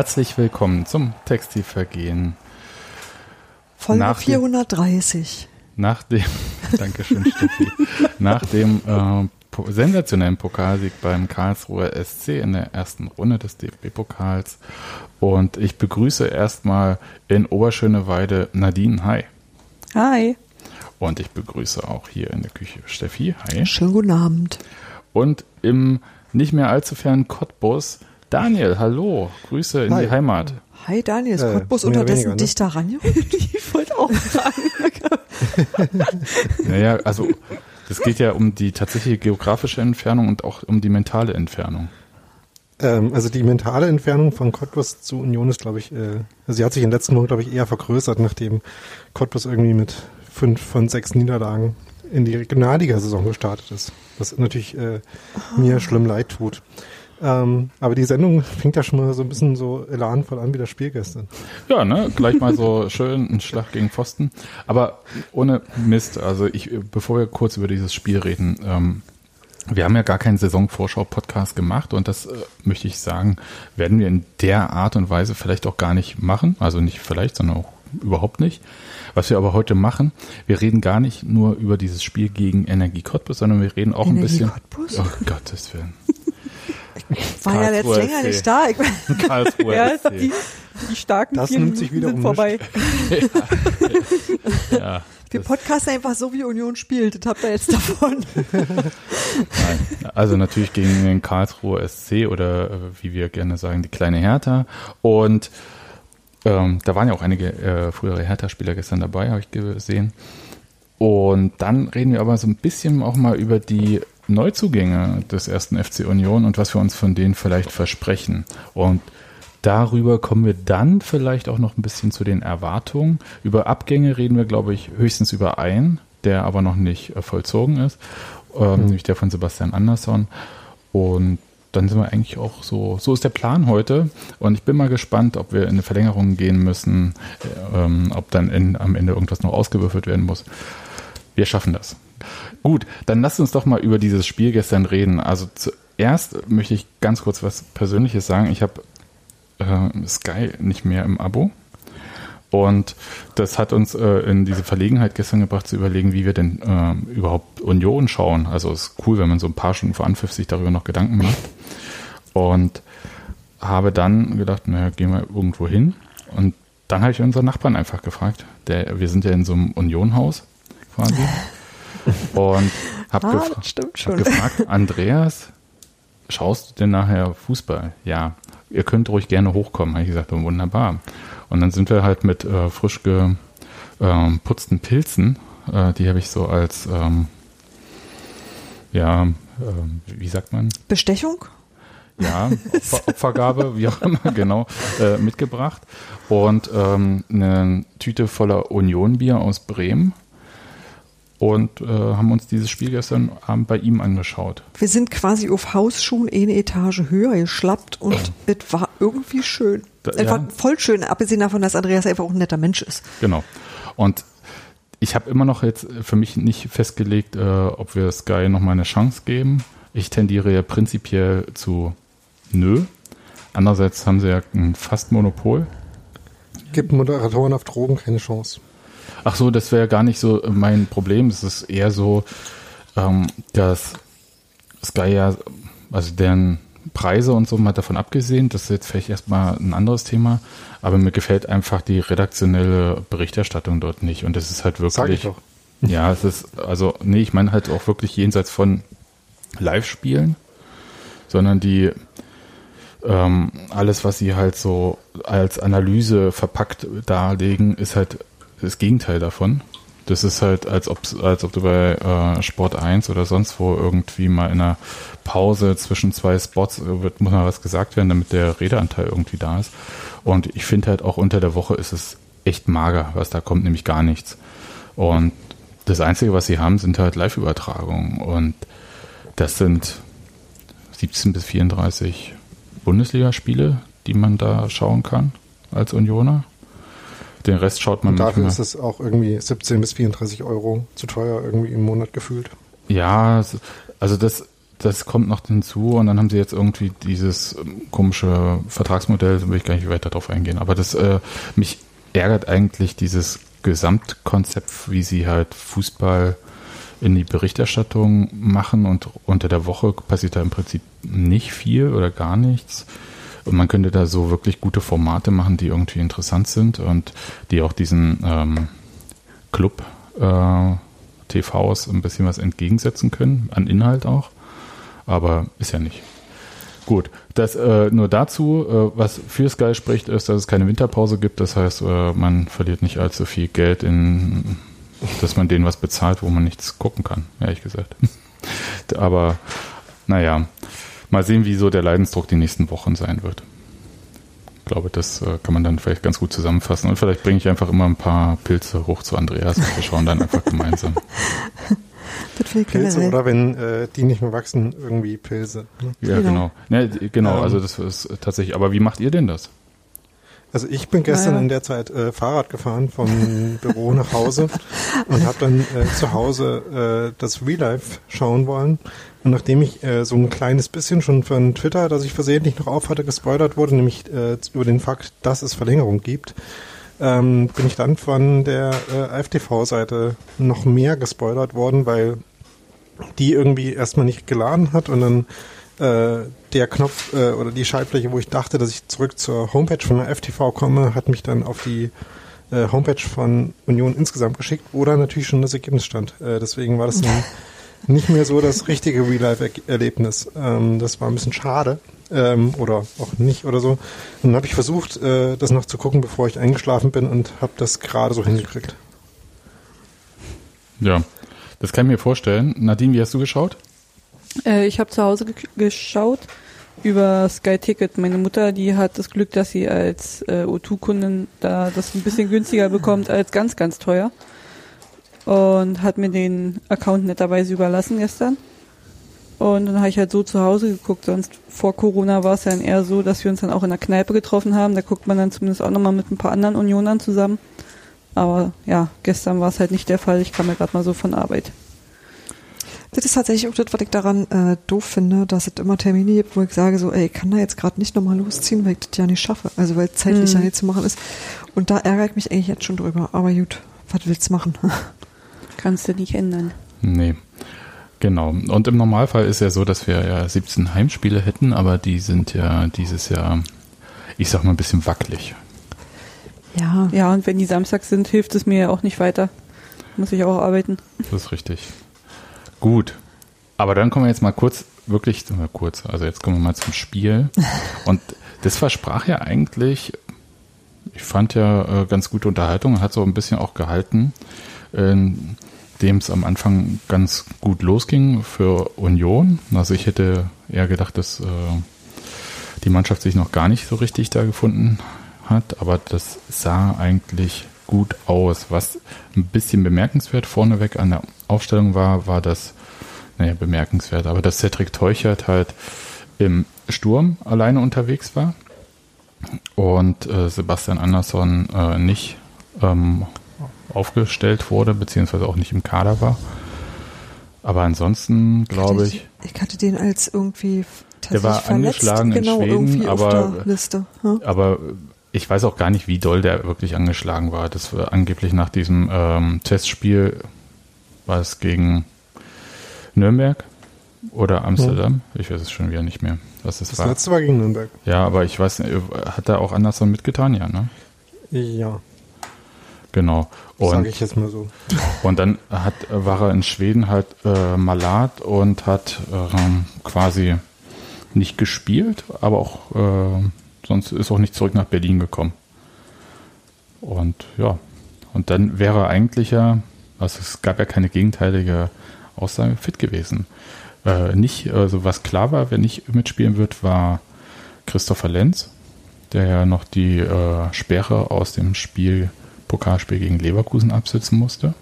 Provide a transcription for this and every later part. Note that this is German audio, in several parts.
Herzlich willkommen zum Textilvergehen. Folge Nach dem- 430. Nach dem, Dankeschön, Steffi, nach dem äh, sensationellen Pokalsieg beim Karlsruher SC in der ersten Runde des DFB-Pokals. Und ich begrüße erstmal in Oberschöneweide Nadine, hi. Hi. Und ich begrüße auch hier in der Küche Steffi, hi. Schönen guten Abend. Und im nicht mehr allzu fernen Cottbus Daniel, hallo, Grüße in Hi. die Heimat. Hi Daniel, ist Äh, Cottbus unterdessen weniger, ne? dichter rangerückt? Ich wollte auch fragen. Naja, also es geht ja um die tatsächliche geografische Entfernung und auch um die mentale Entfernung. Ähm, also die mentale Entfernung von Cottbus zu Union ist, glaube ich, äh, also sie hat sich in den letzten Wochen, glaube ich, eher vergrößert, nachdem Cottbus irgendwie mit fünf von sechs Niederlagen in die Regionalliga-Saison gestartet ist. Was natürlich äh, mir schlimm leid tut. Ähm, aber die Sendung fängt ja schon mal so ein bisschen so elanvoll an wie das Spiel gestern. Ja, ne, gleich mal so schön ein Schlag gegen Pfosten. Aber ohne Mist, also ich, bevor wir kurz über dieses Spiel reden, ähm, wir haben ja gar keinen Saisonvorschau-Podcast gemacht und das äh, möchte ich sagen, werden wir in der Art und Weise vielleicht auch gar nicht machen. Also nicht vielleicht, sondern auch überhaupt nicht. Was wir aber heute machen, wir reden gar nicht nur über dieses Spiel gegen Energie Cottbus, sondern wir reden auch ein Energie bisschen. Cottbus? Oh Gottes Willen. War ja jetzt länger nicht da. Ich, Karlsruher Ja, SC. die, die starken Das nimmt sich wieder sind um vorbei. Ja, wir podcasten einfach so, wie Union spielt. Das habt ihr jetzt davon. Nein. Also natürlich gegen den Karlsruher SC oder äh, wie wir gerne sagen, die kleine Hertha. Und ähm, da waren ja auch einige äh, frühere Hertha-Spieler gestern dabei, habe ich gesehen. Und dann reden wir aber so ein bisschen auch mal über die Neuzugänge des ersten FC Union und was wir uns von denen vielleicht versprechen. Und darüber kommen wir dann vielleicht auch noch ein bisschen zu den Erwartungen. Über Abgänge reden wir, glaube ich, höchstens über einen, der aber noch nicht äh, vollzogen ist, ähm, nämlich der von Sebastian Andersson. Und dann sind wir eigentlich auch so, so ist der Plan heute. Und ich bin mal gespannt, ob wir in eine Verlängerung gehen müssen, äh, ähm, ob dann in, am Ende irgendwas noch ausgewürfelt werden muss. Wir schaffen das. Gut, dann lasst uns doch mal über dieses Spiel gestern reden. Also zuerst möchte ich ganz kurz was Persönliches sagen. Ich habe äh, Sky nicht mehr im Abo. Und das hat uns äh, in diese Verlegenheit gestern gebracht, zu überlegen, wie wir denn äh, überhaupt Union schauen. Also es ist cool, wenn man so ein paar Stunden vor Anpfiff sich darüber noch Gedanken macht. Und habe dann gedacht, naja, gehen wir irgendwo hin. Und dann habe ich unseren Nachbarn einfach gefragt. Der, wir sind ja in so einem Unionhaus quasi. Und habe Ah, gefra hab gefragt, Andreas, schaust du denn nachher Fußball? Ja. Ihr könnt ruhig gerne hochkommen, habe ich gesagt, oh, wunderbar. Und dann sind wir halt mit äh, frisch geputzten Pilzen, äh, die habe ich so als, ähm, ja, ähm, wie sagt man? Bestechung? Ja, Opfer, Opfergabe, wie auch immer, genau, äh, mitgebracht. Und ähm, eine Tüte voller Unionbier aus Bremen. Und äh, haben uns dieses Spiel gestern Abend bei ihm angeschaut. Wir sind quasi auf Hausschuhen eine Etage höher geschlappt und es war irgendwie schön. Da- Es war ja. voll schön, abgesehen davon, dass Andreas einfach auch ein netter Mensch ist. Genau. Und ich habe immer noch jetzt für mich nicht festgelegt, äh, ob wir Sky noch mal eine Chance geben. Ich tendiere ja prinzipiell zu nö. Andererseits haben sie ja ein fast Monopol. Gibt Moderatoren auf Drogen keine Chance. Ach so, das wäre gar nicht so mein Problem. Es ist eher so, ähm, dass Sky ja, also deren Preise und so mal davon abgesehen, das ist jetzt vielleicht erstmal ein anderes Thema, aber mir gefällt einfach die redaktionelle Berichterstattung dort nicht. Und es ist halt wirklich. Sag ich doch. Ja, es ist, also, nee, ich meine halt auch wirklich jenseits von Live-Spielen, sondern die ähm, alles, was sie halt so als Analyse verpackt darlegen, ist halt das Gegenteil davon. Das ist halt, als ob, als ob du bei äh, Sport 1 oder sonst wo irgendwie mal in einer Pause zwischen zwei Spots äh, wird, muss mal was gesagt werden, damit der Redeanteil irgendwie da ist. Und ich finde halt auch unter der Woche ist es echt mager, was da kommt, nämlich gar nichts. Und das Einzige, was sie haben, sind halt Live-Übertragungen. Und das sind 17 bis 34 Bundesligaspiele, die man da schauen kann als Unioner. Den Rest schaut man Und dafür manchmal. ist es auch irgendwie 17 bis 34 Euro zu teuer irgendwie im Monat gefühlt. Ja, also das, das kommt noch hinzu und dann haben sie jetzt irgendwie dieses ähm, komische Vertragsmodell, da will ich gar nicht weiter drauf eingehen. Aber das äh, mich ärgert eigentlich dieses Gesamtkonzept, wie sie halt Fußball in die Berichterstattung machen und unter der Woche passiert da im Prinzip nicht viel oder gar nichts. Und man könnte da so wirklich gute Formate machen, die irgendwie interessant sind und die auch diesen ähm, Club äh, TVs ein bisschen was entgegensetzen können, an Inhalt auch. Aber ist ja nicht. Gut, das äh, nur dazu, äh, was für Sky spricht, ist, dass es keine Winterpause gibt. Das heißt, äh, man verliert nicht allzu viel Geld in, dass man denen was bezahlt, wo man nichts gucken kann, ehrlich gesagt. Aber naja, mal sehen, wie so der Leidensdruck die nächsten Wochen sein wird. Ich glaube, das äh, kann man dann vielleicht ganz gut zusammenfassen. Und vielleicht bringe ich einfach immer ein paar Pilze hoch zu Andreas und wir schauen dann einfach gemeinsam. Pilze oder wenn äh, die nicht mehr wachsen, irgendwie Pilze. Ne? Ja, genau. Genau, ja, genau ähm, also das ist tatsächlich. Aber wie macht ihr denn das? Also ich bin gestern naja. in der Zeit äh, Fahrrad gefahren vom Büro nach Hause und habe dann äh, zu Hause äh, das Real Life schauen wollen. Und nachdem ich äh, so ein kleines bisschen schon von Twitter, das ich versehentlich noch auf hatte, gespoilert wurde, nämlich äh, über den Fakt, dass es Verlängerung gibt, ähm, bin ich dann von der äh, AfTV-Seite noch mehr gespoilert worden, weil die irgendwie erstmal nicht geladen hat und dann äh, der Knopf äh, oder die Schaltfläche, wo ich dachte, dass ich zurück zur Homepage von der FTV komme, hat mich dann auf die äh, Homepage von Union insgesamt geschickt, wo da natürlich schon das Ergebnis stand. Äh, deswegen war das dann nicht mehr so das richtige Real-Life-Erlebnis. Ähm, das war ein bisschen schade. Ähm, oder auch nicht oder so. Und dann habe ich versucht, äh, das noch zu gucken, bevor ich eingeschlafen bin und habe das gerade so hingekriegt. Ja, das kann ich mir vorstellen. Nadine, wie hast du geschaut? Äh, ich habe zu Hause ge geschaut über Sky Ticket. Meine Mutter, die hat das Glück, dass sie als äh, O2-Kundin da das ein bisschen günstiger bekommt als ganz, ganz teuer. Und hat mir den Account netterweise überlassen gestern. Und dann habe ich halt so zu Hause geguckt. Sonst vor Corona war es dann eher so, dass wir uns dann auch in der Kneipe getroffen haben. Da guckt man dann zumindest auch nochmal mit ein paar anderen Unionern zusammen. Aber ja, gestern war es halt nicht der Fall. Ich kam ja gerade mal so von Arbeit. Das ist tatsächlich auch das, was ich daran äh, doof finde, dass es immer Termine gibt, wo ich sage so, ey, ich kann da jetzt gerade nicht nochmal losziehen, weil ich das ja nicht schaffe. Also weil es zeitlich mhm. ja nicht zu machen ist. Und da ärgere ich mich eigentlich jetzt schon drüber. Aber gut, was willst du machen? Kannst du nicht ändern. Nee. Genau. Und im Normalfall ist ja so, dass wir ja 17 Heimspiele hätten, aber die sind ja dieses Jahr, ich sag mal, ein bisschen wackelig. Ja. Ja, und wenn die Samstag sind, hilft es mir ja auch nicht weiter. Muss ich auch arbeiten. Das ist richtig. Gut. Aber dann kommen wir jetzt mal kurz, wirklich mal kurz, also jetzt kommen wir mal zum Spiel. Und das versprach ja eigentlich, ich fand ja äh, ganz gute Unterhaltung, hat so ein bisschen auch gehalten. Ähm, dem es am Anfang ganz gut losging für Union. Also ich hätte eher gedacht, dass äh, die Mannschaft sich noch gar nicht so richtig da gefunden hat, aber das sah eigentlich gut aus. Was ein bisschen bemerkenswert vorneweg an der Aufstellung war, war das, naja, bemerkenswert, aber dass Cedric Teuchert halt im Sturm alleine unterwegs war und äh, Sebastian Andersson äh, nicht ähm, aufgestellt wurde, beziehungsweise auch nicht im Kader war. Aber ansonsten glaube ich, ich. Ich hatte den als irgendwie der war verletzt, angeschlagen genau, in Schweden, aber, hm? aber ich weiß auch gar nicht, wie doll der wirklich angeschlagen war. Das war angeblich nach diesem ähm, Testspiel war es gegen Nürnberg oder Amsterdam. Hm. Ich weiß es schon wieder nicht mehr, was das, das war. Das letzte war gegen Nürnberg. Ja, aber ich weiß nicht, hat er auch Anderson mitgetan, ja, ne? Ja. Genau. Sage ich jetzt mal so. Und dann hat, war er in Schweden halt äh, malat und hat ähm, quasi nicht gespielt, aber auch äh, sonst ist auch nicht zurück nach Berlin gekommen. Und ja, und dann wäre er eigentlich ja, also es gab ja keine gegenteilige Aussage, fit gewesen. Äh, nicht, also was klar war, wer nicht mitspielen wird, war Christopher Lenz, der ja noch die äh, Sperre aus dem Spiel Pokalspiel gegen Leverkusen absitzen musste.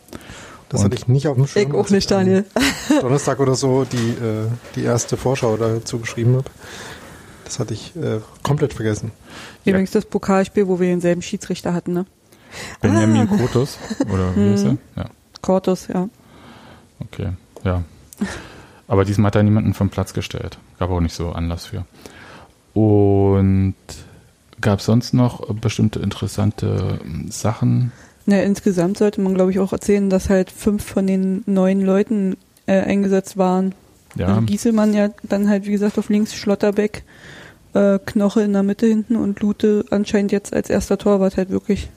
Das und hatte ich nicht auf dem Schirm. Ich auch nicht, Daniel. Donnerstag oder so die, äh, die erste Vorschau dazu geschrieben habe. Das hatte ich äh, komplett vergessen. Übrigens ja. das Pokalspiel, wo wir denselben Schiedsrichter hatten, ne? Benjamin ah. Kotus, oder wie ist er? Ja. Kortus, ja. Okay, ja. Aber diesmal hat er niemanden vom Platz gestellt. Gab auch nicht so Anlass für. Und gab es sonst noch bestimmte interessante Sachen? Na, insgesamt sollte man, glaube ich, auch erzählen, dass halt fünf von den neun Leuten äh, eingesetzt waren. Ja, Also Gieselmann ja dann halt, wie gesagt, auf links, Schlotterbeck, äh, Knoche in der Mitte hinten und Lute anscheinend jetzt als erster Torwart halt wirklich.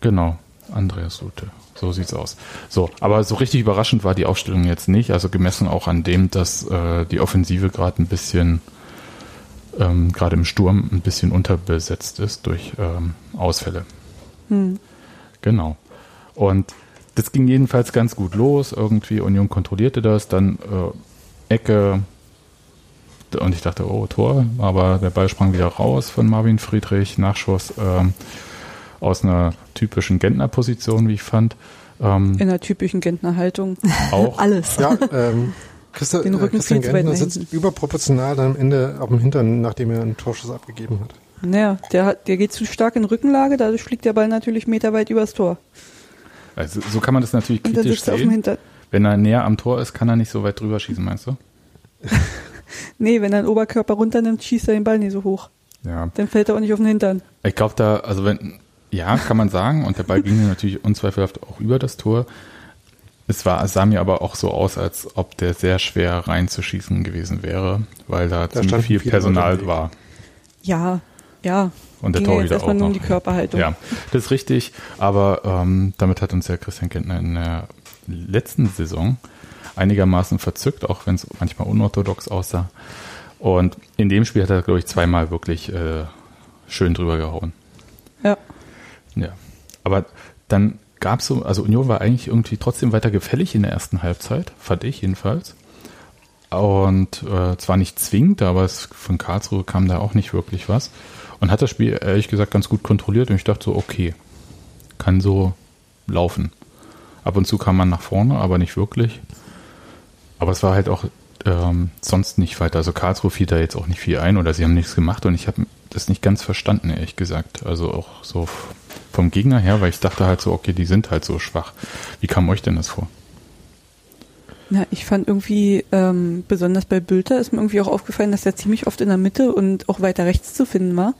genau. Andreas Lute. So sieht's aus. So, aber so richtig überraschend war die Aufstellung jetzt nicht. Also gemessen auch an dem, dass äh, die Offensive gerade ein bisschen, ähm, gerade im Sturm, ein bisschen unterbesetzt ist durch ähm, Ausfälle. Hm. Genau. Und das ging jedenfalls ganz gut los. Irgendwie Union kontrollierte das, dann äh, Ecke. Und ich dachte, oh, Tor. Aber der Ball sprang wieder raus von Marvin Friedrich. Nachschuss ähm, aus einer typischen Gentner-Position, wie ich fand. Ähm, In der typischen Gentner Haltung. auch. Alles. Ja, ähm, Christa, Den äh, Rücken Christian viel zu weit Gentner sitzt hinten. überproportional dann am Ende auf dem Hintern, nachdem er einen Torschuss abgegeben hat. Naja, der, hat, der geht zu stark in Rückenlage, dadurch fliegt der Ball natürlich meterweit übers Tor. Also, so kann man das natürlich kritisch sehen. Wenn er näher am Tor ist, kann er nicht so weit drüber schießen, meinst du? Nee, wenn er den Oberkörper runternimmt, schießt er den Ball nicht so hoch. Ja. Dann fällt er auch nicht auf den Hintern. Ich glaube da, also wenn, ja, kann man sagen, und der Ball ging natürlich unzweifelhaft auch über das Tor. Es war, es sah mir aber auch so aus, als ob der sehr schwer reinzuschießen gewesen wäre, weil da, ziemlich standen viel Personal war. Ja, ja. Und der Torhüter auch nur um noch. die Körperhaltung. Ja, das ist richtig, aber ähm, damit hat uns ja Christian Kentner in der letzten Saison einigermaßen verzückt, auch wenn es manchmal unorthodox aussah. Und in dem Spiel hat er, glaube ich, zweimal wirklich äh, schön drüber gehauen. Ja. Ja. Aber dann gab es so, also Union war eigentlich irgendwie trotzdem weiter gefällig in der ersten Halbzeit, fand ich jedenfalls. Und äh, zwar nicht zwingend, aber es, von Karlsruhe kam da auch nicht wirklich was. Und hat das Spiel ehrlich gesagt ganz gut kontrolliert und ich dachte so, okay, kann so laufen. Ab und zu kam man nach vorne, aber nicht wirklich. Aber es war halt auch ähm, sonst nicht weiter. Also Karlsruhe fiel da jetzt auch nicht viel ein oder sie haben nichts gemacht und ich habe das nicht ganz verstanden, ehrlich gesagt. Also auch so vom Gegner her, weil ich dachte halt so, okay, die sind halt so schwach. Wie kam euch denn das vor? Na, ich fand irgendwie, ähm, besonders bei Bülter ist mir irgendwie auch aufgefallen, dass er ziemlich oft in der Mitte und auch weiter rechts zu finden war.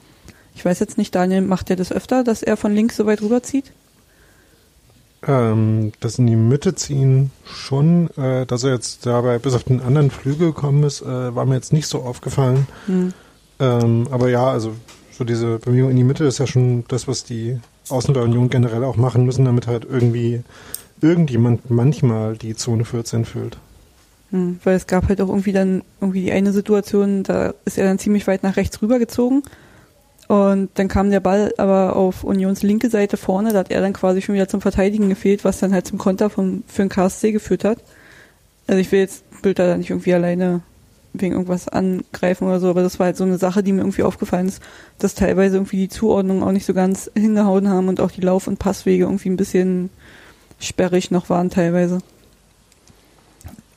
Ich weiß jetzt nicht, Daniel, macht er das öfter, dass er von links so weit rüberzieht? Ähm, das in die Mitte ziehen schon, äh, dass er jetzt dabei bis auf den anderen Flügel gekommen ist, äh, war mir jetzt nicht so aufgefallen. Hm. Ähm, aber ja, also so diese Bewegung in die Mitte ist ja schon das, was die Außen der Union generell auch machen müssen, damit halt irgendwie irgendjemand manchmal die Zone 14 füllt. Hm, weil es gab halt auch irgendwie dann irgendwie die eine Situation, da ist er dann ziemlich weit nach rechts rübergezogen und dann kam der Ball aber auf Unions linke Seite vorne, da hat er dann quasi schon wieder zum Verteidigen gefehlt, was dann halt zum Konter vom, für den KSC geführt hat. Also ich will jetzt Bilder da nicht irgendwie alleine wegen irgendwas angreifen oder so, aber das war halt so eine Sache, die mir irgendwie aufgefallen ist, dass teilweise irgendwie die Zuordnungen auch nicht so ganz hingehauen haben und auch die Lauf- und Passwege irgendwie ein bisschen sperrig noch waren teilweise.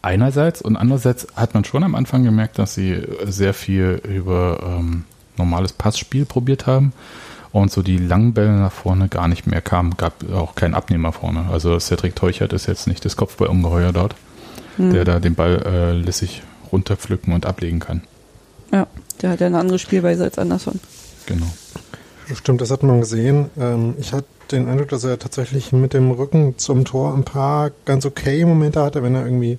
Einerseits und andererseits hat man schon am Anfang gemerkt, dass sie sehr viel über ähm, normales Passspiel probiert haben und so die langen Bälle nach vorne gar nicht mehr kamen. Gab auch keinen Abnehmer vorne. Also Cedric Teuchert ist jetzt nicht das Kopfballungeheuer dort, Hm. der da den Ball äh, lässig runterpflücken und ablegen kann. Ja, der hat ja eine andere Spielweise als Anderson. Genau. Stimmt, das hat man gesehen. Ähm, ich hatte den Eindruck, dass er tatsächlich mit dem Rücken zum Tor ein paar ganz okay Momente hatte, wenn er irgendwie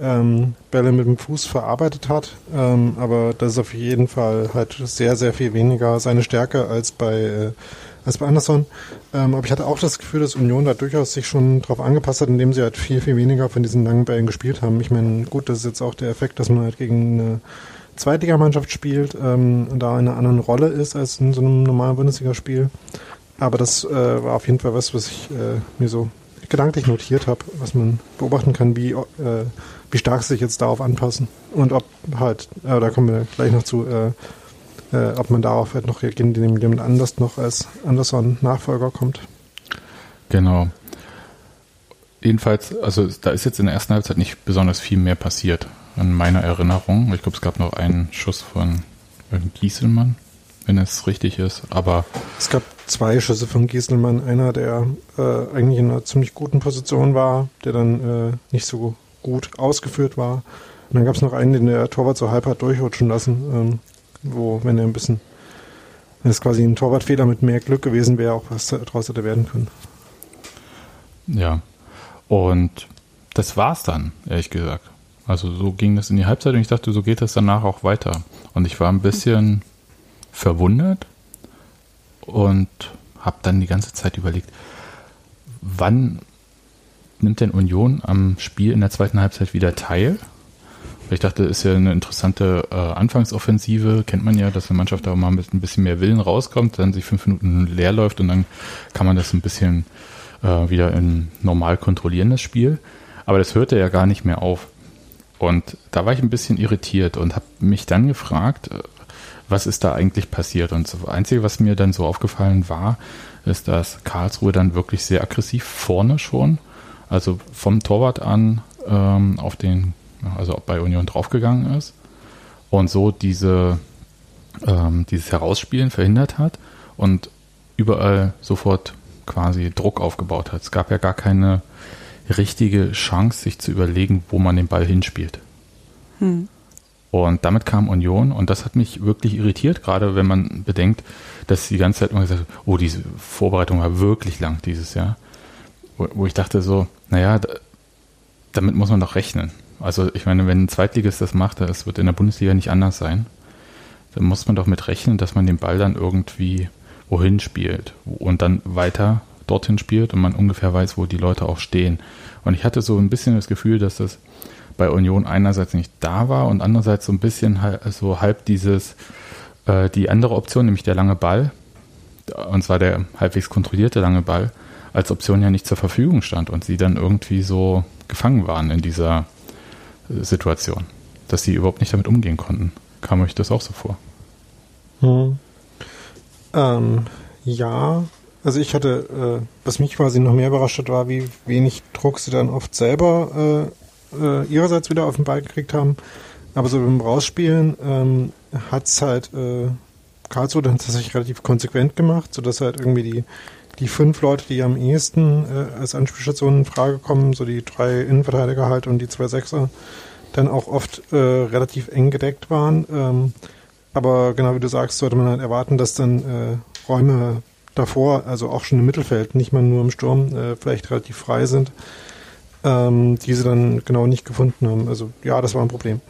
ähm, Bälle mit dem Fuß verarbeitet hat. Ähm, aber das ist auf jeden Fall halt sehr, sehr viel weniger seine Stärke als bei, äh, als bei Anderson. Ähm, aber ich hatte auch das Gefühl, dass Union da durchaus sich schon drauf angepasst hat, indem sie halt viel, viel weniger von diesen langen Bällen gespielt haben. Ich meine, gut, das ist jetzt auch der Effekt, dass man halt gegen eine Zweitligamannschaft spielt ähm, da in einer anderen Rolle ist als in so einem normalen Bundesligaspiel. Aber das äh, war auf jeden Fall was, was ich äh, mir so gedanklich notiert habe, was man beobachten kann, wie, äh, wie stark sie sich jetzt darauf anpassen. Und ob halt, äh, da kommen wir gleich noch zu, äh, äh, ob man darauf halt noch reagiert, indem jemand anders noch als Anderson Nachfolger kommt. Genau. Jedenfalls, also da ist jetzt in der ersten Halbzeit nicht besonders viel mehr passiert, in meiner Erinnerung. Ich glaube, es gab noch einen Schuss von Gieselmann, wenn es richtig ist. Aber Es gab zwei Schüsse von Gieselmann. Einer, der äh, eigentlich in einer ziemlich guten Position war, der dann äh, nicht so gut ausgeführt war. Und dann gab es noch einen, den der Torwart so halb hat durchrutschen lassen, ähm, wo, wenn er ein bisschen, wenn es quasi ein Torwartfehler mit mehr Glück gewesen wäre, auch was daraus hätte werden können. Ja. Und das war's dann, ehrlich gesagt. Also so ging das in die Halbzeit und ich dachte, so geht das danach auch weiter. Und ich war ein bisschen verwundert und habe dann die ganze Zeit überlegt, wann nimmt denn Union am Spiel in der zweiten Halbzeit wieder teil? Ich dachte, ist ja eine interessante äh, Anfangsoffensive. Kennt man ja, dass eine Mannschaft da mal mit ein bisschen mehr Willen rauskommt, dann sich fünf Minuten leer läuft und dann kann man das ein bisschen äh, wieder in normal kontrollieren, das Spiel. Aber das hörte ja gar nicht mehr auf. Und da war ich ein bisschen irritiert und habe mich dann gefragt, äh, was ist da eigentlich passiert? Und das Einzige, was mir dann so aufgefallen war, ist, dass Karlsruhe dann wirklich sehr aggressiv vorne schon, also vom Torwart an ähm, auf den, also bei Union draufgegangen ist und so diese, ähm, dieses Herausspielen verhindert hat und überall sofort quasi Druck aufgebaut hat. Es gab ja gar keine richtige Chance, sich zu überlegen, wo man den Ball hinspielt. Hm. Und damit kam Union und das hat mich wirklich irritiert, gerade wenn man bedenkt, dass die ganze Zeit immer gesagt hat, oh, diese Vorbereitung war wirklich lang dieses Jahr. Wo, wo ich dachte so, naja, da, damit muss man doch rechnen. Also ich meine, wenn ein Zweitligist das macht, das wird in der Bundesliga nicht anders sein, dann muss man doch mit rechnen, dass man den Ball dann irgendwie wohin spielt und dann weiter dorthin spielt und man ungefähr weiß, wo die Leute auch stehen. Und ich hatte so ein bisschen das Gefühl, dass das bei Union einerseits nicht da war und andererseits so ein bisschen so halb dieses, äh, die andere Option, nämlich der lange Ball, und zwar der halbwegs kontrollierte lange Ball, als Option ja nicht zur Verfügung stand und sie dann irgendwie so gefangen waren in dieser äh, Situation, dass sie überhaupt nicht damit umgehen konnten. Kam euch das auch so vor? Hm. Ähm, ja, also ich hatte, äh, was mich quasi noch mehr überrascht hat, war, wie wenig Druck sie dann oft selber äh, äh, ihrerseits wieder auf den Ball gekriegt haben. Aber so beim Rausspielen ähm, hat es halt äh, Karlsruhe dann tatsächlich relativ konsequent gemacht, sodass halt irgendwie die, die fünf Leute, die am ehesten äh, als Anspielstation in Frage kommen, so die drei Innenverteidiger halt und die zwei Sechser, dann auch oft äh, relativ eng gedeckt waren. Ähm, aber genau wie du sagst, sollte man halt erwarten, dass dann äh, Räume davor, also auch schon im Mittelfeld, nicht mal nur im Sturm, äh, vielleicht relativ frei sind ähm, die sie dann genau nicht gefunden haben. Also ja, das war ein Problem.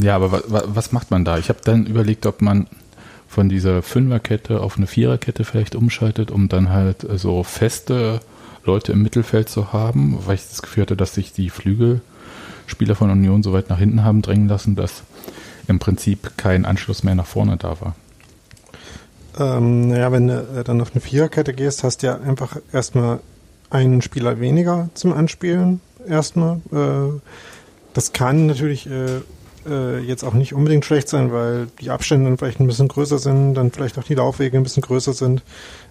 Ja, aber wa, wa, was macht man da? Ich habe dann überlegt, ob man von dieser Fünferkette auf eine Viererkette vielleicht umschaltet, um dann halt äh, so feste Leute im Mittelfeld zu haben, weil ich das Gefühl hatte, dass sich die Flügelspieler von Union so weit nach hinten haben drängen lassen, dass im Prinzip kein Anschluss mehr nach vorne da war. Ähm, naja, wenn du äh, dann auf eine Viererkette gehst, hast du ja einfach erstmal einen Spieler weniger zum Anspielen erstmal. Äh, das kann natürlich äh, äh, jetzt auch nicht unbedingt schlecht sein, weil die Abstände dann vielleicht ein bisschen größer sind, dann vielleicht auch die Laufwege ein bisschen größer sind.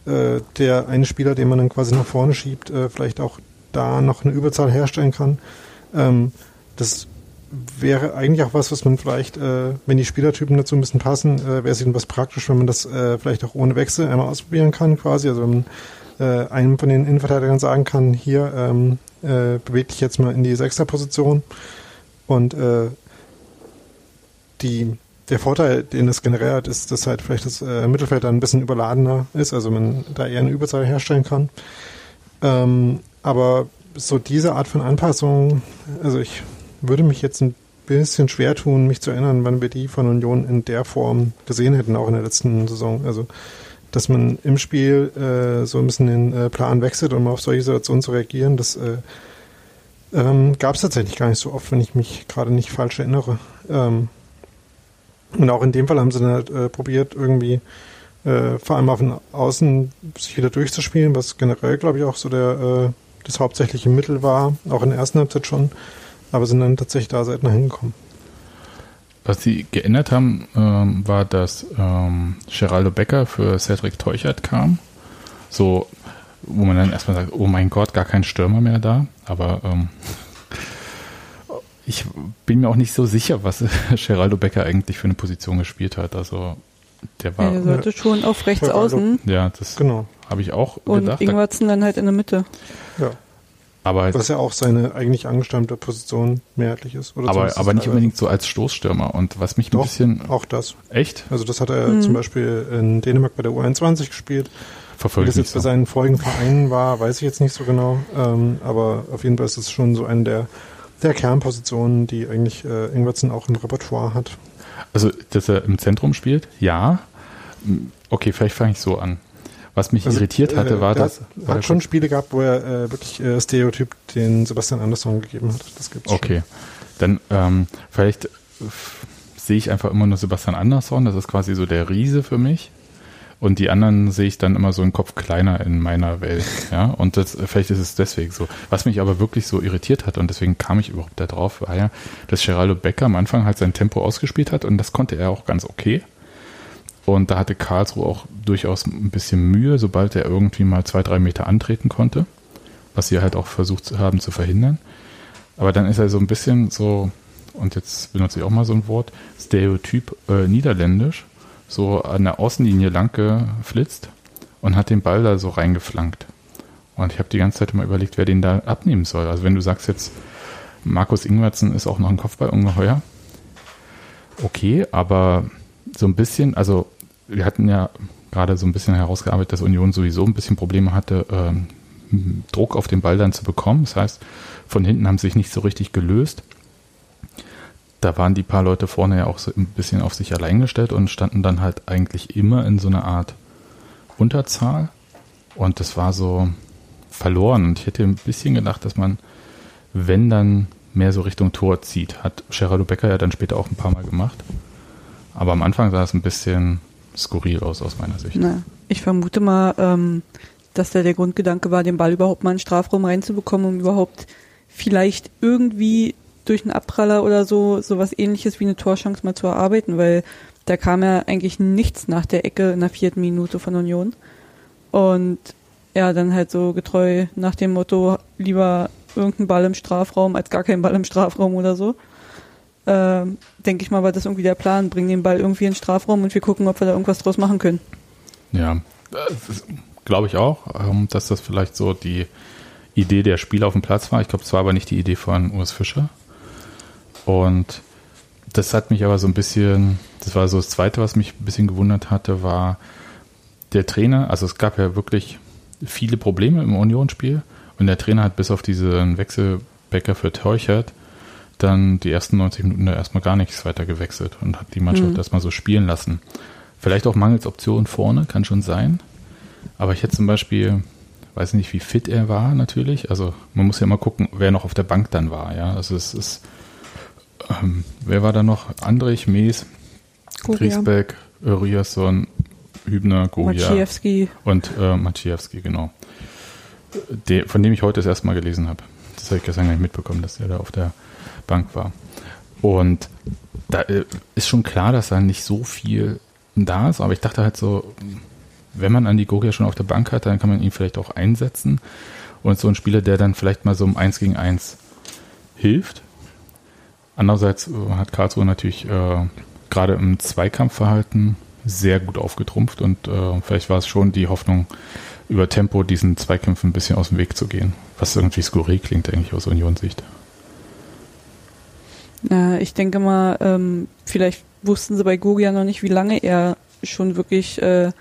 Äh, der eine Spieler, den man dann quasi nach vorne schiebt, äh, vielleicht auch da noch eine Überzahl herstellen kann. Ähm, das wäre eigentlich auch was, was man vielleicht, äh, wenn die Spielertypen dazu ein bisschen passen, äh, wäre es eben was praktisch, wenn man das äh, vielleicht auch ohne Wechsel einmal ausprobieren kann, quasi. Also wenn man äh, einem von den Innenverteidigern sagen kann, hier, ähm, äh, beweg dich jetzt mal in die Sechsterposition. Und äh, die, der Vorteil, den es generell hat, ist, dass halt vielleicht das äh, Mittelfeld dann ein bisschen überladener ist, also man da eher eine Überzahl herstellen kann. Ähm, aber so diese Art von Anpassung, also ich würde mich jetzt ein bisschen schwer tun, mich zu erinnern, wann wir die von Union in der Form gesehen hätten, auch in der letzten Saison. Also dass man im Spiel äh, so ein bisschen den äh, Plan wechselt, um auf solche Situationen zu reagieren. Das äh, ähm, gab es tatsächlich gar nicht so oft, wenn ich mich gerade nicht falsch erinnere. Ähm, und auch in dem Fall haben sie dann halt, äh, probiert, irgendwie äh, vor allem auf den Außen sich wieder durchzuspielen, was generell, glaube ich, auch so der äh, das hauptsächliche Mittel war, auch in der ersten Halbzeit schon, aber sind dann tatsächlich da seltener hingekommen. Was sie geändert haben, ähm, war, dass ähm, Geraldo Becker für Cedric Teuchert kam. So, wo man dann erstmal sagt, oh mein Gott, gar kein Stürmer mehr da. Aber ähm, ich bin mir auch nicht so sicher, was Geraldo Becker eigentlich für eine Position gespielt hat. Also der war. Ja, der sollte schon auf rechts außen. Ja, das genau. habe ich auch Und gedacht. Und Ingwertsen dann halt in der Mitte. Ja. Aber, Was ja auch seine eigentlich angestammte Position mehrheitlich ist. Oder aber, aber nicht unbedingt so als Stoßstürmer. Und was mich ein Doch, bisschen auch das. echt Also das hat er zum Beispiel in Dänemark bei der U21 gespielt. Wie verfolgt das mich jetzt bei so. seinen vorigen Vereinen war, weiß ich jetzt nicht so genau. Ähm, aber auf jeden Fall ist es schon so eine der, der Kernpositionen, die eigentlich äh, Ingwertsen auch im Repertoire hat. Also, dass er im Zentrum spielt, ja. Okay, vielleicht fange ich so an. Was mich Also, irritiert hatte, äh, war das. Hat, war schon Spiele gehabt, wo er äh, wirklich äh, Stereotyp den Sebastian Andersson gegeben hat. Das gibt's Okay, dann ähm, vielleicht sehe ich einfach immer nur Sebastian Andersson, das ist quasi so der Riese für mich. Und die anderen sehe ich dann immer so einen Kopf kleiner in meiner Welt. Ja, und das, vielleicht ist es deswegen so. Was mich aber wirklich so irritiert hat und deswegen kam ich überhaupt da drauf, war ja, dass Geraldo Becker am Anfang halt sein Tempo ausgespielt hat und das konnte er auch ganz okay. Und da hatte Karlsruhe auch durchaus ein bisschen Mühe, sobald er irgendwie mal zwei, drei Meter antreten konnte, was sie halt auch versucht haben zu verhindern. Aber dann ist er so ein bisschen so, und jetzt benutze ich auch mal so ein Wort, Stereotyp äh, niederländisch, so an der Außenlinie lang geflitzt und hat den Ball da so reingeflankt. Und ich habe die ganze Zeit immer überlegt, wer den da abnehmen soll. Also wenn du sagst jetzt, Markus Ingwertsen ist auch noch ein Kopfballungeheuer, okay, aber so ein bisschen, also wir hatten ja gerade so ein bisschen herausgearbeitet, dass Union sowieso ein bisschen Probleme hatte, ähm, Druck auf den Ball dann zu bekommen. Das heißt, von hinten haben sie sich nicht so richtig gelöst. Da waren die paar Leute vorne ja auch so ein bisschen auf sich allein gestellt und standen dann halt eigentlich immer in so einer Art Unterzahl. Und das war so verloren. Und ich hätte ein bisschen gedacht, dass man, wenn dann mehr so Richtung Tor zieht, hat Gerardo Becker ja dann später auch ein paar Mal gemacht. Aber am Anfang sah es ein bisschen skurril aus, aus meiner Sicht. Na, ich vermute mal, ähm, dass da der Grundgedanke war, den Ball überhaupt mal in den Strafraum reinzubekommen, um überhaupt vielleicht irgendwie durch einen Abpraller oder so sowas ähnliches wie eine Torchance mal zu erarbeiten, weil da kam ja eigentlich nichts nach der Ecke in der vierten Minute von Union. Und ja, dann halt so getreu nach dem Motto, lieber irgendein Ball im Strafraum als gar kein Ball im Strafraum oder so. Ähm, denke ich mal, war das irgendwie der Plan. Bring den Ball irgendwie in den Strafraum und wir gucken, ob wir da irgendwas draus machen können. Ja, glaube ich auch, ähm, dass das vielleicht so die Idee der Spieler auf dem Platz war. Ich glaube, es war aber nicht die Idee von Urs Fischer. Und das hat mich aber so ein bisschen, das war so das Zweite, was mich ein bisschen gewundert hatte, war der Trainer. Also es gab ja wirklich viele Probleme im Unionsspiel und der Trainer hat bis auf diesen Wechselbäcker für Teuchert dann die ersten 90 Minuten da erstmal gar nichts weiter gewechselt und hat die Mannschaft Mhm. erstmal so spielen lassen. Vielleicht auch mangels Optionen vorne, kann schon sein. Aber ich hätte zum Beispiel, weiß nicht, wie fit er war natürlich. Also man muss ja immer gucken, wer noch auf der Bank dann war. Ja, also es ist, ähm, wer war da noch? Andrich, Mees. Griesbeck, Riasson, Hübner, Goya Maciejewski, und äh, Maciejewski, genau. De, von dem ich heute das erste Mal gelesen habe. Das habe ich gestern gar nicht mitbekommen, dass der da auf der Bank war. Und da äh, ist schon klar, dass da nicht so viel da ist, aber ich dachte halt so, wenn man Andi Gogia schon auf der Bank hat, dann kann man ihn vielleicht auch einsetzen. Und so ein Spieler, der dann vielleicht mal so um 1 gegen 1 hilft. Andererseits äh, hat Karlsruhe natürlich äh, gerade im Zweikampfverhalten sehr gut aufgetrumpft und äh, vielleicht war es schon die Hoffnung, über Tempo diesen Zweikämpfen ein bisschen aus dem Weg zu gehen. Was irgendwie skurril klingt eigentlich aus Unionssicht. Ja, ich denke mal, ähm, vielleicht wussten sie bei Gogia noch nicht, wie lange er schon wirklich äh,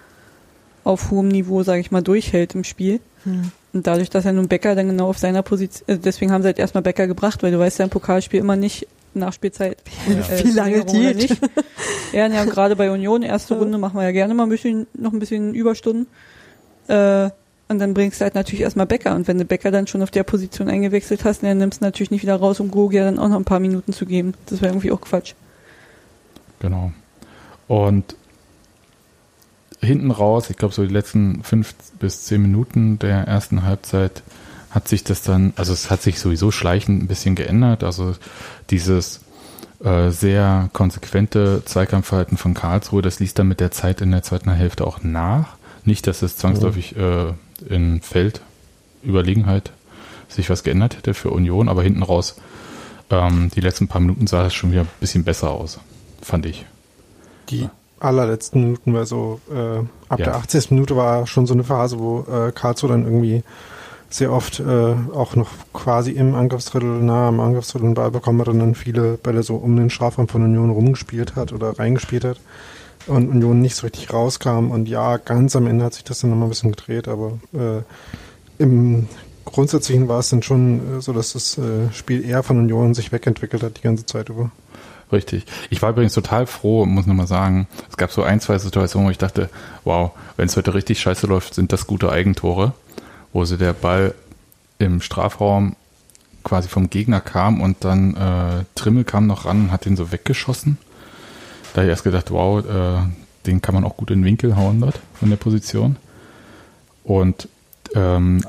auf hohem Niveau, sage ich mal, durchhält im Spiel. Hm. Und dadurch, dass er nun Becker dann genau auf seiner Position, äh, deswegen haben sie halt erstmal Becker gebracht, weil du weißt ja im Pokalspiel immer nicht Nachspielzeit. äh, Wie lange geht. nicht. Ja, ja, gerade bei Union, erste Runde machen wir ja gerne mal ein bisschen, noch ein bisschen Überstunden. Äh, und dann bringst du halt natürlich erstmal Becker. Und wenn du Becker dann schon auf der Position eingewechselt hast, dann nimmst du natürlich nicht wieder raus, um Gogia dann auch noch ein paar Minuten zu geben. Das wäre irgendwie auch Quatsch. Genau. Und hinten raus, ich glaube so die letzten fünf bis zehn Minuten der ersten Halbzeit hat sich das dann, also es hat sich sowieso schleichend ein bisschen geändert. Also dieses äh, sehr konsequente Zweikampfverhalten von Karlsruhe, das ließ dann mit der Zeit in der zweiten Hälfte auch nach. Nicht, dass es zwangsläufig äh, in Feldüberlegenheit sich was geändert hätte für Union, aber hinten raus, ähm, die letzten paar Minuten sah es schon wieder ein bisschen besser aus, fand ich. Die allerletzten Minuten war so, äh, ab Ja. der 80. Minute war schon so eine Phase, wo äh, Karlsruhe dann irgendwie sehr oft äh, auch noch quasi im Angriffsdrittel, nah am Angriffsdrittel einen Ball bekommen hat und dann viele Bälle so um den Strafraum von Union rumgespielt hat oder reingespielt hat und Union nicht so richtig rauskam. Und ja, ganz am Ende hat sich das dann nochmal ein bisschen gedreht, aber äh, im Grundsätzlichen war es dann schon äh, so, dass das äh, Spiel eher von Union sich wegentwickelt hat die ganze Zeit über. Richtig. Ich war übrigens total froh, muss nochmal sagen. Es gab so ein, zwei Situationen, wo ich dachte, wow, wenn es heute richtig scheiße läuft, sind das gute Eigentore, wo sie der Ball im Strafraum quasi vom Gegner kam und dann äh, Trimmel kam noch ran und hat den so weggeschossen. Da ich erst gedacht, wow, äh, den kann man auch gut in den Winkel hauen dort von der Position. Und ähm,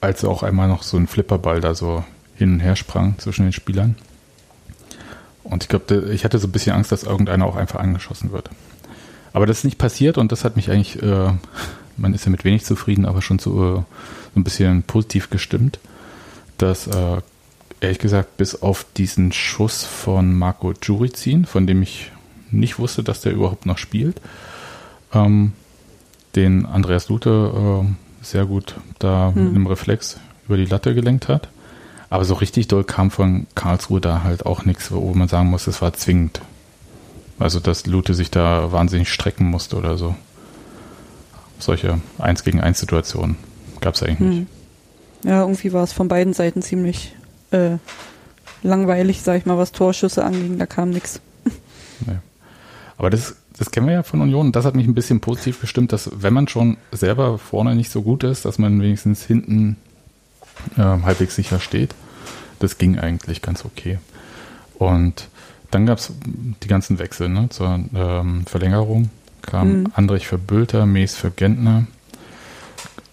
als auch einmal noch so ein Flipperball da so hin und her sprang zwischen den Spielern. Und ich glaube, ich hatte so ein bisschen Angst, dass irgendeiner auch einfach angeschossen wird. Aber das ist nicht passiert und das hat mich eigentlich, äh, man ist ja mit wenig zufrieden, aber schon so, äh, so ein bisschen positiv gestimmt, dass äh, ehrlich gesagt bis auf diesen Schuss von Marco Juricin, von dem ich nicht wusste, dass der überhaupt noch spielt, ähm, den Andreas Lute äh, sehr gut da hm. mit einem Reflex über die Latte gelenkt hat. Aber so richtig doll kam von Karlsruhe da halt auch nichts, wo man sagen muss, es war zwingend. Also, dass Lute sich da wahnsinnig strecken musste oder so. Solche 1 gegen 1 Situationen gab es eigentlich hm. nicht. Ja, irgendwie war es von beiden Seiten ziemlich äh, langweilig, sag ich mal, was Torschüsse anging. Da kam nichts. Nee. Aber das, das kennen wir ja von Union. Und das hat mich ein bisschen positiv gestimmt, dass wenn man schon selber vorne nicht so gut ist, dass man wenigstens hinten äh, halbwegs sicher steht. Das ging eigentlich ganz okay. Und dann gab es die ganzen Wechsel ne, zur ähm, Verlängerung. Kam mhm. Andrich für Bülter, Mees für Gentner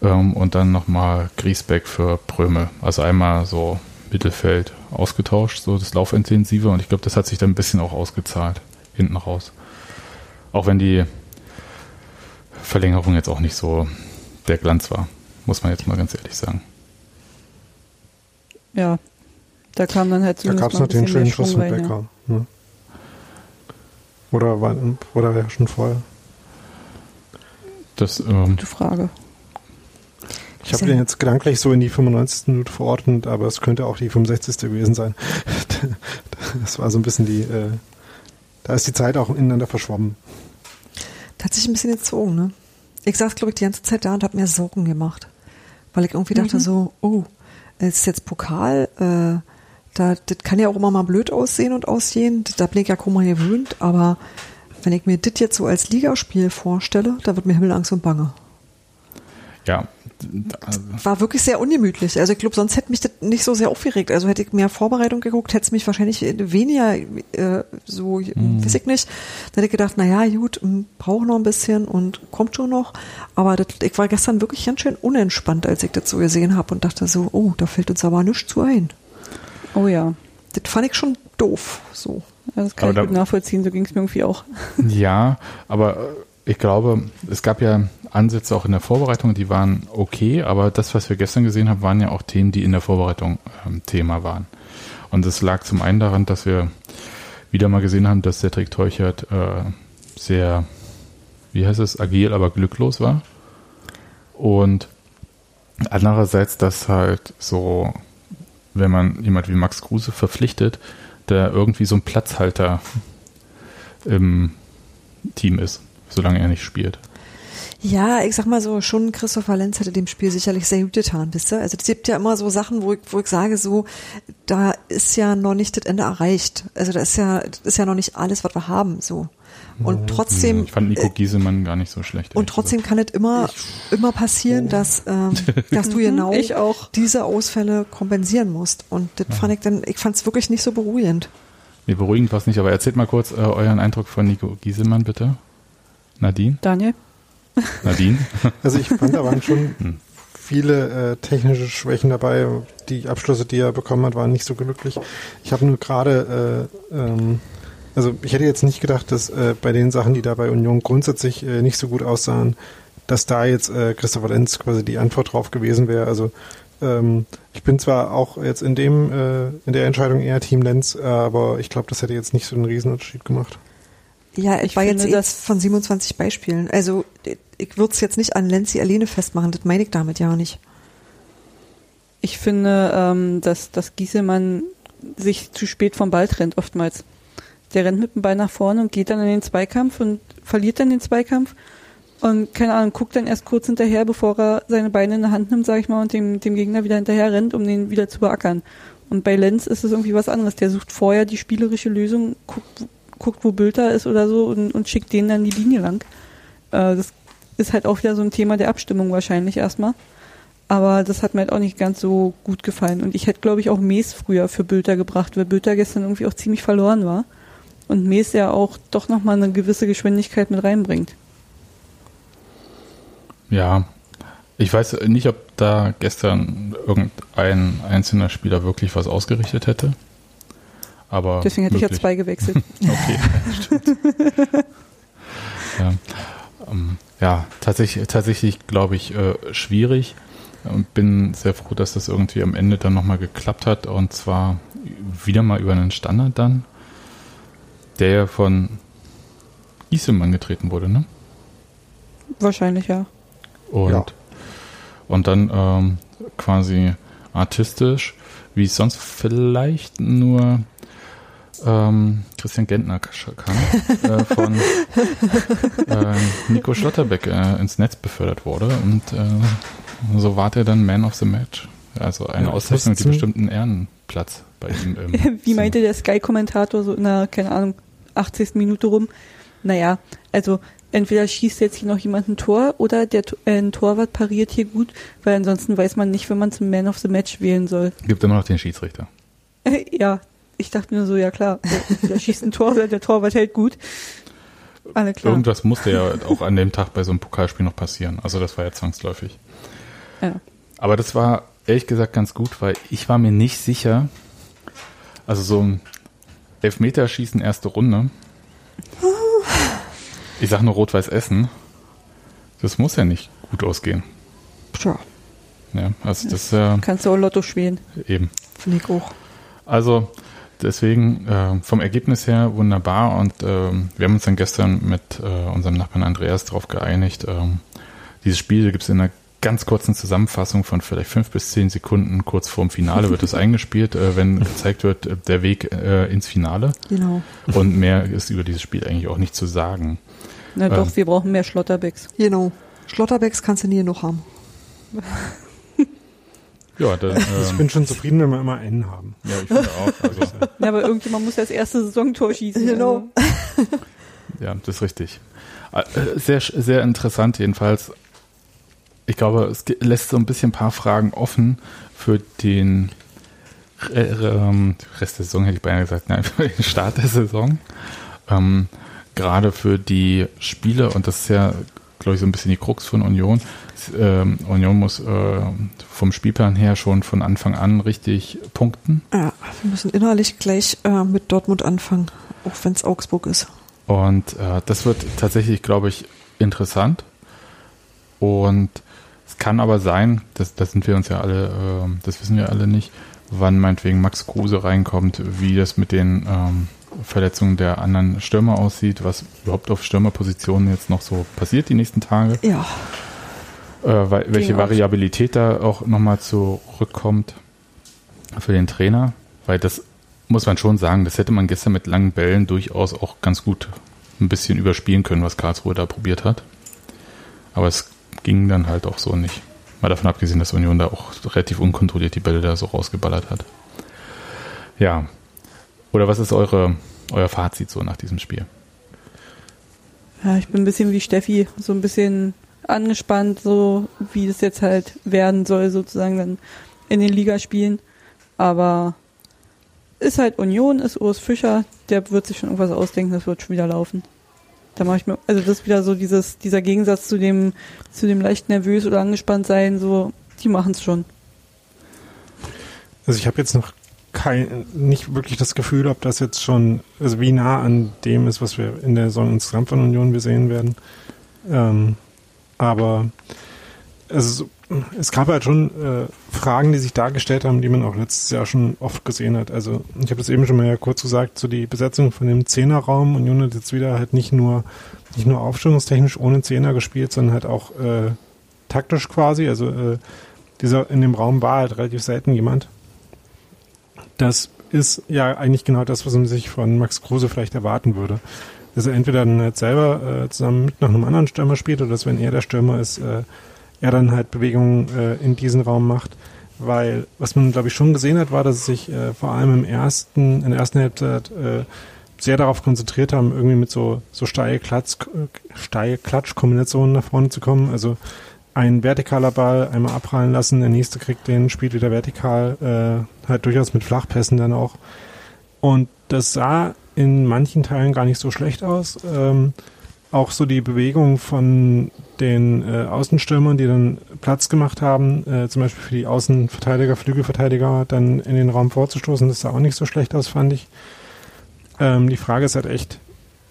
ähm, und dann nochmal Griesbeck für Prömel. Also einmal so Mittelfeld ausgetauscht, so das Laufintensive. Und ich glaube, das hat sich dann ein bisschen auch ausgezahlt, hinten raus. Auch wenn die Verlängerung jetzt auch nicht so der Glanz war, muss man jetzt mal ganz ehrlich sagen ja, da kam dann halt zumindest Da gab es natürlich einen schönen Schuss mit Becker. Ja. Ne? Oder war, oder war schon vorher? Das, ähm, Gute Frage. Ich habe den jetzt gedanklich so in die 95. Minute verordnet, aber es könnte auch die 65. gewesen sein. Das war so ein bisschen die, äh, da ist die Zeit auch ineinander verschwommen. Da hat sich ein bisschen entzogen, ne? Ich saß, glaube ich, die ganze Zeit da und habe mir Sorgen gemacht. Weil ich irgendwie dachte mhm. so, oh, es ist jetzt Pokal, äh, da, das kann ja auch immer mal blöd aussehen und aussehen. Da bin ich ja kaum mal gewöhnt, aber wenn ich mir das jetzt so als Ligaspiel vorstelle, da wird mir Himmelangst und Bange. Ja. War wirklich sehr ungemütlich. Also ich glaube, sonst hätte mich das nicht so sehr aufgeregt. Also hätte ich mehr Vorbereitung geguckt, hätte es mich wahrscheinlich weniger äh, so, mhm. weiß ich nicht. Dann hätte ich gedacht, naja, gut, hm, brauche noch ein bisschen und kommt schon noch. Aber das, ich war gestern wirklich ganz schön unentspannt, als ich das so gesehen habe und dachte so, oh, da fällt uns aber nichts zu ein. Oh ja. Das fand ich schon doof, so. das kann aber ich gut nachvollziehen, so ging es mir irgendwie auch. Ja, aber äh, ich glaube, es gab ja Ansätze auch in der Vorbereitung, die waren okay, aber das, was wir gestern gesehen haben, waren ja auch Themen, die in der Vorbereitung ähm, Thema waren. Und es lag zum einen daran, dass wir wieder mal gesehen haben, dass der Trick Teuchert äh, sehr, wie heißt es, agil, aber glücklos war. Und andererseits, dass halt so, wenn man jemand wie Max Kruse verpflichtet, der irgendwie so ein Platzhalter im Team ist solange er nicht spielt. Ja, ich sag mal so, schon Christopher Lenz hätte dem Spiel sicherlich sehr gut getan, wisst ihr? Also es gibt ja immer so Sachen, wo ich, wo ich sage so, da ist ja noch nicht das Ende erreicht. Also da ist ja, das ist ja noch nicht alles, was wir haben, so. Und trotzdem. Ich fand Nico Giesemann gar nicht so schlecht. Und trotzdem gesagt. kann es immer, immer passieren, oh. dass, ähm, dass du genau diese Ausfälle kompensieren musst. Und das ja. fand ich dann, ich fand es wirklich nicht so beruhigend. Nee, beruhigend war es nicht, aber erzählt mal kurz äh, euren Eindruck von Nico Giesemann, bitte. Nadine? Daniel? Nadine? Also ich fand, da waren schon hm. viele äh, technische Schwächen dabei. Die Abschlüsse, die er bekommen hat, waren nicht so glücklich. Ich habe nur gerade, äh, ähm, also ich hätte jetzt nicht gedacht, dass äh, bei den Sachen, die da bei Union grundsätzlich äh, nicht so gut aussahen, dass da jetzt äh, Christopher Lenz quasi die Antwort drauf gewesen wäre. Also ähm, ich bin zwar auch jetzt in dem äh, in der Entscheidung eher Team Lenz, aber ich glaube, das hätte jetzt nicht so einen Riesenunterschied gemacht. Ja, ich war jetzt das von 27 Beispielen. Also ich würde es jetzt nicht an Lenzi alleine festmachen, das meine ich damit ja nicht. Ich finde, ähm, dass, dass Gieselmann sich zu spät vom Ball trennt oftmals. Der rennt mit dem Ball nach vorne und geht dann in den Zweikampf und verliert dann den Zweikampf und keine Ahnung, guckt dann erst kurz hinterher, bevor er seine Beine in der Hand nimmt, sag ich mal, und dem, dem Gegner wieder hinterher rennt, um den wieder zu beackern. Und bei Lenz ist es irgendwie was anderes. Der sucht vorher die spielerische Lösung, guckt, guckt wo Bülter ist oder so und, und schickt den dann die Linie lang. Äh, das ist halt auch wieder so ein Thema der Abstimmung wahrscheinlich erstmal. Aber das hat mir halt auch nicht ganz so gut gefallen. Und ich hätte, glaube ich, auch Mees früher für Bülter gebracht, weil Bülter gestern irgendwie auch ziemlich verloren war. Und Mees ja auch doch nochmal eine gewisse Geschwindigkeit mit reinbringt. Ja, ich weiß nicht, ob da gestern irgendein einzelner Spieler wirklich was ausgerichtet hätte. Aber Deswegen hätte möglich. ich ja zwei gewechselt. okay, stimmt. ja, ähm, ja, tatsächlich, tatsächlich glaube ich, äh, schwierig. Und bin sehr froh, dass das irgendwie am Ende dann nochmal geklappt hat. Und zwar wieder mal über einen Standard dann, der von Isem angetreten wurde, ne? Wahrscheinlich, ja. Und, ja. und dann ähm, quasi artistisch, wie es sonst vielleicht nur ähm, Christian Gentner kann, äh, von äh, Nico Schlotterbeck äh, ins Netz befördert wurde. Und äh, so war er dann Man of the Match. Also eine ja, Auszeichnung, die bestimmten Ehrenplatz bei ihm. Im Wie meinte der Sky-Kommentator so in der, keine Ahnung, 80. Minute rum? Naja, also entweder schießt jetzt hier noch jemand ein Tor oder der äh, ein Torwart pariert hier gut, weil ansonsten weiß man nicht, wenn man zum Man of the Match wählen soll. Gibt immer noch den Schiedsrichter. ja, ich dachte mir so, ja klar, der, schießt ein Tor, der Torwart hält gut. Alle klar. Irgendwas musste ja auch an dem Tag bei so einem Pokalspiel noch passieren. Also das war ja zwangsläufig. Ja. Aber das war ehrlich gesagt ganz gut, weil ich war mir nicht sicher, also so ein Elfmeterschießen erste Runde, ich sag nur Rot-Weiß Essen. Das muss ja nicht gut ausgehen. Tja. Ja, also das äh, Kannst du auch Lotto spielen. Eben. Finde ich auch. Also deswegen äh, vom Ergebnis her wunderbar und äh, wir haben uns dann gestern mit äh, unserem Nachbarn Andreas darauf geeinigt. Ähm, dieses Spiel gibt es in einer ganz kurzen Zusammenfassung von vielleicht fünf bis zehn Sekunden kurz vorm Finale wird es eingespielt, äh, wenn gezeigt wird, äh, der Weg äh, ins Finale. Genau. Und mehr ist über dieses Spiel eigentlich auch nicht zu sagen. Na doch, ähm, wir brauchen mehr Schlotterbecks. Genau. Schlotterbecks kannst du nie noch haben. Ja, dann, ähm, ich bin schon zufrieden, wenn wir immer einen haben. Ja, ich finde auch. Also. ja, aber irgendjemand muss ja das erste Saisontor schießen. Genau. Also. ja, das ist richtig. Äh, sehr, sehr interessant jedenfalls ich glaube, es lässt so ein bisschen ein paar Fragen offen für den ähm, Rest der Saison, hätte ich beinahe gesagt, nein, für den Start der Saison. Ähm, gerade für die Spiele, und das ist ja, glaube ich, so ein bisschen die Krux von Union. Ähm, Union muss äh, vom Spielplan her schon von Anfang an richtig punkten. Ja, wir müssen innerlich gleich äh, mit Dortmund anfangen, auch wenn es Augsburg ist. Und äh, das wird tatsächlich, glaube ich, interessant. Und es kann aber sein, das, das sind wir uns ja alle, äh, das wissen wir alle nicht, wann meinetwegen Max Kruse reinkommt, wie das mit den ähm, Verletzungen der anderen Stürmer aussieht, was überhaupt auf Stürmerpositionen jetzt noch so passiert die nächsten Tage. Ja. Äh, welche Variabilität da auch nochmal zurückkommt für den Trainer, weil das muss man schon sagen, das hätte man gestern mit langen Bällen durchaus auch ganz gut ein bisschen überspielen können, was Karlsruhe da probiert hat. Aber es ging dann halt auch so nicht. Mal davon abgesehen, dass Union da auch relativ unkontrolliert die Bälle da so rausgeballert hat. Ja. Oder was ist eure, euer Fazit so nach diesem Spiel? Ja, ich bin ein bisschen wie Steffi, so ein bisschen angespannt, so wie es jetzt halt werden soll, sozusagen dann in den Ligaspielen. Aber ist halt Union, ist Urs Fischer, der wird sich schon irgendwas ausdenken, das wird schon wieder laufen. Da mache ich mir, also das ist wieder so dieses, dieser Gegensatz zu dem, zu dem leicht nervös oder angespannt sein, so, die machen es schon. Also ich habe jetzt noch kein, nicht wirklich das Gefühl, ob das jetzt schon, also wie nah an dem ist, was wir in der Saison insgesamt von Union wir sehen werden. Ähm, aber also es gab halt schon äh, Fragen, die sich dargestellt haben, die man auch letztes Jahr schon oft gesehen hat. Also ich habe das eben schon mal ja kurz gesagt, so die Besetzung von dem Zehnerraum Union hat jetzt wieder halt nicht nur nicht nur aufstellungstechnisch ohne Zehner gespielt, sondern halt auch äh, taktisch quasi. Also äh, dieser, in dem Raum war halt relativ selten jemand. Das ist ja eigentlich genau das, was man sich von Max Kruse vielleicht erwarten würde. Dass er entweder dann halt selber äh, zusammen mit noch einem anderen Stürmer spielt oder dass, wenn er der Stürmer ist, äh, er dann halt Bewegungen äh, in diesen Raum macht. Weil, was man, glaube ich, schon gesehen hat, war, dass es sich äh, vor allem im ersten, in der ersten Halbzeit äh, sehr darauf konzentriert haben, irgendwie mit so, so steil Klatsch, steil Klatsch-Kombinationen nach vorne zu kommen. Also ein vertikaler Ball einmal abprallen lassen, der nächste kriegt den, spielt wieder vertikal, äh, halt durchaus mit Flachpässen dann auch. Und das sah in manchen Teilen gar nicht so schlecht aus. Ähm, auch so die Bewegung von den äh, Außenstürmern, die dann Platz gemacht haben, äh, zum Beispiel für die Außenverteidiger, Flügelverteidiger, dann in den Raum vorzustoßen, das sah auch nicht so schlecht aus, fand ich. Ähm, die Frage ist halt echt,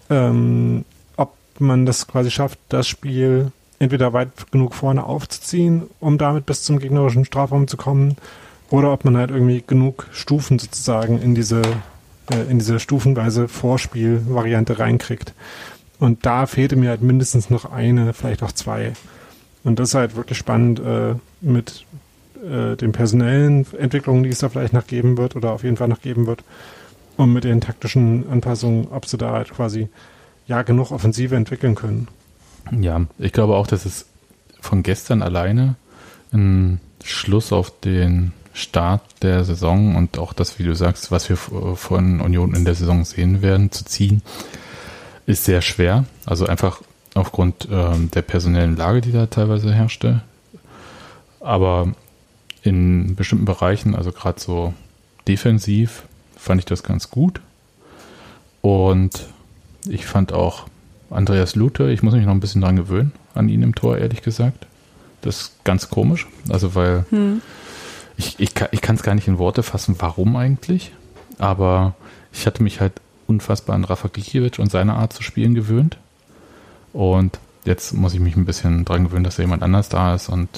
ähm, ob man das quasi schafft, das Spiel entweder weit genug vorne aufzuziehen, um damit bis zum gegnerischen Strafraum zu kommen, oder ob man halt irgendwie genug Stufen sozusagen in diese, äh, in diese stufenweise Vorspielvariante reinkriegt. Und da fehlte mir halt mindestens noch eine, vielleicht auch zwei. Und das ist halt wirklich spannend äh, mit äh, den personellen Entwicklungen, die es da vielleicht noch geben wird oder auf jeden Fall noch geben wird. Und mit den taktischen Anpassungen, ob sie da halt quasi ja genug Offensive entwickeln können. Ja, ich glaube auch, dass es von gestern alleine ein Schluss auf den Start der Saison und auch das, wie du sagst, was wir von Union in der Saison sehen werden, zu ziehen, ist sehr schwer. Also einfach aufgrund ähm, der personellen Lage, die da teilweise herrschte. Aber in bestimmten Bereichen, also gerade so defensiv, fand ich das ganz gut. Und ich fand auch Andreas Lute, ich muss mich noch ein bisschen dran gewöhnen, an ihn im Tor, ehrlich gesagt. Das ist ganz komisch. Also, weil hm. ich, ich, ich kann es gar nicht in Worte fassen, warum eigentlich. Aber ich hatte mich halt unfassbar an Rafa Gikiewicz und seine Art zu spielen gewöhnt. Und jetzt muss ich mich ein bisschen dran gewöhnen, dass da jemand anders da ist und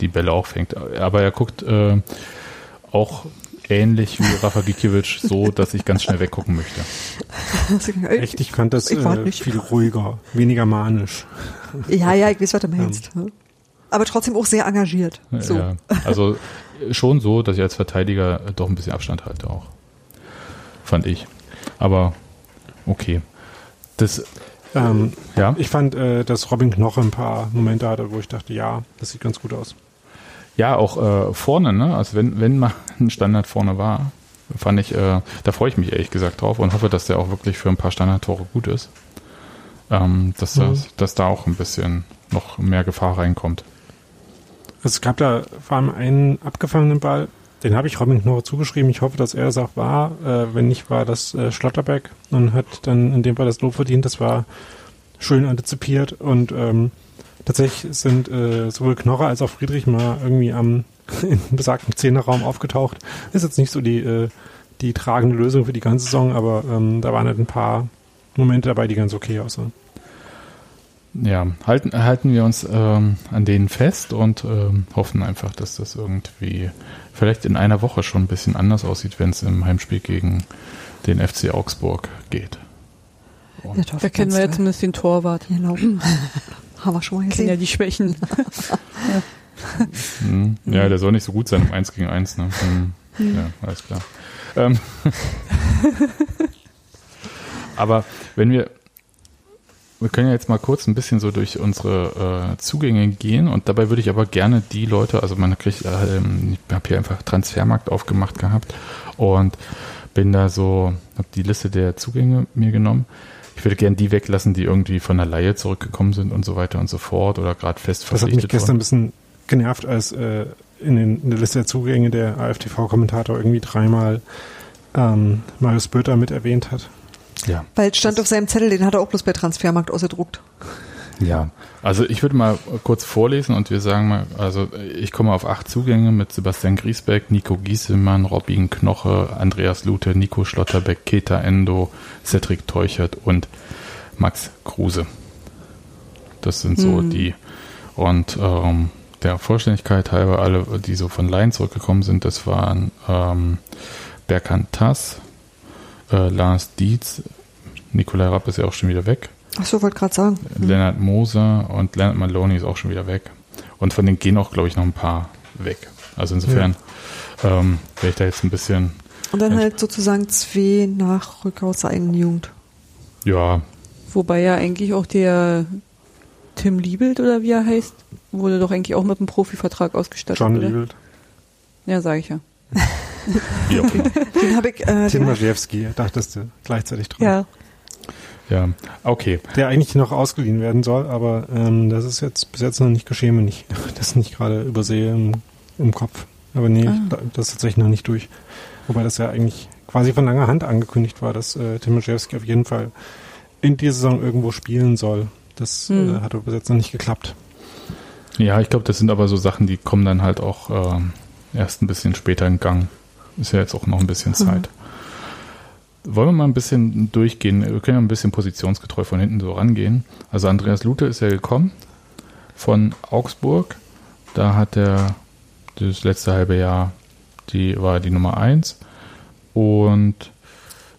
die Bälle auch fängt. Aber er guckt äh, auch ähnlich wie Rafa Gikiewicz so, dass ich ganz schnell weggucken möchte. Echt, ich fand das ich äh, viel ruhiger, weniger manisch. Ja, ja, ich weiß, was du meinst. Ja. Aber trotzdem auch sehr engagiert. So. Ja, also schon so, dass ich als Verteidiger doch ein bisschen Abstand halte auch. Fand ich. Aber okay. Das, ähm, ja. Ich fand, äh, dass Robin Knoche ein paar Momente hatte, wo ich dachte, ja, das sieht ganz gut aus. Ja, auch äh, vorne, ne? Also wenn, wenn mal ein Standard vorne war, fand ich, äh, da freue ich mich ehrlich gesagt drauf und hoffe, dass der auch wirklich für ein paar Standardtore gut ist. Ähm, dass, mhm. das, dass da auch ein bisschen noch mehr Gefahr reinkommt. Es gab da vor allem einen abgefangenen Ball, den habe ich Robin Knorre zugeschrieben. Ich hoffe, dass er es auch war. Äh, wenn nicht, war das äh, Schlotterbeck und hat dann in dem Fall das Lob verdient. Das war schön antizipiert und ähm, tatsächlich sind äh, sowohl Knorre als auch Friedrich mal irgendwie am in besagten Zehnerraum aufgetaucht. Ist jetzt nicht so die, äh, die tragende Lösung für die ganze Saison, aber ähm, da waren halt ein paar Momente dabei, die ganz okay aussahen. Ja, halten, halten wir uns ähm, an denen fest und ähm, hoffen einfach, dass das irgendwie vielleicht in einer Woche schon ein bisschen anders aussieht, wenn es im Heimspiel gegen den FC Augsburg geht. Da kennen wir jetzt zumindest den Torwart. Genau. Haben wir schon mal gesehen. Kennen ja die Schwächen. ja. Hm. ja, der soll nicht so gut sein im 1 gegen 1. Ne? Hm. hm. Ja, alles klar. Ähm. Aber wenn wir, wir können ja jetzt mal kurz ein bisschen so durch unsere äh, Zugänge gehen und dabei würde ich aber gerne die Leute, also man kriegt, äh, ich habe hier einfach Transfermarkt aufgemacht gehabt und bin da so, habe die Liste der Zugänge mir genommen ich würde gerne die weglassen, die irgendwie von der Laie zurückgekommen sind und so weiter und so fort oder gerade fest verpflichtet Das hat mich gestern ein bisschen genervt, als äh, in, den, in, der Liste der Zugänge der AFTV-Kommentator irgendwie dreimal ähm, Marius Böter mit erwähnt hat. Ja. Weil es stand auf seinem Zettel, den hat er auch bloß bei Transfermarkt ausgedruckt. Ja, also ich würde mal kurz vorlesen und wir sagen mal, also ich komme auf acht Zugänge mit Sebastian Griesbeck, Nico Giesemann, Robin Knoche, Andreas Lute, Nico Schlotterbeck, Keta Endo, Cedric Teuchert und Max Kruse. Das sind so hm. die. Und ähm, der Vollständigkeit halber, alle, die so von Laien zurückgekommen sind, das waren ähm, Berkan Tass, äh, Lars Dietz, Nikolai Rapp ist ja auch schon wieder weg. Ach so, wollte gerade sagen. Leonard Moser und Leonard Maloney ist auch schon wieder weg. Und von denen gehen auch, glaube ich, noch ein paar weg. Also insofern ähm, wäre ich da jetzt ein bisschen, Und dann halt sozusagen zwei Nachrücker aus der eigenen Jugend. ja, Wobei ja eigentlich auch der Tim Liebelt oder wie er heißt, wurde doch eigentlich auch mit einem Profivertrag ausgestattet. John oder? Liebelt. Ja, sage ich ja. auch immer. Den habe ich, äh, Tim Majewski, dachtest du gleichzeitig dran. Ja. Ja, okay. Der eigentlich noch ausgeliehen werden soll, aber ähm, das ist jetzt bis jetzt noch nicht geschehen, wenn ich das nicht gerade übersehe im, im Kopf. Aber nee, Ah. da- das ist tatsächlich noch nicht durch. Wobei das ja eigentlich quasi von langer Hand angekündigt war, dass äh, Tim Majewski auf jeden Fall in dieser Saison irgendwo spielen soll. Das Hm. äh, hat aber bis jetzt noch nicht geklappt. Ja, ich glaube, das sind aber so Sachen, die kommen dann halt auch ähm, erst ein bisschen später in Gang. Ist ja jetzt auch noch ein bisschen Zeit. Wollen wir mal ein bisschen durchgehen? Wir können ja ein bisschen positionsgetreu von hinten so rangehen. Also Andreas Lute ist ja gekommen von Augsburg. Da hat er das letzte halbe Jahr die war die Nummer eins und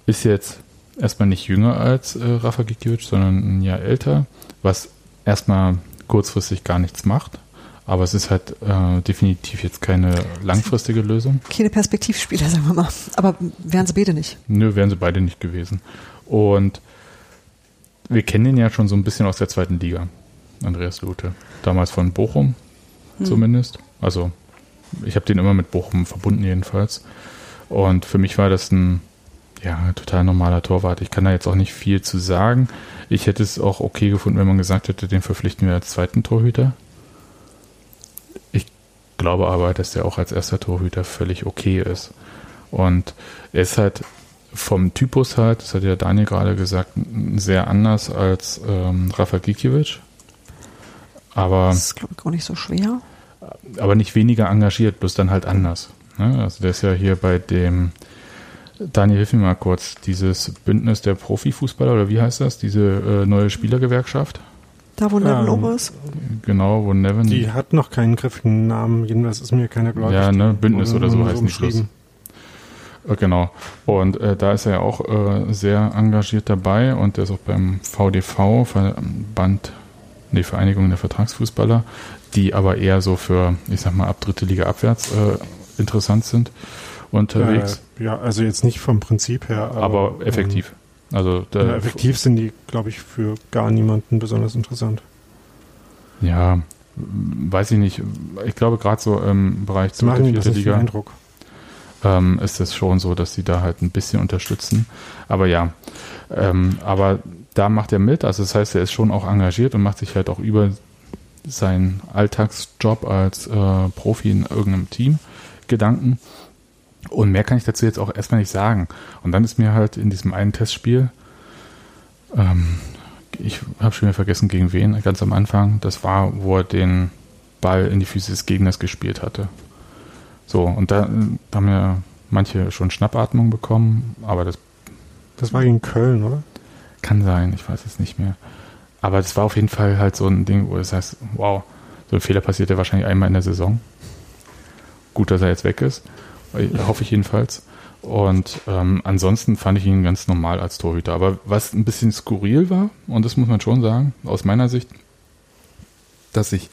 ist jetzt erstmal nicht jünger als äh, Rafa Gikiewicz, sondern ein Jahr älter, was erstmal kurzfristig gar nichts macht. Aber es ist halt äh, definitiv jetzt keine langfristige Lösung. keine Perspektivspieler, sagen wir mal. Aber wären sie beide nicht. Nö, wären sie beide nicht gewesen. Und wir kennen ihn ja schon so ein bisschen aus der zweiten Liga, Andreas Lute. Damals von Bochum zumindest. Also ich habe den immer mit Bochum verbunden jedenfalls. Und für mich war das ein ja, total normaler Torwart. Ich kann da jetzt auch nicht viel zu sagen. Ich hätte es auch okay gefunden, wenn man gesagt hätte, den verpflichten wir als zweiten Torhüter. Ich glaube aber, dass der auch als erster Torhüter völlig okay ist. Und er ist halt vom Typus halt, das hat ja Daniel gerade gesagt, sehr anders als ähm, Rafa Gikiewicz. Aber, Das ist, glaube ich, auch nicht so schwer. aber nicht weniger engagiert, bloß dann halt anders. Ne? Also der ist ja hier bei dem, Daniel, hilf mir mal kurz, dieses Bündnis der Profifußballer, oder wie heißt das? Diese äh, neue Spielergewerkschaft? Da, wo Nevin Ähm, oben ist. Genau, wo Nevin. Die hat noch keinen griffigen Namen, jedenfalls ist mir keiner gläubig. Ja, ne, Bündnis oder so heißen die umschrieben. Äh, Genau. Und äh, da ist er ja auch äh, sehr engagiert dabei und der ist auch beim VDV, Verband, nee, Vereinigung der Vertragsfußballer, die aber eher so für, ich sag mal, ab dritte Liga abwärts äh, interessant sind unterwegs, Äh, ja, also jetzt nicht vom Prinzip her, aber, aber effektiv. Ähm, da, ja, effektiv sind die, glaube ich, für gar niemanden besonders interessant. Ja, weiß ich nicht. Ich glaube gerade so im Bereich vierte viel Liga. Eindruck. ähm, ist es schon so, dass sie da halt ein bisschen unterstützen. Aber ja, ähm, aber da macht er mit. Also das heißt, er ist schon auch engagiert und macht sich halt auch über seinen Alltagsjob als äh, Profi in irgendeinem Team Gedanken. Und mehr kann ich dazu jetzt auch erstmal nicht sagen. Und dann ist mir halt in diesem einen Testspiel, ähm, ich habe schon wieder vergessen, gegen wen, ganz am Anfang, das war, wo er den Ball in die Füße des Gegners gespielt hatte. So, und da, da haben ja manche schon Schnappatmung bekommen, aber das Das war gegen Köln, oder? kann sein, ich weiß es nicht mehr. Aber das war auf jeden Fall halt so ein Ding, wo das heißt, wow, so ein Fehler passiert ja wahrscheinlich einmal in der Saison. Gut, dass er jetzt weg ist, hoffe ich jedenfalls. Und ähm, ansonsten fand ich ihn ganz normal als Torhüter. Aber was ein bisschen skurril war, und das muss man schon sagen, aus meiner Sicht, dass sich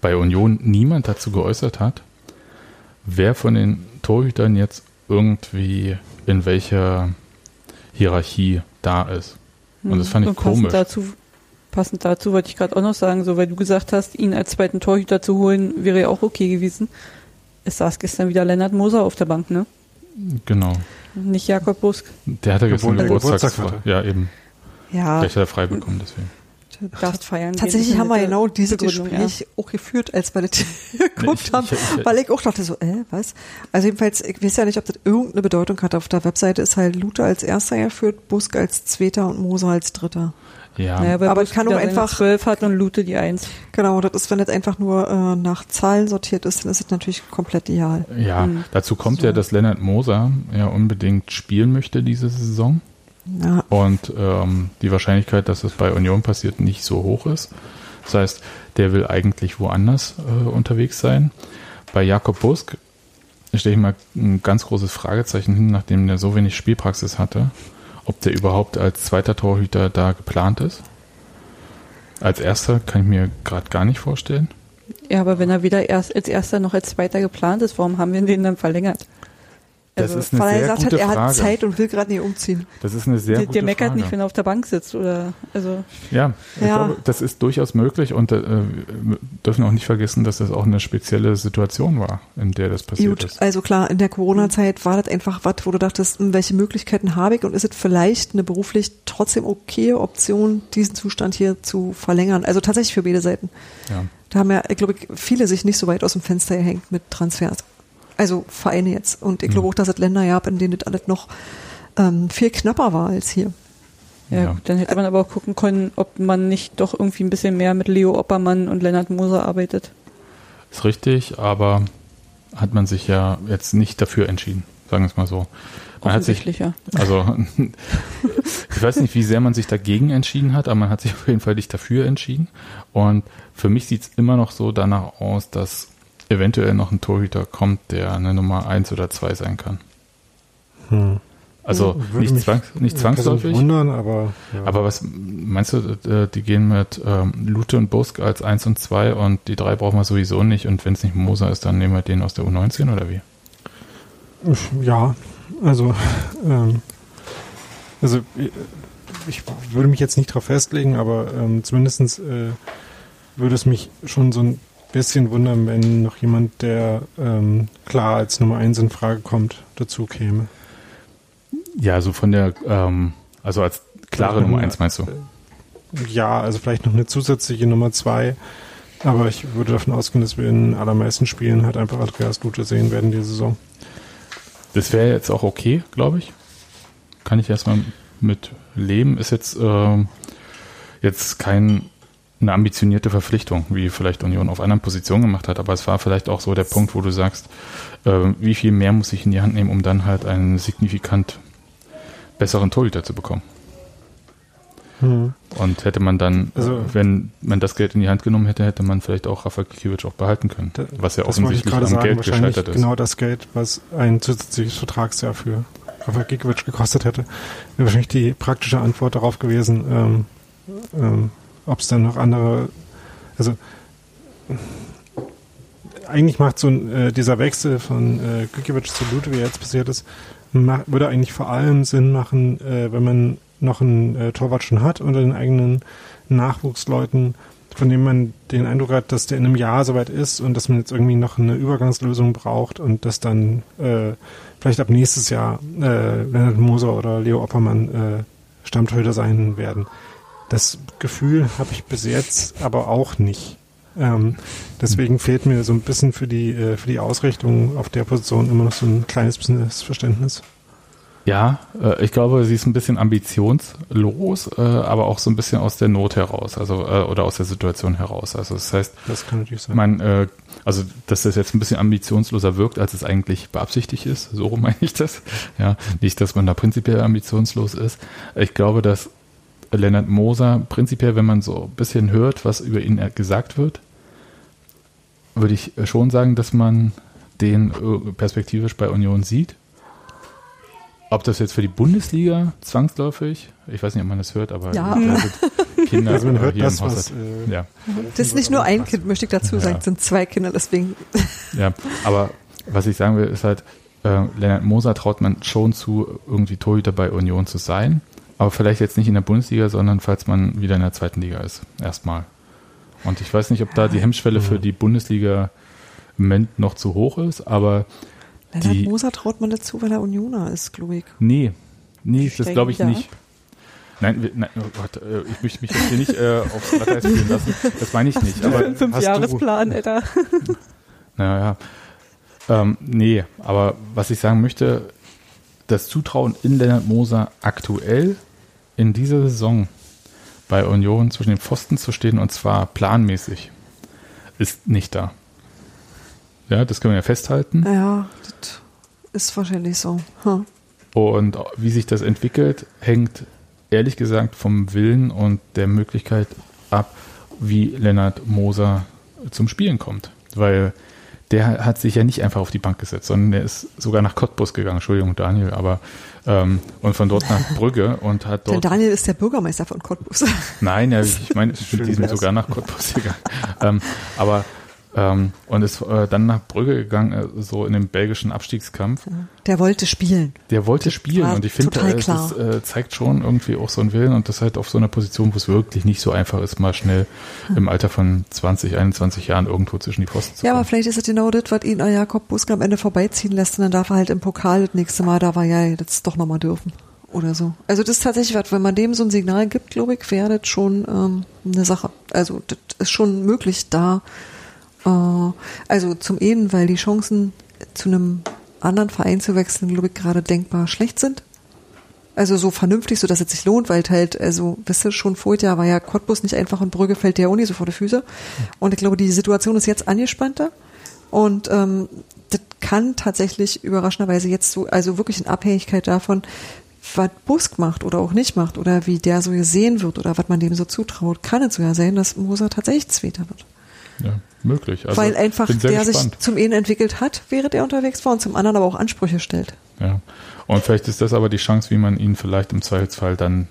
bei Union niemand dazu geäußert hat, wer von den Torhütern jetzt irgendwie in welcher Hierarchie da ist. Und das fand ich Und passend komisch. Dazu, passend dazu wollte ich gerade auch noch sagen, so weil du gesagt hast, ihn als zweiten Torhüter zu holen, wäre ja auch okay gewesen. Es saß gestern wieder Lennart Moser auf der Bank, ne? Genau. Nicht Jakob Busk. Der hatte gestern er Geburtstag hatte. Ja, eben. Ja, Vielleicht hat er frei bekommen, deswegen. Darfst feiern. tatsächlich haben wir genau dieses Gespräch auch geführt, als wir das geguckt haben, ich- ich- weil ich auch dachte so, äh, was? Also jedenfalls, ich weiß ja nicht, ob das irgendeine Bedeutung hat. Auf der Webseite ist halt Luther als Erster geführt, Busk als Zweiter und Moser als Dritter. Ja, Ja. Naja, Aber Busk kann auch einfach- 12 hat und Lute die 1. Genau, das ist, wenn das einfach nur äh, nach Zahlen sortiert ist, dann ist es natürlich komplett ideal. ja. Hm. dazu kommt So. ja, dass Lennart Moser ja unbedingt spielen möchte diese Saison. Ja, Und ähm, die Wahrscheinlichkeit, dass es bei Union passiert, nicht so hoch ist. Das heißt, der will eigentlich woanders äh, unterwegs sein. Bei Jakob Busk stelle ich mal ein ganz großes Fragezeichen hin, nachdem der so wenig Spielpraxis hatte, ob der überhaupt als zweiter Torhüter da geplant ist. Als erster kann ich mir gerade gar nicht vorstellen. Ja, aber wenn er weder erst als erster noch als zweiter geplant ist, warum haben wir den dann verlängert? Das Also, ist eine Weil er gesagt gute hat, er Frage. hat Zeit und will gerade nicht umziehen. Das ist eine sehr der, gute der meckert Frage. nicht, wenn er auf der Bank sitzt oder also Ja, ich Ja. glaube, das ist durchaus möglich und äh, wir dürfen auch nicht vergessen, dass das auch eine spezielle Situation war, in der das passiert Gut, ist. also klar, in der Corona-Zeit war das einfach was, wo du dachtest, hm, welche Möglichkeiten habe ich und ist es vielleicht eine beruflich trotzdem okaye Option, diesen Zustand hier zu verlängern? Also tatsächlich für beide Seiten. Ja. Da haben ja, ich glaube ich, viele sich nicht so weit aus dem Fenster gehängt mit Transfers. Also Vereine jetzt. Und ich glaube Mhm. auch, dass es Länder gab, in denen das alles noch ähm, viel knapper war als hier. ja, Ja. gut, dann hätte man aber auch gucken können, ob man nicht doch irgendwie ein bisschen mehr mit Leo Oppermann und Lennart Moser arbeitet. Ist richtig, aber hat man sich ja jetzt nicht dafür entschieden, sagen wir es mal so. Man hat sich, ja. also ich weiß nicht, wie sehr man sich dagegen entschieden hat, aber man hat sich auf jeden Fall nicht dafür entschieden. Und für mich sieht es immer noch so danach aus, dass eventuell noch ein Torhüter kommt, der eine Nummer eins oder zwei sein kann. Hm. Also Würde nicht, zwangs, nicht zwangsläufig. wundern, aber ja. Aber was meinst du, äh, die gehen mit ähm, Lute und Busk als 1 und 2 und die drei brauchen wir sowieso nicht und wenn es nicht Moser ist, dann nehmen wir den aus der U19 oder wie? Ja, also, ähm, also äh, ich würde mich jetzt nicht darauf festlegen, aber ähm, zumindest äh, würde es mich schon so ein bisschen wundern, wenn noch jemand, der ähm, klar als Nummer eins in Frage kommt, dazu käme. Ja, so von der, ähm, also als klare Also, Nummer 1 meinst du? Ja, also vielleicht noch eine zusätzliche Nummer zwei, aber ich würde davon ausgehen, dass wir in allermeisten Spielen halt einfach Andreas Lute sehen werden diese Saison. Das wäre jetzt auch okay, glaube ich. Kann ich erstmal mit leben. Ist jetzt, ähm, jetzt kein, eine ambitionierte Verpflichtung, wie vielleicht Union auf anderen Positionen gemacht hat, aber es war vielleicht auch so der Punkt, wo du sagst, ähm, wie viel mehr muss ich in die Hand nehmen, um dann halt einen signifikant besseren Torhüter zu bekommen. Hm. Und hätte man dann, Also- wenn man das Geld in die Hand genommen hätte, hätte man vielleicht auch Rafa Kiewicz auch behalten können. Da- was ja offensichtlich am sagen, Geld gescheitert ist. Genau das Geld, was ein zusätzliches Vertragsjahr für Rafa Gikiewicz gekostet hätte, wäre wahrscheinlich die praktische Antwort darauf gewesen, ähm, ähm, ob es dann noch andere, also eigentlich macht so äh, dieser Wechsel von äh, Gikiewicz zu Lute, wie er jetzt passiert ist, ma- würde eigentlich vor allem Sinn machen, äh, wenn man noch einen äh, Torwart schon hat unter den eigenen Nachwuchsleuten, von dem man den Eindruck hat, dass der in einem Jahr soweit ist und dass man jetzt irgendwie noch eine Übergangslösung braucht und dass dann äh, vielleicht ab nächstes Jahr äh, Leonard Moser oder Leo Oppermann äh, Stammtorhüter sein werden. Das Gefühl habe ich bis jetzt aber auch nicht. Ähm, deswegen fehlt mir so ein bisschen für die, äh, für die Ausrichtung auf der Position immer noch so ein kleines bisschen das Verständnis. Ja, äh, ich glaube, sie ist ein bisschen ambitionslos, äh, aber auch so ein bisschen aus der Not heraus, also äh, oder aus der Situation heraus. Also das heißt, Das kann natürlich sein. man, äh, also dass das jetzt ein bisschen ambitionsloser wirkt, als es eigentlich beabsichtigt ist. So meine ich das. Ja, nicht, dass man da prinzipiell ambitionslos ist. Ich glaube, dass Lennart Moser prinzipiell, wenn man so ein bisschen hört, was über ihn gesagt wird, würde ich schon sagen, dass man den äh, perspektivisch bei Union sieht. Ob das jetzt für die Bundesliga zwangsläufig, ich weiß nicht, ob man das hört, aber Ja. Kinder also man äh, hört hier das, im was äh, Ja. Das ist nicht nur ein Kind, möchte ich dazu sagen. Ja. Es sind zwei Kinder, deswegen. Ja, aber was ich sagen will, ist halt, äh, Lennart Moser traut man schon zu, irgendwie Torhüter bei Union zu sein. Aber vielleicht jetzt nicht in der Bundesliga, sondern falls man wieder in der zweiten Liga ist. Erstmal. Und ich weiß nicht, ob da die Hemmschwelle für die Bundesliga im Moment noch zu hoch ist, aber Lennart Die- Moser traut man dazu, weil er Unioner ist, glaube ich. nee, nee, das steigen glaube ich nicht. Nein, wir, nein, oh Gott, äh, ich möchte mich jetzt hier nicht äh, aufs Glatteis führen lassen. Das meine ich nicht. Aber Fünf Jahresplan, Alter. Naja, ähm, nee, aber was ich sagen möchte, das Zutrauen in Lennart Moser aktuell in dieser Saison bei Union zwischen den Pfosten zu stehen und zwar planmäßig ist nicht da. Ja, das können wir ja festhalten. Ja, das ist wahrscheinlich so. Hm. Und wie sich das entwickelt, hängt ehrlich gesagt vom Willen und der Möglichkeit ab, wie Lennart Moser zum Spielen kommt. Weil der hat sich ja nicht einfach auf die Bank gesetzt, sondern der ist sogar nach Cottbus gegangen, Entschuldigung Daniel, aber ähm, und von dort nach Brügge und hat dort Daniel ist der Bürgermeister von Cottbus. Nein, ja, ich meine, die sind sogar nach Cottbus gegangen. ähm, aber Ähm, und ist äh, dann nach Brügge gegangen, äh, so in den belgischen Abstiegskampf. Der wollte spielen. Der wollte spielen war und ich finde, äh, das äh, zeigt schon irgendwie auch so einen Willen und das halt auf so einer Position, wo es wirklich nicht so einfach ist, mal schnell im Alter von 20, 21 Jahren irgendwo zwischen die Pfosten zu Ja, aber kommen. vielleicht ist es genau das, was ihn Jakob Buske am Ende vorbeiziehen lässt und dann darf er halt im Pokal das nächste Mal, da war ja jetzt doch nochmal dürfen. Oder so. Also das ist tatsächlich was, wenn man dem so ein Signal gibt, glaube ich, wäre das schon ähm, eine Sache. Also das ist schon möglich da. Äh, also zum einen, weil die Chancen zu einem anderen Verein zu wechseln, glaube ich, gerade denkbar schlecht sind. Also so vernünftig, so dass es sich lohnt, weil halt, also, wisst ihr, schon vorher war ja Cottbus nicht einfach und Brügge fällt der nicht so vor die Füße. Und ich glaube, die Situation ist jetzt angespannter. Und ähm, das kann tatsächlich überraschenderweise jetzt so, also wirklich in Abhängigkeit davon, was Busk macht oder auch nicht macht oder wie der so gesehen wird oder was man dem so zutraut, kann es so ja sein, dass Moser tatsächlich Zweiter wird. Ja, möglich. Also, weil einfach bin sehr der gespannt. sich zum einen entwickelt hat, während er unterwegs war und zum anderen aber auch Ansprüche stellt. Ja. Und vielleicht ist das aber die Chance, wie man ihn vielleicht im Zweifelsfall dann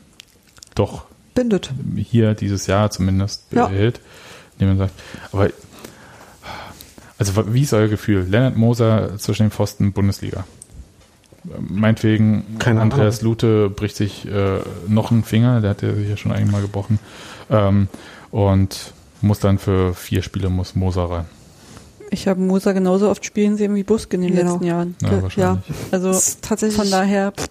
doch Bindet. hier dieses Jahr zumindest Ja. behält. Indem man sagt, aber also wie ist euer Gefühl? Lennart Moser zwischen den Pfosten Bundesliga. Meinetwegen, Keine Andreas Lute bricht sich äh, noch einen Finger, der hat ja sich ja schon einmal gebrochen. Ähm, und muss dann für vier Spiele muss Moser rein. Ich habe Moser genauso oft spielen sehen wie Busk in den Genau. letzten Jahren. Ja, Ja. Also tatsächlich von daher. pff.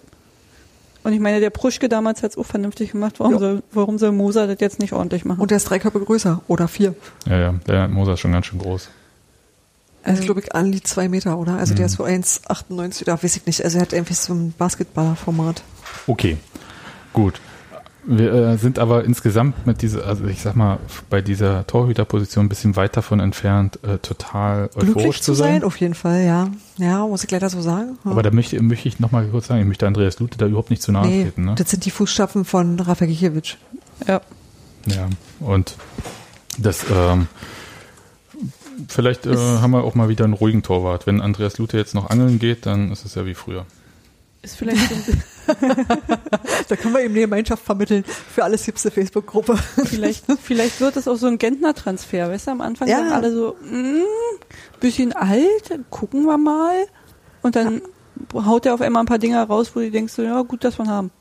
Und ich meine, der Pruschke damals hat es auch vernünftig gemacht. Warum, Ja. soll, warum soll Moser das jetzt nicht ordentlich machen? Und der ist drei Köpfe größer oder vier. Ja, ja, Lennart Moser ist schon ganz schön groß. Er ist, Also- glaube ich, an die zwei Meter, oder? Also der ist so 1,98 oder weiß ich nicht. Also er hat irgendwie so ein Basketballerformat. Okay, gut. Wir äh, sind aber insgesamt mit dieser, also ich sag mal, bei dieser Torhüterposition ein bisschen weit davon entfernt, äh, total euphorisch Glücklich zu sein, auf jeden Fall, ja. Ja, muss ich leider so sagen. Ja. Aber da möchte, möchte ich nochmal kurz sagen, ich möchte Andreas Lute da überhaupt nicht zu nahe nee, treten. Ne? das sind die Fußstapfen von Rafa Gikiewicz. ja. Ja, und das, ähm, vielleicht äh, haben wir auch mal wieder einen ruhigen Torwart. Wenn Andreas Lute jetzt noch angeln geht, dann ist es ja wie früher. Ist vielleicht so ein Da können wir ihm eine Gemeinschaft vermitteln. Für alles eine Facebook-Gruppe. Vielleicht, vielleicht wird es auch so ein Gentner-Transfer. Weißt du, am Anfang Ja. sagen alle so, mm, bisschen alt, gucken wir mal. Und dann haut er auf einmal ein paar Dinge raus, wo du denkst, so, ja, gut, dass wir ihn haben.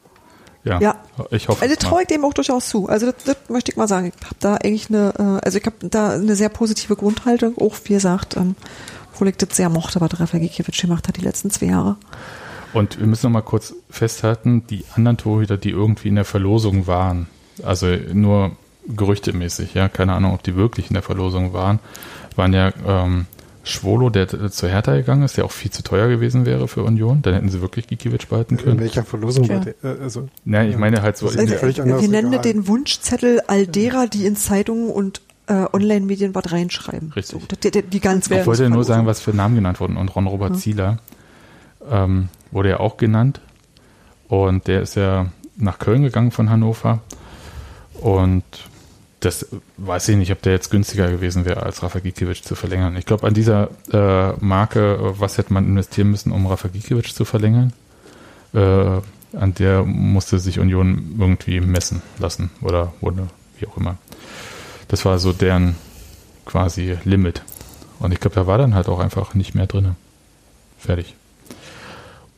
Ja, Ja. ich hoffe. Also traue ich dem auch durchaus zu. Also das, das möchte ich mal sagen. Ich habe da eigentlich eine, äh, also ich habe da eine sehr positive Grundhaltung. Auch wie gesagt, ähm, obwohl ich das sehr mochte, was Rafa Gikiewicz gemacht hat die letzten zwei Jahre. Und wir müssen noch mal kurz festhalten, die anderen Torhüter, die irgendwie in der Verlosung waren, also nur gerüchtemäßig, ja, keine Ahnung, ob die wirklich in der Verlosung waren, waren ja ähm, Schwolo, der zu Hertha gegangen ist, der auch viel zu teuer gewesen wäre für Union. Dann hätten sie wirklich Gikiewicz behalten In können. welcher Verlosung war der? Äh, also, Nein, ich meine halt so. In Also, wir nennen egal. den Wunschzettel all derer, die in Zeitungen und äh, Online-Medien was reinschreiben. Richtig. So, die, die, die ganz ich wollte ja nur sagen, was für Namen genannt wurden. Und Ron-Robert Zieler ähm, wurde ja auch genannt. Und der ist ja nach Köln gegangen von Hannover. Und das weiß ich nicht, ob der jetzt günstiger gewesen wäre, als Rafa Gikiewicz zu verlängern. Ich glaube, an dieser äh, Marke, äh, was hätte man investieren müssen, um Rafa Gikiewicz zu verlängern, äh, an der musste sich Union irgendwie messen lassen oder wurde, wie auch immer. Das war so deren quasi Limit. Und ich glaube, da war dann halt auch einfach nicht mehr drinne. Fertig.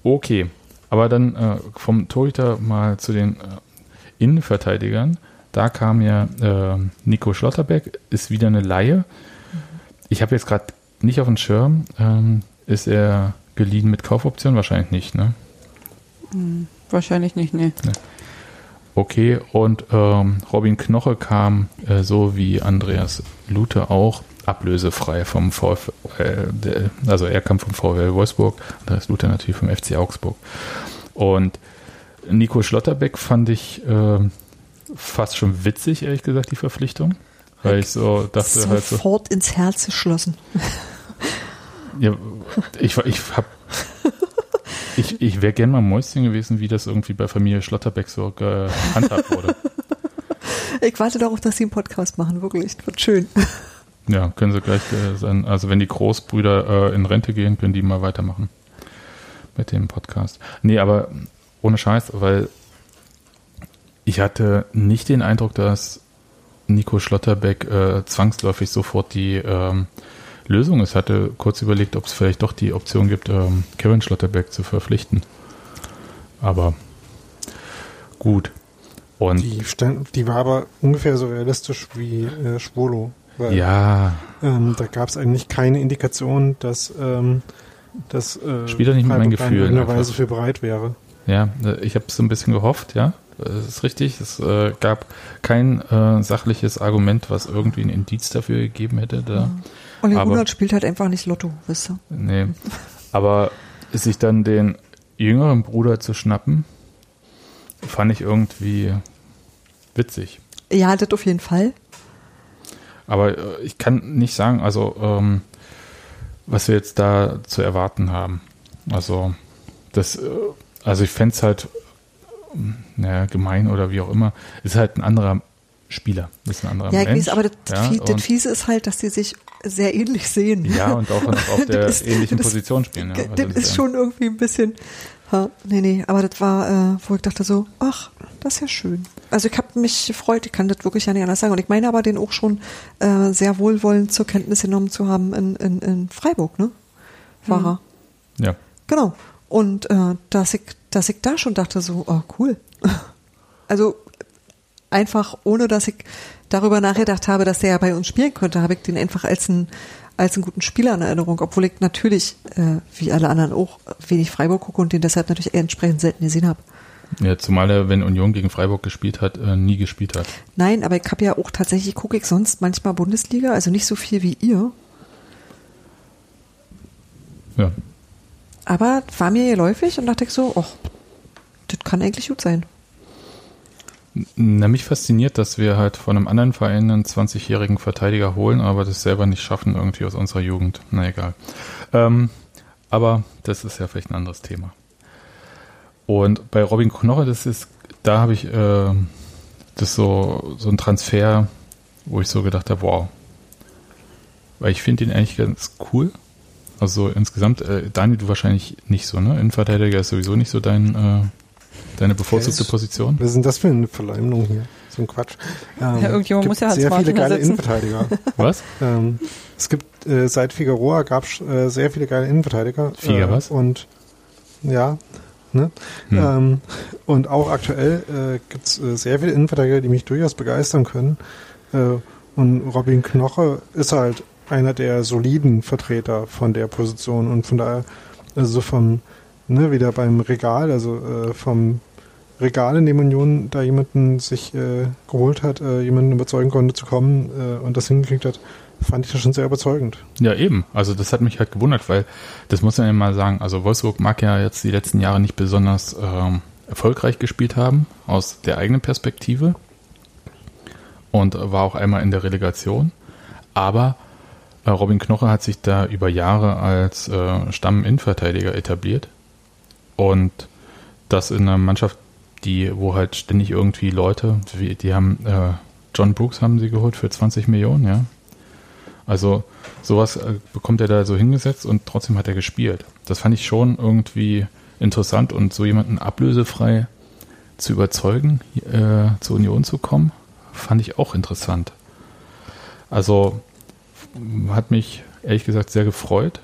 Okay, aber dann äh, vom Torhüter mal zu den äh, Innenverteidigern. Da kam ja äh, Nico Schlotterbeck, ist wieder eine Laie. Ich habe jetzt gerade nicht auf dem Schirm. Ähm, ist er geliehen mit Kaufoption? Wahrscheinlich nicht, ne? Wahrscheinlich nicht, nee. Okay, und ähm, Robin Knoche kam, äh, so wie Andreas Lute auch, ablösefrei vom VfL, äh, also er kam vom VfL Wolfsburg, Andreas Lute natürlich vom FC Augsburg. Und Nico Schlotterbeck fand ich äh, fast schon witzig, ehrlich gesagt, die Verpflichtung. Weil ich so dachte halt so, Sofort ins Herz geschlossen. ja, ich, ich hab ich, ich wäre gern mal Mäuschen gewesen, wie das irgendwie bei Familie Schlotterbeck so gehandhabt wurde. Ich warte darauf, dass sie einen Podcast machen, wirklich. Das wird schön. Ja, können sie gleich äh, sein. Also wenn die Großbrüder äh, in Rente gehen, können die mal weitermachen mit dem Podcast. Nee, aber ohne Scheiß, weil ich hatte nicht den Eindruck, dass Nico Schlotterbeck äh, zwangsläufig sofort die ähm, Lösung ist. Hatte kurz überlegt, ob es vielleicht doch die Option gibt, ähm, Kevin Schlotterbeck zu verpflichten. Aber gut. Und Die, stand, die war aber ungefähr so realistisch wie äh, Schwolo. Weil, ja, ähm, da gab es eigentlich keine Indikation, dass ähm, das äh, Spielt doch nicht mit Freiburg da in. Weise für bereit wäre. ja, ich habe so ein bisschen gehofft, ja. Das ist richtig. Es äh, gab kein äh, sachliches Argument, was irgendwie ein Indiz dafür gegeben hätte. Da. Olli Aber- Runert spielt halt einfach nicht Lotto, wisst ihr. Nee. Aber sich dann den jüngeren Bruder zu schnappen, fand ich irgendwie witzig. Ja, das auf jeden Fall. Aber äh, ich kann nicht sagen, also ähm, was wir jetzt da zu erwarten haben. Also das, äh, also ich fände es halt, ähm, naja, gemein oder wie auch immer, ist halt ein anderer Spieler, ist ein anderer Ja, Mensch. aber das, ja, das Fiese ist halt, dass die sich sehr ähnlich sehen. ja, und auch auf der Das ist- ähnlichen das- Position spielen. Ja, das Also ist schon irgendwie ein bisschen. Ha, nee, nee, aber das war, äh, wo ich dachte so, ach, das ist ja schön. Also ich habe mich gefreut, ich kann das wirklich ja nicht anders sagen. Und ich meine aber den auch schon äh, sehr wohlwollend zur Kenntnis genommen zu haben in, in, in Freiburg, ne? War er. Ja. Genau. Und äh, dass ich, dass ich da schon dachte so, oh cool. Also einfach ohne, dass ich darüber nachgedacht habe, dass der ja bei uns spielen könnte, habe ich den einfach als einen als einen guten Spieler in Erinnerung, obwohl ich natürlich, äh, wie alle anderen auch, wenig Freiburg gucke und den deshalb natürlich entsprechend selten gesehen habe. Ja, zumal er, wenn Union gegen Freiburg gespielt hat, äh, nie gespielt hat. Nein, aber ich habe ja auch tatsächlich, gucke ich sonst manchmal Bundesliga, also nicht so viel wie ihr, Ja. aber war mir geläufig und dachte ich so, oh, das kann eigentlich gut sein. Na, mich fasziniert, dass wir halt von einem anderen Verein einen 20-jährigen Verteidiger holen, aber das selber nicht schaffen, irgendwie aus unserer Jugend. Na egal. Ähm, aber das ist ja vielleicht ein anderes Thema. Und bei Robin Knoche, das ist, da habe ich äh, das so, so ein Transfer, wo ich so gedacht habe, wow. Weil ich finde ihn eigentlich ganz cool. Also insgesamt, äh, Daniel, du wahrscheinlich nicht so, ne? Innenverteidiger ist sowieso nicht so dein, äh, deine bevorzugte. Position. Was ist denn das für eine Verleumdung hier? So ein Quatsch. Ähm, Ja, irgendjemand muss ja Hans sehr viele Martin geile ersetzen. Innenverteidiger. Was? ähm, es gibt äh, seit Figueroa gab es äh, sehr viele geile Innenverteidiger. Figa äh, was? Und ja, ne? Hm. Ähm, und auch aktuell äh, gibt es äh, sehr viele Innenverteidiger, die mich durchaus begeistern können. Äh, und Robin Knoche ist halt einer der soliden Vertreter von der Position und von daher, also so vom, ne, wieder beim Regal, also äh, vom Regal, in dem Union da jemanden sich äh, geholt hat, äh, jemanden überzeugen konnte zu kommen und das hingekriegt hat, fand ich das schon sehr überzeugend. Ja, eben. Also das hat mich halt gewundert, weil das muss man ja mal sagen. Also Wolfsburg mag ja jetzt die letzten Jahre nicht besonders ähm, erfolgreich gespielt haben, aus der eigenen Perspektive. Und war auch einmal in der Relegation. Aber äh, Robin Knoche hat sich da über Jahre als äh, Stamm-Innenverteidiger etabliert. Und das in einer Mannschaft, die, wo halt ständig irgendwie Leute, die haben, äh, John Brooks haben sie geholt für 20 Millionen, ja. Also sowas äh, bekommt er da so hingesetzt und trotzdem hat er gespielt. Das fand ich schon irgendwie interessant und so jemanden ablösefrei zu überzeugen, äh, zur Union zu kommen, fand ich auch interessant. Also hat mich ehrlich gesagt sehr gefreut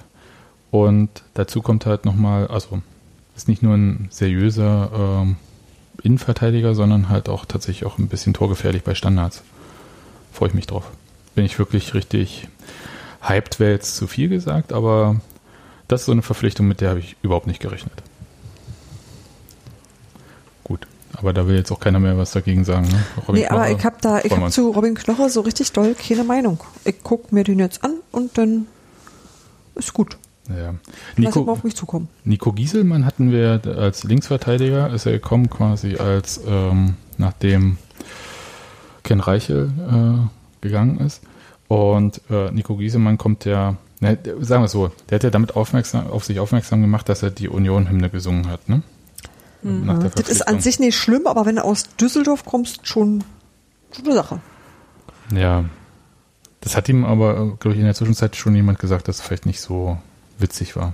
und dazu kommt halt nochmal, also ist nicht nur ein seriöser ähm, Innenverteidiger, sondern halt auch tatsächlich auch ein bisschen torgefährlich bei Standards. Freue ich mich drauf. Bin ich wirklich richtig hyped, wäre jetzt zu viel gesagt, aber das ist so eine Verpflichtung, mit der habe ich überhaupt nicht gerechnet. Gut, aber da will jetzt auch keiner mehr was dagegen sagen. Ne? Robin nee, aber Knoche, ich habe da, ich uns. zu Robin Knoche so richtig doll keine Meinung. Ich gucke mir den jetzt an und dann ist gut. Ja. Lass Nico, auf mich zukommen. Nico Gieselmann hatten wir als Linksverteidiger, ist er gekommen quasi als, ähm, nachdem Ken Reichel äh, gegangen ist. Und äh, Nico Gieselmann kommt ja, ne, sagen wir es so, der hat ja damit aufmerksam, auf sich aufmerksam gemacht, dass er die Union-Hymne gesungen hat, ne? Der Das ist an sich nicht schlimm, aber wenn du aus Düsseldorf kommst, schon, schon eine Sache. Ja. Das hat ihm aber, glaube ich, in der Zwischenzeit schon jemand gesagt, dass es vielleicht nicht so witzig war.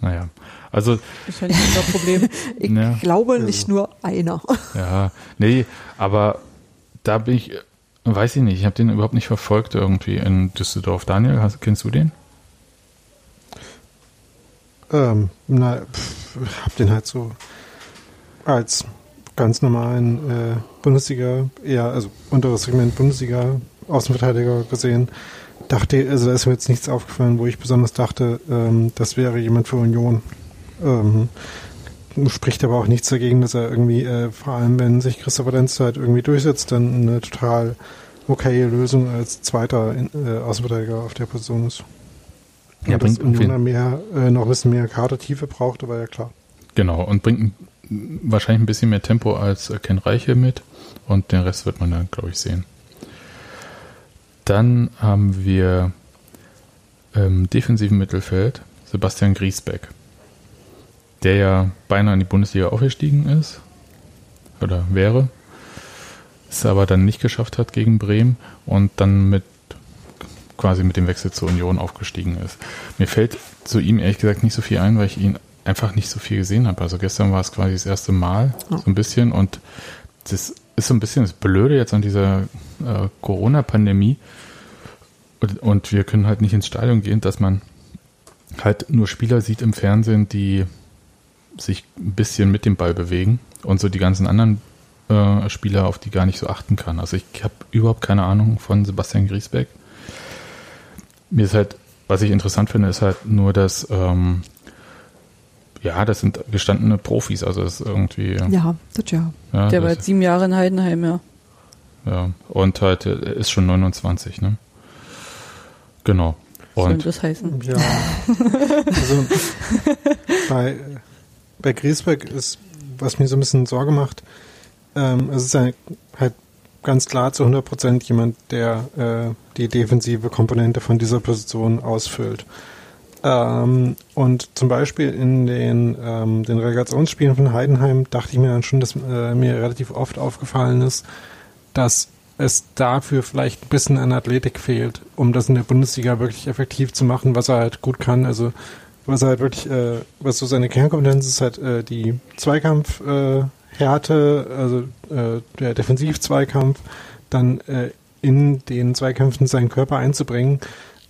Naja. Also, ist ja nicht unser Problem. Ich Ja. glaube nicht nur einer. Ja, nee, aber da bin ich, Weiß ich nicht, ich habe den überhaupt nicht verfolgt irgendwie in Düsseldorf. Daniel, hast, kennst du den? Ähm, na, pff, hab den halt so als ganz normalen äh, Bundesliga, eher, also unteres Segment Bundesliga Außenverteidiger gesehen. Dachte, also da ist mir jetzt nichts aufgefallen, wo ich besonders dachte, ähm, das wäre jemand für Union. Ähm, spricht aber auch nichts dagegen, dass er irgendwie, äh, vor allem wenn sich Christopher Lenz halt irgendwie durchsetzt, dann eine total okaye Lösung als zweiter äh, Außenverteidiger auf der Position ist. Ja, Und dass bringt irgendwie- Union mehr, äh, noch ein bisschen mehr Kadertiefe braucht, war ja klar. Genau, und bringt ein- wahrscheinlich ein bisschen mehr Tempo als äh, Ken Reiche mit und den Rest wird man dann, glaube ich, sehen. Dann haben wir im defensiven Mittelfeld Sebastian Griesbeck, der ja beinahe in die Bundesliga aufgestiegen ist oder wäre, es aber dann nicht geschafft hat gegen Bremen und dann mit quasi mit dem Wechsel zur Union aufgestiegen ist. Mir fällt zu ihm ehrlich gesagt nicht so viel ein, weil ich ihn einfach nicht so viel gesehen habe. Also gestern war es quasi das erste Mal Ja. so ein bisschen und das ist so ein bisschen das Blöde jetzt an dieser äh, Corona-Pandemie und, und wir können halt nicht ins Stadion gehen, dass man halt nur Spieler sieht im Fernsehen, die sich ein bisschen mit dem Ball bewegen und so die ganzen anderen äh, Spieler, auf die gar nicht so achten kann. Also ich habe überhaupt keine Ahnung von Sebastian Griesbeck. Mir ist halt, was ich interessant finde, ist halt nur, dass ähm, ja, das sind gestandene Profis, also das ist irgendwie Ja, das ja. ja, Der war das, jetzt sieben Jahre in Heidenheim, ja. ja und halt er ist schon 29, ne? Genau. Was soll Und das heißen? Ja. also bei, bei Griesbeck ist, was mir so ein bisschen Sorge macht, ähm, es ist halt, halt ganz klar zu 100 Prozent jemand, der äh, die defensive Komponente von dieser Position ausfüllt. Ähm, und zum Beispiel in den, ähm, den Relegationsspielen von Heidenheim dachte ich mir dann schon, dass äh, mir relativ oft aufgefallen ist, dass es dafür vielleicht ein bisschen an Athletik fehlt, um das in der Bundesliga wirklich effektiv zu machen, was er halt gut kann. Also was er halt wirklich, äh, was so seine Kernkompetenz ist, halt äh, die Zweikampfhärte, äh, also äh, der Defensivzweikampf, dann äh, in den Zweikämpfen seinen Körper einzubringen.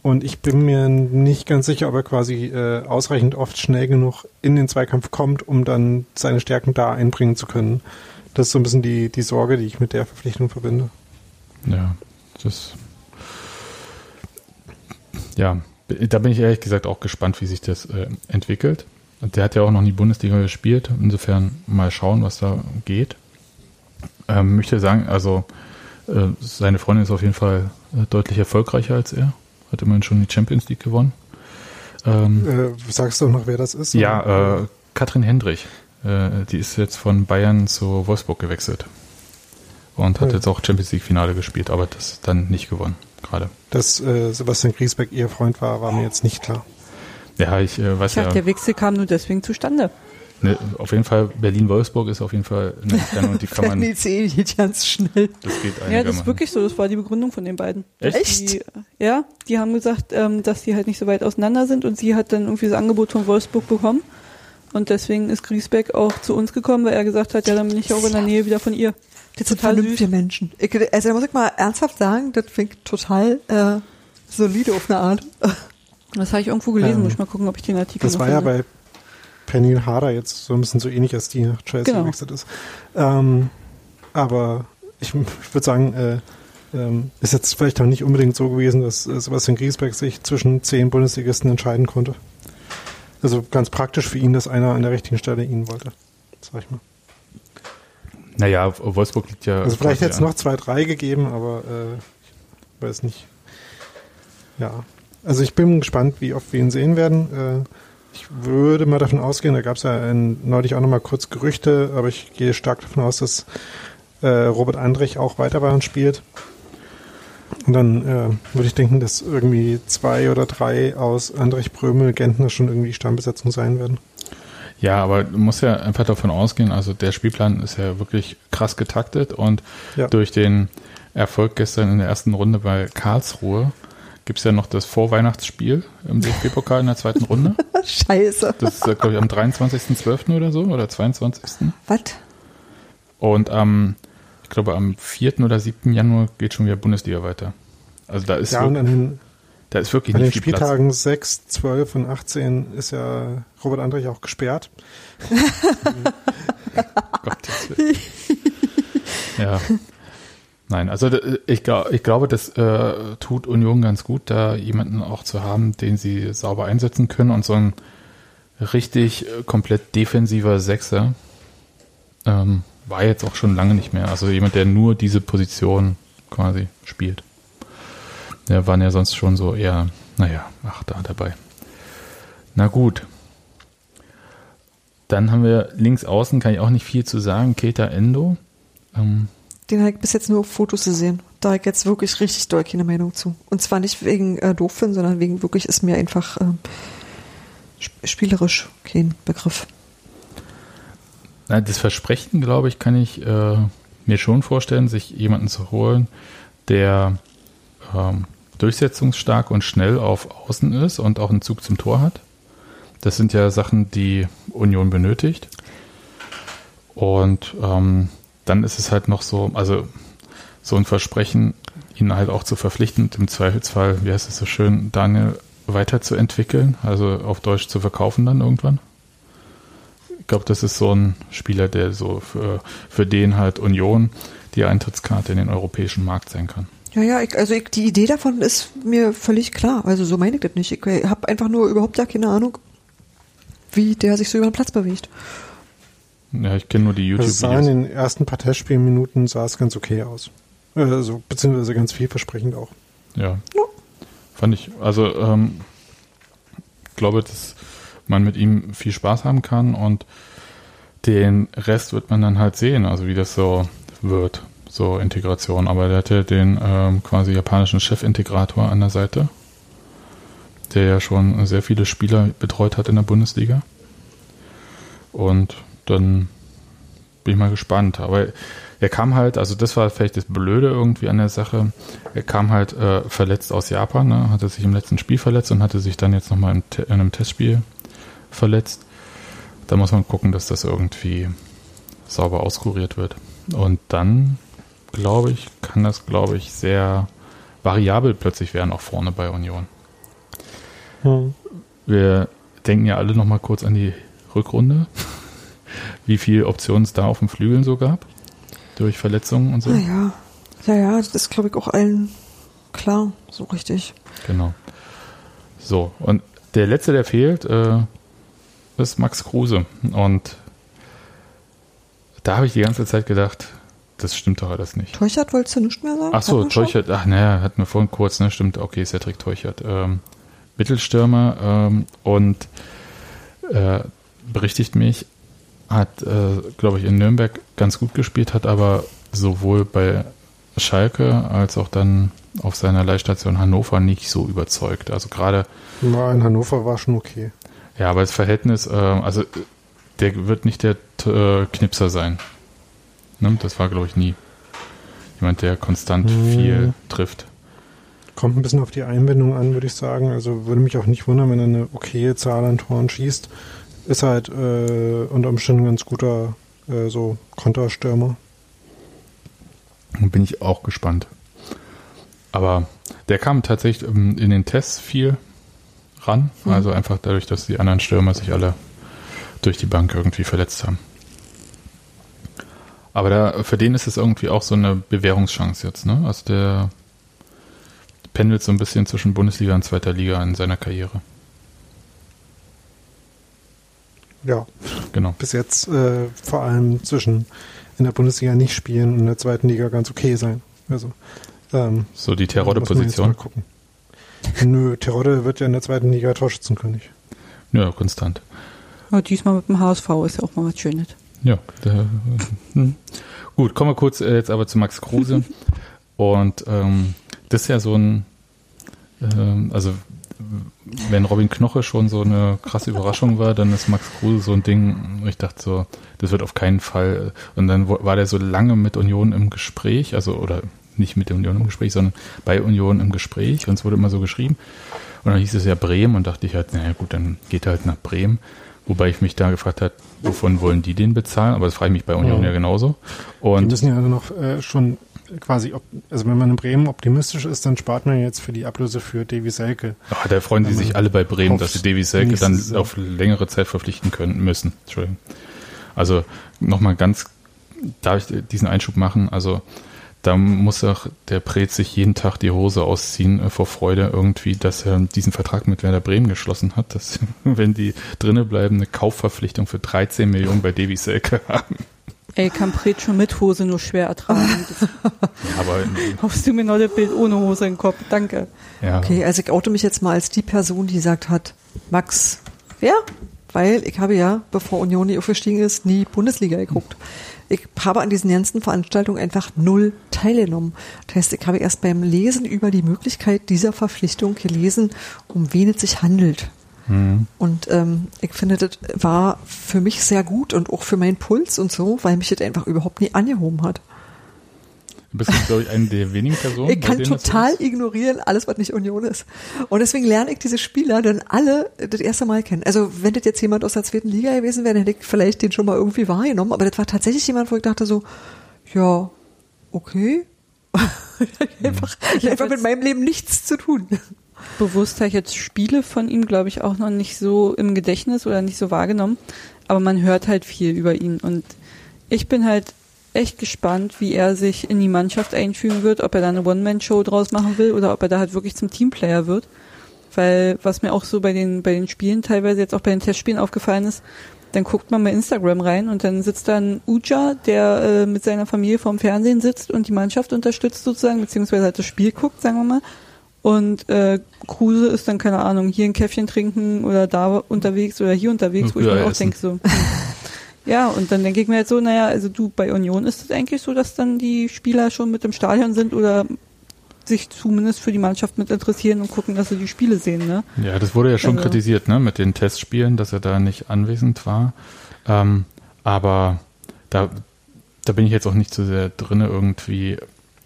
Und ich bin mir nicht ganz sicher, ob er quasi äh, ausreichend oft schnell genug in den Zweikampf kommt, um dann seine Stärken da einbringen zu können. Das ist so ein bisschen die, die Sorge, die ich mit der Verpflichtung verbinde. Ja, das. Ja, da bin ich ehrlich gesagt auch gespannt, wie sich das äh, entwickelt. Der hat ja auch noch nie Bundesliga gespielt. Insofern mal schauen, was da geht. Ähm, möchte sagen, also äh, seine Freundin ist auf jeden Fall äh, deutlich erfolgreicher als er. Hat immerhin schon die Champions League gewonnen. Ähm, Äh, sagst du noch, wer das ist? ja, äh, Katrin Hendrich. Äh, die ist jetzt von Bayern zu Wolfsburg gewechselt. Und hat Ja. jetzt auch Champions League Finale gespielt, aber das dann nicht gewonnen, gerade. Dass äh, Sebastian Griesbeck ihr Freund war, war mir jetzt nicht klar. Ja, ich äh, weiß Ich dachte, ja, der Wechsel kam nur deswegen zustande. ne, auf jeden Fall Berlin-Wolfsburg ist auf jeden Fall eine Entfernung, die kann man, Die Zähne geht ganz schnell. das geht Ja, das ist wirklich so. Das war die Begründung von den beiden. Echt? Die, ja, die haben gesagt, ähm, dass die halt nicht so weit auseinander sind und sie hat dann irgendwie das Angebot von Wolfsburg bekommen. Und deswegen ist Griesbeck auch zu uns gekommen, weil er gesagt hat, ja, dann bin ich auch in der Nähe wieder von ihr. Das sind Total vernünftige süß. Menschen. Ich, also da muss ich mal ernsthaft sagen, das klingt total äh, solide auf eine Art. Das habe ich irgendwo gelesen, Ähm, muss ich mal gucken, ob ich den Artikel Das noch war ja finde. bei Penny Harder jetzt so ein bisschen so ähnlich, als die nach Chelsea Genau. gewechselt ist. Ähm, aber ich, ich würde sagen, äh, ähm, ist jetzt vielleicht auch nicht unbedingt so gewesen, dass äh, Sebastian Griesbeck sich zwischen zehn Bundesligisten entscheiden konnte. Also ganz praktisch für ihn, dass einer an der richtigen Stelle ihn wollte. Sag ich mal. Naja, Wolfsburg liegt ja. Also vielleicht hätte es noch zwei, drei gegeben, aber äh, ich weiß nicht. Ja. Also ich bin gespannt, wie oft wir ihn sehen werden. Äh, ich würde mal davon ausgehen, da gab es ja ein, neulich auch noch mal kurz Gerüchte, aber ich gehe stark davon aus, dass äh, Robert Andrich auch weiter bei uns spielt. Und dann äh, würde ich denken, dass irgendwie zwei oder drei aus Andrich Brömel Gentner schon irgendwie Stammbesetzung sein werden. Ja, aber du musst ja einfach davon ausgehen, also der Spielplan ist ja wirklich krass getaktet und Ja. durch den Erfolg gestern in der ersten Runde bei Karlsruhe gibt es ja noch das Vorweihnachtsspiel im DFB-Pokal in der zweiten Runde. Scheiße. Das ist, glaube ich, am 23.12. oder so oder 22. Was? Und am, ich glaube, am 4. oder 7. Januar geht schon wieder Bundesliga weiter. Also da ist, Ja, und an den, da ist wirklich an den nicht viel Platz. Spieltagen 6, 12 und 18 ist ja Robert Andrich auch gesperrt. Willen. ja. Nein, also d- ich, ich glaube, das äh, tut Union ganz gut, da jemanden auch zu haben, den sie sauber einsetzen können und so ein richtig äh, komplett defensiver Sechser ähm, war jetzt auch schon lange nicht mehr. Also jemand, der nur diese Position quasi spielt. Der waren ja sonst schon so eher, naja, ach da dabei. Na gut. Dann haben wir links außen, kann ich auch nicht viel zu sagen, Keta Endo. Ähm, Den habe ich bis jetzt nur auf Fotos gesehen. Da habe ich jetzt wirklich richtig doll keine Meinung zu. Und zwar nicht wegen äh, doof finden, sondern wegen wirklich ist mir einfach sp spielerisch kein Begriff. na, das Versprechen, glaube ich, kann ich äh, mir schon vorstellen, sich jemanden zu holen, der ähm, durchsetzungsstark und schnell auf Außen ist und auch einen Zug zum Tor hat. Das sind ja Sachen, die Union benötigt. Und ähm, dann ist es halt noch so, also so ein Versprechen, ihn halt auch zu verpflichten im Zweifelsfall, wie heißt es so schön, Daniel weiterzuentwickeln, also auf Deutsch zu verkaufen dann irgendwann. Ich glaube, das ist so ein Spieler, der so für, für den halt Union die Eintrittskarte in den europäischen Markt sein kann. Ja, ja, ich, also ich, die Idee davon ist mir völlig klar. Also so meine ich das nicht. Ich habe einfach nur überhaupt gar keine Ahnung, wie der sich so über den Platz bewegt. Ja, ich kenne nur die Also es sah in den ersten paar Testspielminuten sah es ganz okay aus. Äh, Also, beziehungsweise ganz vielversprechend auch. Ja. Ja. Fand ich, also ähm, glaube, dass man mit ihm viel Spaß haben kann und den Rest wird man dann halt sehen, also wie das so wird, so Integration. Aber der hatte den ähm, quasi japanischen Chefintegrator an der Seite, der ja schon sehr viele Spieler betreut hat in der Bundesliga. Und dann bin ich mal gespannt. Aber er kam halt, also das war vielleicht das Blöde irgendwie an der Sache. Er kam halt äh, verletzt aus Japan, ne? hatte sich im letzten Spiel verletzt und hatte sich dann jetzt nochmal in, in einem Testspiel verletzt. Da muss man gucken, dass das irgendwie sauber auskuriert wird. Und dann, glaube ich, kann das, glaube ich, sehr variabel plötzlich werden, auch vorne bei Union. Hm. Wir denken ja alle nochmal kurz an die Rückrunde, wie viele Optionen es da auf dem Flügeln so gab, durch Verletzungen und so. Naja, ja, ja, das ist, glaube ich, auch allen klar, so richtig. Genau. So, und der letzte, der fehlt, äh, ist Max Kruse. Und da habe ich die ganze Zeit gedacht, das stimmt doch alles nicht. Teuchert wolltest du nicht mehr sagen? Ach so? Teuchert, ach naja, hatten wir vorhin kurz, ne, stimmt, okay, Cedric Teuchert. Ähm, Mittelstürmer ähm, und äh, berichtigt mich, hat, äh, glaube ich, in Nürnberg ganz gut gespielt, hat aber sowohl bei Schalke als auch dann auf seiner Leihstation Hannover nicht so überzeugt. Also gerade, Ja, in Hannover war schon okay. ja, aber das Verhältnis, äh, also der wird nicht der äh, Knipser sein. Ne? Das war, glaube ich, nie. Jemand, der konstant Hm. viel trifft. Kommt ein bisschen auf die Einbindung an, würde ich sagen. Also würde mich auch nicht wundern, wenn er eine okaye Zahl an Toren schießt. Ist halt äh, unter Umständen ein ganz guter äh, so Konterstürmer. Bin ich auch gespannt. Aber der kam tatsächlich ähm, in den Tests viel ran. Mhm. Also einfach dadurch, dass die anderen Stürmer sich alle durch die Bank irgendwie verletzt haben. Aber da, für den ist es irgendwie auch so eine Bewährungschance jetzt, ne? Also der pendelt so ein bisschen zwischen Bundesliga und zweiter Liga in seiner Karriere. Ja, Genau. bis jetzt äh, vor allem zwischen in der Bundesliga nicht spielen und in der zweiten Liga ganz okay sein. Also ähm, So die Terodde-Position. gucken. Nö, Terodde wird ja in der zweiten Liga Torschützenkönig. Ja, konstant. Aber diesmal mit dem HSV ist ja auch mal was Schönes. Ja, der, hm. gut, kommen wir kurz äh, jetzt aber zu Max Kruse. Und ähm, das ist ja so ein, ähm, also wenn Robin Knoche schon so eine krasse Überraschung war, dann ist Max Kruse so ein Ding, ich dachte so, das wird auf keinen Fall. Und dann war der so lange mit Union im Gespräch, also oder nicht mit der Union im Gespräch, sondern bei Union im Gespräch und es wurde immer so geschrieben. Und dann hieß es ja Bremen und dachte ich halt, naja gut, dann geht er halt nach Bremen. Wobei ich mich da gefragt habe, wovon wollen die den bezahlen? Aber das frage ich mich bei Union Ja. ja genauso. Die Und müssen ja also noch äh, schon quasi, op- also wenn man in Bremen optimistisch ist, dann spart man jetzt für die Ablöse für Davy Selke. ach, da freuen die sich alle bei Bremen, dass sie Davy Selke dann Saison. auf längere Zeit verpflichten können müssen. Entschuldigung. Also nochmal ganz, darf ich diesen Einschub machen? Also da muss auch der Prez sich jeden Tag die Hose ausziehen äh, vor Freude irgendwie, dass er diesen Vertrag mit Werder Bremen geschlossen hat, dass wenn die drinnen bleiben, eine Kaufverpflichtung für 13 Millionen bei Davy Selke haben. Ey, kann Pret schon mit Hose nur schwer ertragen. Das, Aber hoffst du mir noch das Bild ohne Hose im Kopf? Danke. ja, Okay, also ich oute mich jetzt mal als die Person, die gesagt hat, Max, wer? Weil ich habe ja, bevor Union nie aufgestiegen ist, nie Bundesliga geguckt. Ich habe an diesen ganzen Veranstaltungen einfach null teilgenommen. Das heißt, ich habe erst beim Lesen über die Möglichkeit dieser Verpflichtung gelesen, um wen es sich handelt. Und ähm, ich finde, das war für mich sehr gut und auch für meinen Puls und so, weil mich das einfach überhaupt nie angehoben hat. Du bist, glaube ich, eine der wenigen Personen. Ich bei kann so total ist. ignorieren, alles, was nicht Union ist. Und deswegen lerne ich diese Spieler dann alle das erste Mal kennen. Also wenn das jetzt jemand aus der zweiten Liga gewesen wäre, dann hätte ich vielleicht den schon mal irgendwie wahrgenommen. Aber das war tatsächlich jemand, wo ich dachte so, ja, okay. einfach einfach mit meinem Leben nichts zu tun. Bewusst habe ich jetzt Spiele von ihm, glaube ich, auch noch nicht so im Gedächtnis oder nicht so wahrgenommen. Aber man hört halt viel über ihn. Und ich bin halt echt gespannt, wie er sich in die Mannschaft einfügen wird, ob er da eine One-Man-Show draus machen will oder ob er da halt wirklich zum Teamplayer wird. Weil was mir auch so bei den, bei den Spielen, teilweise jetzt auch bei den Testspielen aufgefallen ist, dann guckt man bei Instagram rein und dann sitzt da ein Uja, der äh, mit seiner Familie vorm Fernsehen sitzt und die Mannschaft unterstützt sozusagen, beziehungsweise halt das Spiel guckt, sagen wir mal. Und äh, Kruse ist dann, keine Ahnung, hier ein Käffchen trinken oder da unterwegs oder hier unterwegs, wo ich mir auch denke so. Ja, und dann denke ich mir halt so, naja, also du, bei Union ist es eigentlich so, dass dann die Spieler schon mit im Stadion sind oder sich zumindest für die Mannschaft mit interessieren und gucken, dass sie die Spiele sehen, ne? Ja, das wurde ja schon Also- kritisiert, ne, mit den Testspielen, dass er da nicht anwesend war. Ähm, aber da, da bin ich jetzt auch nicht so sehr drinne irgendwie.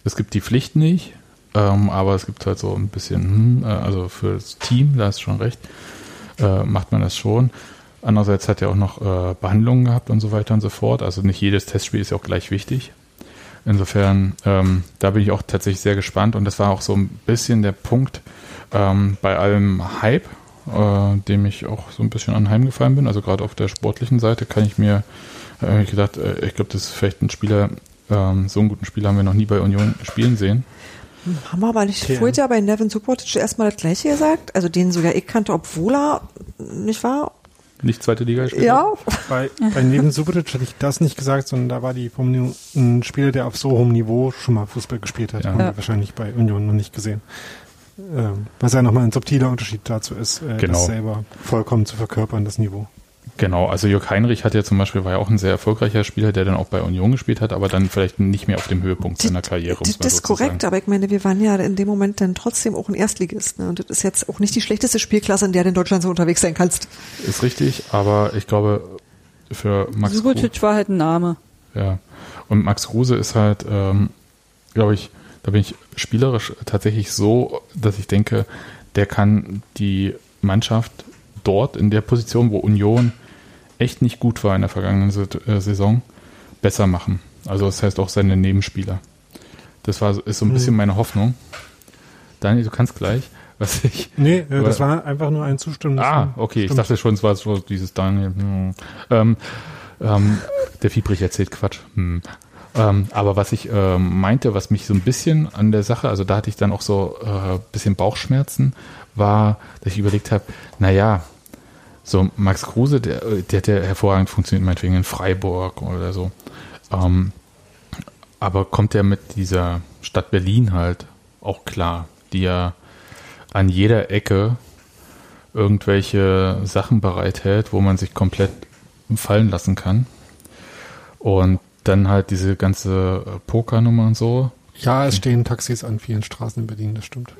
Es gibt die Pflicht nicht, ähm, aber es gibt halt so ein bisschen, hm, äh, also fürs Team, da hast du schon recht, äh, macht man das schon. Andererseits hat er auch noch äh, Behandlungen gehabt und so weiter und so fort. Also nicht jedes Testspiel ist ja auch gleich wichtig. Insofern, ähm, da bin ich auch tatsächlich sehr gespannt und das war auch so ein bisschen der Punkt ähm, bei allem Hype, äh, dem ich auch so ein bisschen anheimgefallen bin. Also gerade auf der sportlichen Seite kann ich mir, äh, gedacht, äh, ich glaube, das ist vielleicht ein Spieler, ähm, so einen guten Spieler haben wir noch nie bei Union spielen sehen. Haben wir aber nicht Okay. vorher ja bei Nevin Subotic erstmal das gleiche gesagt? Also den sogar ich kannte, obwohl er nicht wahr? Nicht zweite Liga gespielt? Ja, Bei, bei Neven Subotic hatte ich das nicht gesagt, sondern da war die Formulierung ein Spieler, der auf so hohem Niveau schon mal Fußball gespielt hat. Ja. Haben Ja. wir wahrscheinlich bei Union noch nicht gesehen. Ähm, was ja nochmal ein subtiler Unterschied dazu ist, äh, Genau. das selber vollkommen zu verkörpern, das Niveau. Genau, also Jörg Heinrich hat ja zum Beispiel, war ja auch ein sehr erfolgreicher Spieler, der dann auch bei Union gespielt hat, aber dann vielleicht nicht mehr auf dem Höhepunkt seiner Karriere. um Das, das ist korrekt, aber ich meine, wir waren ja in dem Moment dann trotzdem auch ein Erstligist. Ne? Und das ist jetzt auch nicht die schlechteste Spielklasse, in der du in Deutschland so unterwegs sein kannst. Ist richtig, aber ich glaube, für Max Kruse, Subotic war halt ein Name. ja. Und Max Kruse ist halt, ähm, glaube ich, da bin ich spielerisch tatsächlich so, dass ich denke, der kann die Mannschaft dort in der Position, wo Union echt nicht gut war in der vergangenen äh, Saison, besser machen. Also das heißt auch seine Nebenspieler. Das war, ist so ein bisschen meine Hoffnung. Daniel, du kannst gleich, was ich Nee, äh, Aber- das war einfach nur ein Zustimmen. Ah, okay. Ich Stimmt. dachte schon, es war so dieses Daniel. Hm. Ähm, ähm, der Fiebrich erzählt Quatsch. Hm. Ähm, aber was ich ähm, meinte, was mich so ein bisschen an der Sache, also da hatte ich dann auch so ein äh, bisschen Bauchschmerzen, war, dass ich überlegt habe, naja, so Max Kruse, der, der hat ja hervorragend funktioniert, meinetwegen in Freiburg oder so. Ähm, aber kommt der mit dieser Stadt Berlin halt auch klar, die ja an jeder Ecke irgendwelche Sachen bereithält, wo man sich komplett fallen lassen kann. Und dann halt diese ganze äh, Pokernummer und so. Ja, es stehen Taxis an vielen Straßen in Berlin, das stimmt.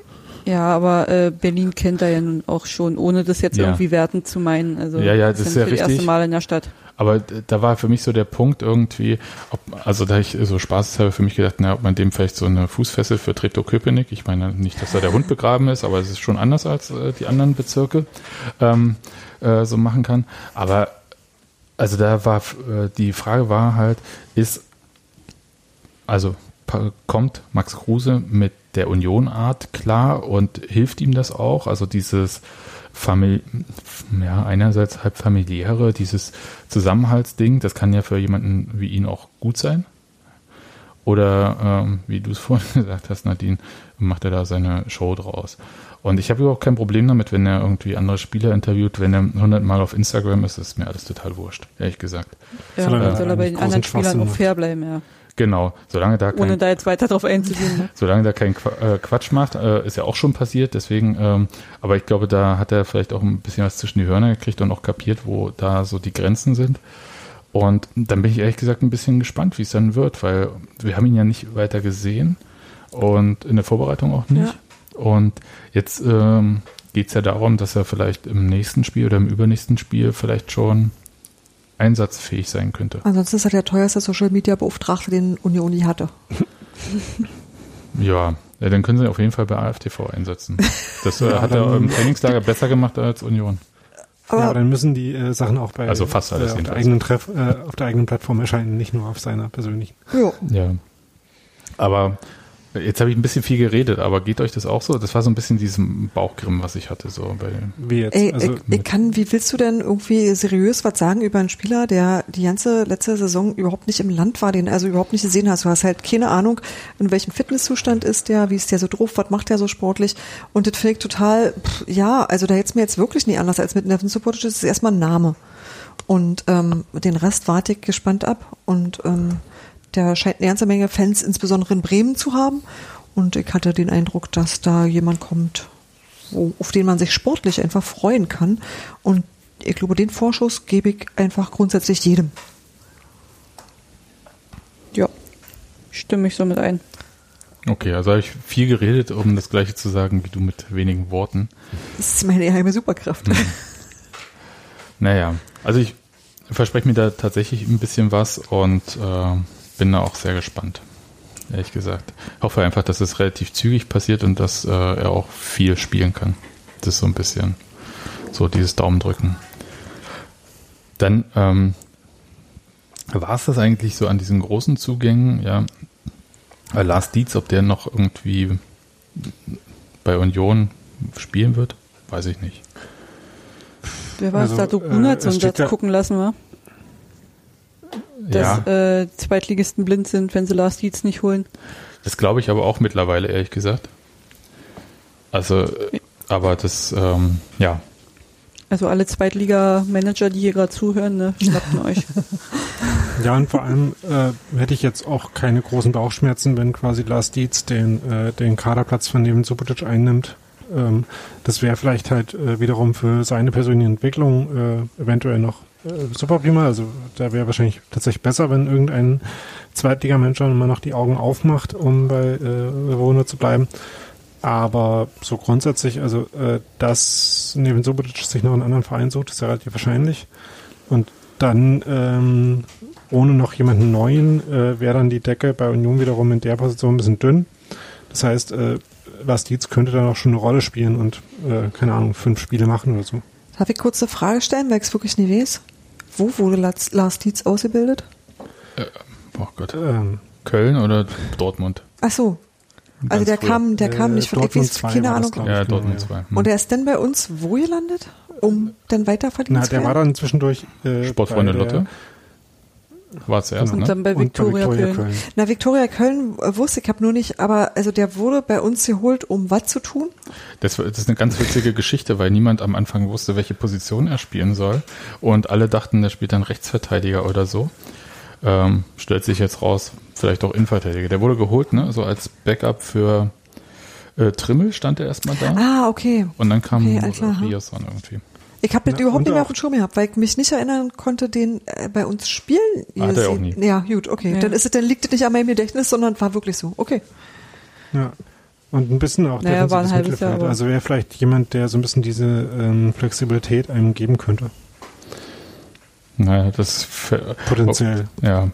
Ja, aber äh, Berlin kennt er ja nun auch schon, ohne das jetzt Ja. irgendwie wertend zu meinen. Also Ja, ja, das ist ja das erste richtig. Mal in der Stadt. Aber da war für mich so der Punkt irgendwie, ob, also da ich so Spaß habe für mich gedacht, na, ob man dem vielleicht so eine Fußfessel für Treptow-Köpenick, ich meine nicht, dass da der Hund begraben ist, aber es ist schon anders als äh, die anderen Bezirke, ähm, äh, so machen kann. Aber also da war äh, die Frage war halt, ist also kommt Max Kruse mit der Union-Art klar und hilft ihm das auch? Also dieses Famili ja, einerseits halb familiäre, dieses Zusammenhaltsding, das kann ja für jemanden wie ihn auch gut sein. Oder ähm, wie du es vorhin gesagt hast, Nadine, macht er da seine Show draus. Und ich habe überhaupt kein Problem damit, wenn er irgendwie andere Spieler interviewt, wenn er hundertmal auf Instagram ist, ist mir alles total wurscht, ehrlich gesagt. Ja, Solange dann er soll er bei den anderen Spielern auch fair bleiben, ja. Genau, solange da Ohne kein, da jetzt weiter drauf einzugehen. Ne? solange da kein äh, Quatsch macht, äh, ist ja auch schon passiert, deswegen, ähm, aber ich glaube, da hat er vielleicht auch ein bisschen was zwischen die Hörner gekriegt und auch kapiert, wo da so die Grenzen sind. Und dann bin ich ehrlich gesagt ein bisschen gespannt, wie es dann wird, weil wir haben ihn ja nicht weiter gesehen und in der Vorbereitung auch nicht. Und jetzt ähm, geht es ja darum, dass er vielleicht im nächsten Spiel oder im übernächsten Spiel vielleicht schon einsatzfähig sein könnte. Ansonsten ist er der teuerste Social Media Beauftragte, den Union nie hatte. Ja, ja, dann können sie auf jeden Fall bei AFTV einsetzen. Das äh, hat er im Trainingslager besser gemacht als Union. Aber, ja, aber dann müssen die äh, Sachen auch bei Also fast alles äh, auf, der eigenen Treff, äh, auf der eigenen Plattform erscheinen, nicht nur auf seiner persönlichen. jo. Ja. Aber jetzt habe ich ein bisschen viel geredet, aber geht euch das auch so? Das war so ein bisschen diesem Bauchgrimm, was ich hatte, so bei Wie jetzt? Ey, also, ich, ich kann, wie willst du denn irgendwie seriös was sagen über einen Spieler, der die ganze letzte Saison überhaupt nicht im Land war, den also überhaupt nicht gesehen hast? Du hast halt keine Ahnung, in welchem Fitnesszustand ist der, wie ist der so drauf, was macht der so sportlich? Und das finde ich total, pff, ja, also da jetzt mir jetzt wirklich nie anders als mit Neven Supportage, das ist erstmal ein Name. Und ähm, den Rest warte ich gespannt ab. Und ähm, der scheint eine ganze Menge Fans, insbesondere in Bremen, zu haben. Und ich hatte den Eindruck, dass da jemand kommt, wo, auf den man sich sportlich einfach freuen kann. Und ich glaube, den Vorschuss gebe ich einfach grundsätzlich jedem. Ja, stimme ich so mit ein. Okay, also habe ich viel geredet, um das gleiche zu sagen wie du mit wenigen Worten. Das ist meine geheime Superkraft. Naja, also ich verspreche mir da tatsächlich ein bisschen was und äh, bin da auch sehr gespannt. Ehrlich gesagt. Ich hoffe einfach, dass es relativ zügig passiert und dass äh, er auch viel spielen kann. Das ist so ein bisschen so dieses Daumendrücken. Dann ähm, war es das eigentlich so an diesen großen Zugängen, ja. Äh, Lars Dietz, ob der noch irgendwie bei Union spielen wird, weiß ich nicht. Wer war es Also, da? Du äh, es einen steht Satz ja- gucken lassen, wa? ja. Dass äh, Zweitligisten blind sind, wenn sie Last Dietz nicht holen. Das glaube ich aber auch mittlerweile, ehrlich gesagt. Also, aber das, ähm, ja, Also alle Zweitliga-Manager, die hier gerade zuhören, ne, schnappt euch. Ja, und vor allem äh, hätte ich jetzt auch keine großen Bauchschmerzen, wenn quasi Lars Dietz den, äh, den Kaderplatz von dem Subotic einnimmt. Ähm, das wäre vielleicht halt äh, wiederum für seine persönliche Entwicklung äh, eventuell noch äh, super prima. Also da wäre wahrscheinlich tatsächlich besser, wenn irgendein Zweitligamanager immer noch die Augen aufmacht, um bei äh, Wohner zu bleiben. Aber so grundsätzlich, also äh, dass neben Subotic sich noch einen anderen Verein sucht, ist ja relativ wahrscheinlich. Und dann ähm, ohne noch jemanden neuen äh, wäre dann die Decke bei Union wiederum in der Position ein bisschen dünn. Das heißt, äh, Dietz könnte dann auch schon eine Rolle spielen und, äh, keine Ahnung, fünf Spiele machen oder so. Darf ich kurz eine Frage stellen, weil ich es wirklich nie weiß? Wo wurde Lars, Dietz ausgebildet? oh Gott. Ähm, Köln oder Dortmund? Ach so. Also Ganz der früher. kam, der kam Äh, nicht von Dortmund ich weiß, 2 keine das, Ahnung. glaub Ja, Dortmund genau, 2. Hm. Und er ist denn bei uns wo gelandet? Um dann weiter verdienen na, zu der war werden? dann zwischendurch äh, Sportfreunde Lotte? War zuerst. Und ne? dann bei Viktoria Köln. Na, Viktoria Köln äh, wusste ich, habe nur nicht, aber also der wurde bei uns geholt, um was zu tun? Das, das ist eine ganz witzige Geschichte, weil niemand am Anfang wusste, welche Position er spielen soll. Und alle dachten, er spielt dann Rechtsverteidiger oder so. Ähm, stellt sich jetzt raus, vielleicht auch Innenverteidiger. Der wurde geholt, ne? So als Backup für äh, Trimmel stand er erstmal da. Ah, okay. Und dann kam Okay. Riasson irgendwie. Ich habe das überhaupt nicht mehr auch- auf dem Schirm gehabt, weil ich mich nicht erinnern konnte, den äh, bei uns spielen. Hat er auch nie. Ja, gut, okay. Ja. Dann ist es, dann liegt es nicht an meinem Gedächtnis, sondern war wirklich so. Okay. Ja. Und ein bisschen auch Naja, defensives Jahr, Mittelfeld. Also wäre vielleicht jemand, der so ein bisschen diese ähm, Flexibilität einem geben könnte. Naja, das Potenziell. Ja.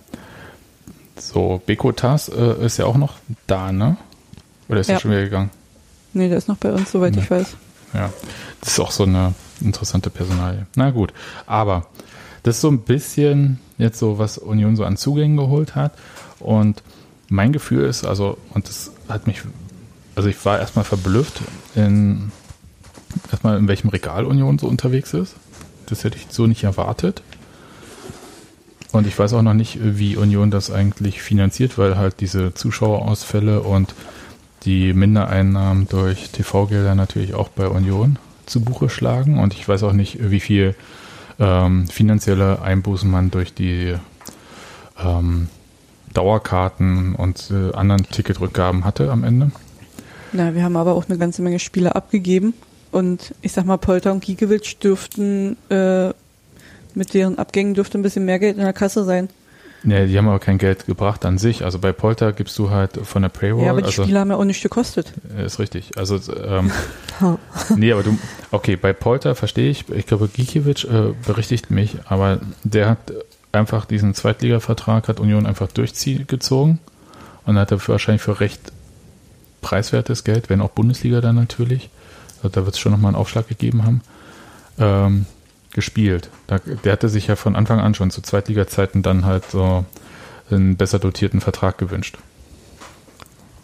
So, Bekotas äh, ist ja auch noch da, ne? Oder ist er Ja. schon wieder gegangen? Nee, der ist noch bei uns, soweit Ja. ich weiß. Ja. Das ist auch so eine interessante Personalie. Na gut, aber das ist so ein bisschen jetzt so, was Union so an Zugängen geholt hat. Und mein Gefühl ist, also, und das hat mich, also ich war erstmal verblüfft in, erstmal in welchem Regal Union so unterwegs ist. Das hätte ich so nicht erwartet. Und ich weiß auch noch nicht, wie Union das eigentlich finanziert, weil halt diese Zuschauerausfälle und die Mindereinnahmen durch TV-Gelder natürlich auch bei Union zu Buche schlagen. Und ich weiß auch nicht, wie viel ähm, finanzielle Einbußen man durch die ähm, Dauerkarten und äh, anderen Ticketrückgaben hatte am Ende. Na, wir haben aber auch eine ganze Menge Spiele abgegeben. Und ich sag mal, Polter und Giekewitsch dürften äh, mit deren Abgängen dürfte ein bisschen mehr Geld in der Kasse sein. Nee, die haben aber kein Geld gebracht an sich. Also bei Polter gibst du halt von der Paywall. Ja, aber die also, Spiele haben ja auch nichts gekostet. Ist richtig. Also, ähm, nee, aber du, okay, bei Polter verstehe ich, ich glaube, Gikiewicz äh, berichtigt mich, aber der hat einfach diesen Zweitliga-Vertrag, hat Union einfach durchgezogen und hat dafür wahrscheinlich für recht preiswertes Geld, wenn auch Bundesliga dann natürlich, also da wird es schon nochmal einen Aufschlag gegeben haben, ähm, gespielt. Da, der hatte sich ja von Anfang an schon zu Zweitliga-Zeiten dann halt so einen besser dotierten Vertrag gewünscht.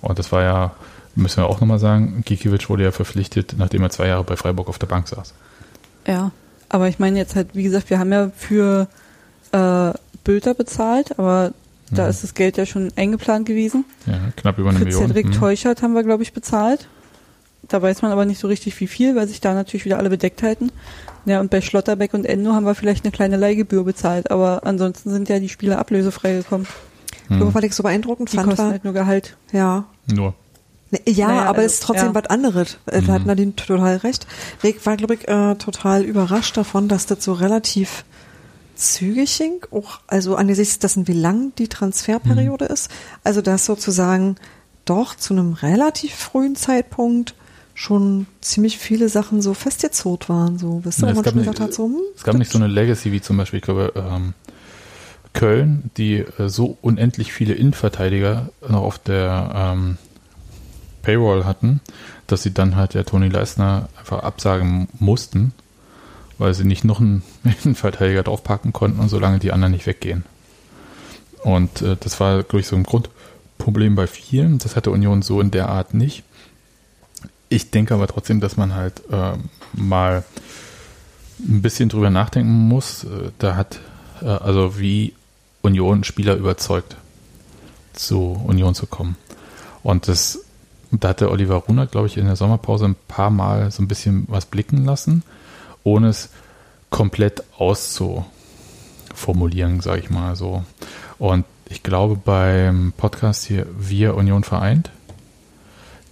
Und das war ja, müssen wir auch nochmal sagen, Gikiewicz wurde ja verpflichtet, nachdem er zwei Jahre bei Freiburg auf der Bank saß. Ja, aber ich meine jetzt halt, wie gesagt, wir haben ja für äh, Bülter bezahlt, aber da Mhm. ist das Geld ja schon eingeplant gewesen. Ja, knapp über eine Für Million. Cedric Mhm. Teuchert haben wir, glaube ich, bezahlt. Da weiß man aber nicht so richtig wie viel, weil sich da natürlich wieder alle bedeckt halten. Ja, und bei Schlotterbeck und Endo haben wir vielleicht eine kleine Leihgebühr bezahlt, aber ansonsten sind ja die Spiele ablösefrei gekommen. Nur weil ich so beeindruckend Die fand, kosten war, halt nur Gehalt. ja. Nur. Ne, Ja, Naja, aber also, es ist trotzdem ja. was anderes. Äh, Da Mhm. hat Nadine total recht. Ich war, glaube ich, äh, total überrascht davon, dass das so relativ zügig ging. Auch, also angesichts dessen, wie lang die Transferperiode Mhm. ist. Also, dass sozusagen doch zu einem relativ frühen Zeitpunkt schon ziemlich viele Sachen so festgezurrt waren. So, wisst ihr, Ja, wo es man gab schon gesagt hat, so, hm, Es gab nicht so eine Legacy wie zum Beispiel, ich glaube, ähm, Köln, die äh, so unendlich viele Innenverteidiger noch auf der ähm, Payroll hatten, dass sie dann halt der Toni Leisner einfach absagen mussten, weil sie nicht noch einen Innenverteidiger draufpacken konnten und solange die anderen nicht weggehen. Und äh, das war, glaube ich, so ein Grundproblem bei vielen. Das hatte Union so in der Art nicht. Ich denke aber trotzdem, dass man halt ähm, mal ein bisschen drüber nachdenken muss. Äh, Da hat, äh, also wie Union Spieler überzeugt, zu Union zu kommen. Und das, da hatte Oliver Runert, glaube ich, in der Sommerpause ein paar Mal so ein bisschen was blicken lassen, ohne es komplett auszuformulieren, sage ich mal so. Und ich glaube, beim Podcast hier Wir Union vereint,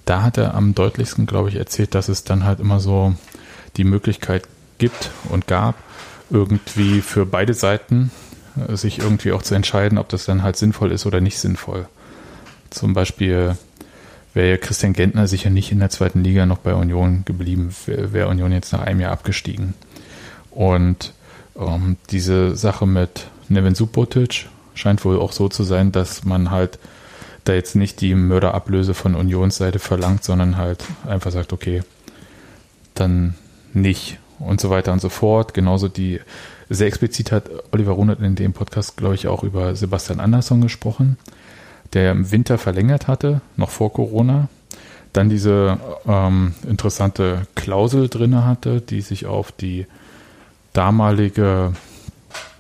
da hat er am deutlichsten, glaube ich, erzählt, dass es dann halt immer so die Möglichkeit gibt und gab, irgendwie für beide Seiten äh, sich irgendwie auch zu entscheiden, ob das dann halt sinnvoll ist oder nicht sinnvoll. Zum Beispiel wäre Christian Gentner sicher nicht in der zweiten Liga noch bei Union geblieben, wäre wär Union jetzt nach einem Jahr abgestiegen. Und ähm, diese Sache mit Nevin Subotic scheint wohl auch so zu sein, dass man halt da jetzt nicht die Mörderablöse von Unionsseite verlangt, sondern halt einfach sagt, okay, dann nicht und so weiter und so fort. Genauso die, sehr explizit hat Oliver Runert in dem Podcast, glaube ich, auch über Sebastian Andersson gesprochen, der im Winter verlängert hatte, noch vor Corona. Dann diese ähm, interessante Klausel drinne hatte, die sich auf die damalige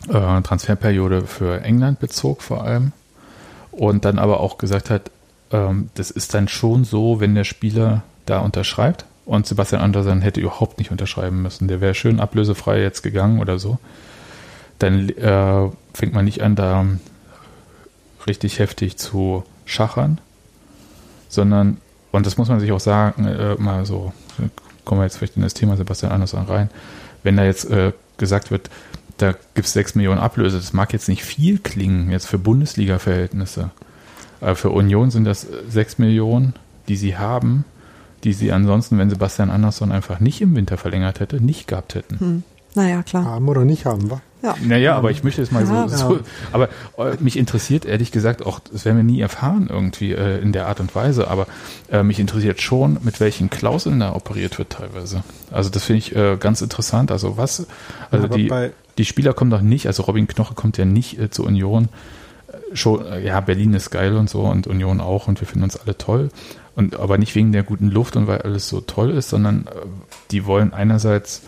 äh, Transferperiode für England bezog vor allem. Und dann aber auch gesagt hat, ähm, das ist dann schon so, wenn der Spieler da unterschreibt und Sebastian Andersson hätte überhaupt nicht unterschreiben müssen. Der wäre schön ablösefrei jetzt gegangen oder so. Dann äh, fängt man nicht an, da richtig heftig zu schachern, sondern, und das muss man sich auch sagen, äh, mal so, kommen wir jetzt vielleicht in das Thema Sebastian Andersson rein, wenn da jetzt äh, gesagt wird, da gibt es 6 Millionen Ablöse, das mag jetzt nicht viel klingen, jetzt für Bundesliga-Verhältnisse. Aber für Union sind das 6 Millionen, die sie haben, die sie ansonsten, wenn Sebastian Andersson einfach nicht im Winter verlängert hätte, nicht gehabt hätten. hm. Naja, klar. Haben oder nicht haben, wa? Ja. Naja, aber ich möchte es mal Ja. so, so. Aber äh, mich interessiert ehrlich gesagt auch, das werden wir nie erfahren irgendwie äh, in der Art und Weise, aber äh, mich interessiert schon, mit welchen Klauseln da operiert wird teilweise. Also das finde ich äh, ganz interessant. Also was, also aber die, die Spieler kommen doch nicht, also Robin Knoche kommt ja nicht äh, zur Union. Schon, ja, Berlin ist geil und so und Union auch und wir finden uns alle toll. Und aber nicht wegen der guten Luft und weil alles so toll ist, sondern äh, die wollen einerseits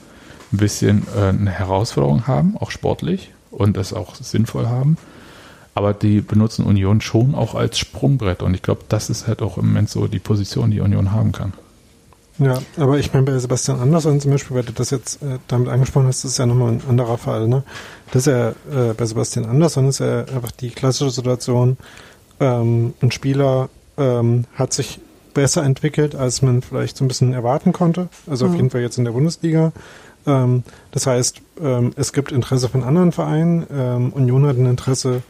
ein bisschen äh, eine Herausforderung haben, auch sportlich und das auch sinnvoll haben. Aber die benutzen Union schon auch als Sprungbrett und ich glaube, das ist halt auch im Moment so die Position, die Union haben kann. Ja, aber ich meine, bei Sebastian Andersson zum Beispiel, weil du das jetzt äh, damit angesprochen hast, das ist ja nochmal ein anderer Fall. Ne? Das ist ja, äh, bei Sebastian Andersson ist ja einfach die klassische Situation, ähm, ein Spieler ähm, hat sich besser entwickelt, als man vielleicht so ein bisschen erwarten konnte. Also auf Mhm. jeden Fall jetzt in der Bundesliga. Ähm, das heißt, ähm, es gibt Interesse von anderen Vereinen. Ähm, Union hat ein Interesse,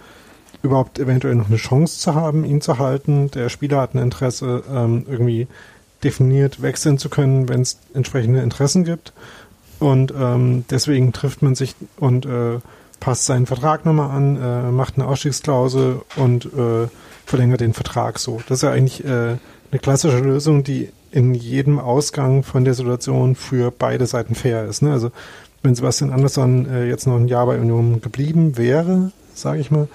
überhaupt eventuell noch eine Chance zu haben, ihn zu halten. Der Spieler hat ein Interesse, ähm, irgendwie definiert wechseln zu können, wenn es entsprechende Interessen gibt. Und ähm, deswegen trifft man sich und äh, passt seinen Vertrag nochmal an, äh, macht eine Ausstiegsklausel und äh, verlängert den Vertrag so. Das ist ja eigentlich äh, eine klassische Lösung, die in jedem Ausgang von der Situation für beide Seiten fair ist. Ne? Also wenn Sebastian Andersson äh, jetzt noch ein Jahr bei Union geblieben wäre, sage ich mal,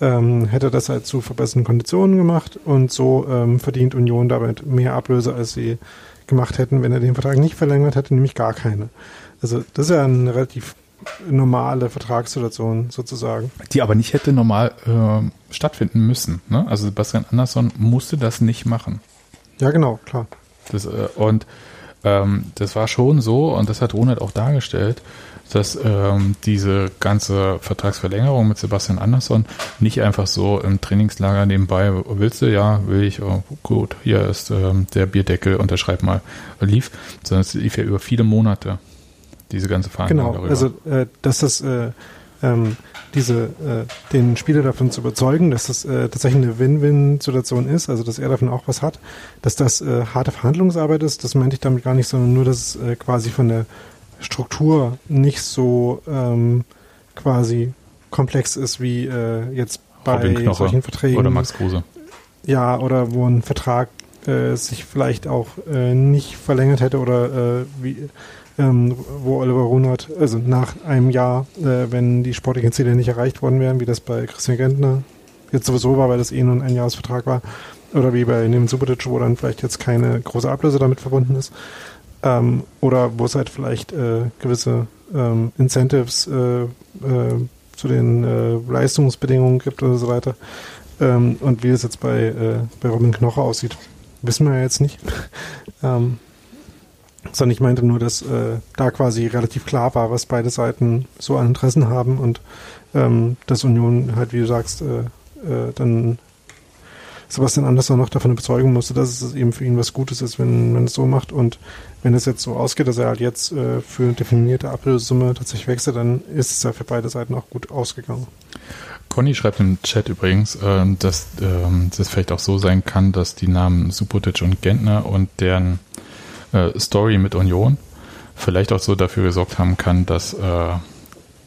ähm, hätte das halt zu verbesserten Konditionen gemacht und so ähm, verdient Union damit mehr Ablöse, als sie gemacht hätten, wenn er den Vertrag nicht verlängert hätte, nämlich gar keine. Also das ist ja eine relativ normale Vertragssituation sozusagen. Die aber nicht hätte normal äh, stattfinden müssen. Ne? Also Sebastian Andersson musste das nicht machen. Ja, genau, klar. Das, äh, und ähm, das war schon so, und das hat Ronald auch dargestellt, dass ähm, diese ganze Vertragsverlängerung mit Sebastian Andersson nicht einfach so im Trainingslager nebenbei, willst du, ja, will ich, oh, gut, hier ist ähm, der Bierdeckel, unterschreib mal, lief, sondern es lief ja über viele Monate, diese ganze Verhandlung Genau, darüber. also äh, dass das äh, ähm, diese äh, den Spieler davon zu überzeugen, dass das äh, tatsächlich eine Win-Win-Situation ist, also dass er davon auch was hat, dass das äh, harte Verhandlungsarbeit ist, das meinte ich damit gar nicht, sondern nur, dass es äh, quasi von der Struktur nicht so ähm, quasi komplex ist wie äh, jetzt bei solchen Verträgen. oder Max Kruse. Ja, oder wo ein Vertrag äh, sich vielleicht auch äh, nicht verlängert hätte oder äh, wie, ähm, wo Oliver Runert, also nach einem Jahr, äh, wenn die sportlichen Ziele nicht erreicht worden wären, wie das bei Christian Gentner jetzt sowieso war, weil das eh nur ein Einjahresvertrag war, oder wie bei Neven Subotic, wo dann vielleicht jetzt keine große Ablöse damit verbunden ist, ähm, oder wo es halt vielleicht äh, gewisse ähm, Incentives äh, äh, zu den äh, Leistungsbedingungen gibt oder so weiter. Ähm, und wie es jetzt bei, äh, bei Robin Knoche aussieht, wissen wir ja jetzt nicht. ähm, sondern ich meinte nur, dass äh, da quasi relativ klar war, was beide Seiten so an Interessen haben und ähm, dass Union halt, wie du sagst, äh, äh, dann Sebastian Andersson noch davon überzeugen musste, dass es eben für ihn was Gutes ist, wenn man es so macht. Und wenn es jetzt so ausgeht, dass er halt jetzt äh, für eine definierte Ablösesumme tatsächlich wechselt, dann ist es ja für beide Seiten auch gut ausgegangen. Conny schreibt im Chat übrigens, ähm, dass ähm, das vielleicht auch so sein kann, dass die Namen Subotic und Gentner und deren äh, Story mit Union vielleicht auch so dafür gesorgt haben kann, dass äh,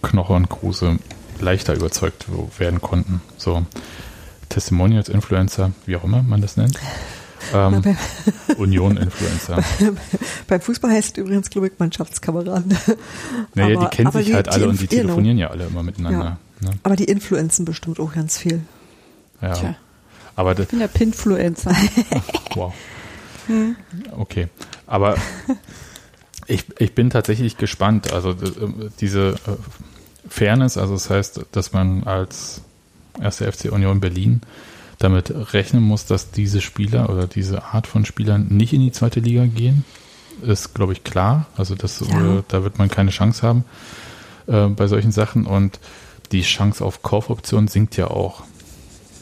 Knoche und Kruse leichter überzeugt werden konnten. So Testimonials, Influencer, wie auch immer man das nennt. Ähm, Union-Influencer. Beim Fußball heißt es übrigens, glaube ich, Mannschaftskameraden. Naja, Aber- die kennen sich die- halt alle die und die genau. telefonieren ja alle immer miteinander. Ne? Aber die influenzen bestimmt auch ganz viel. Ja. Tja. Aber Ich bin der Pinfluencer. Wow. Okay. Aber ich, ich bin tatsächlich gespannt. Also äh, diese äh, Fairness, also das heißt, dass man als erste FC Union Berlin damit rechnen muss, dass diese Spieler oder diese Art von Spielern nicht in die zweite Liga gehen, ist, glaube ich, klar. Also das, Ja. äh, da wird man keine Chance haben äh, bei solchen Sachen. Und die Chance auf Kaufoption sinkt ja auch.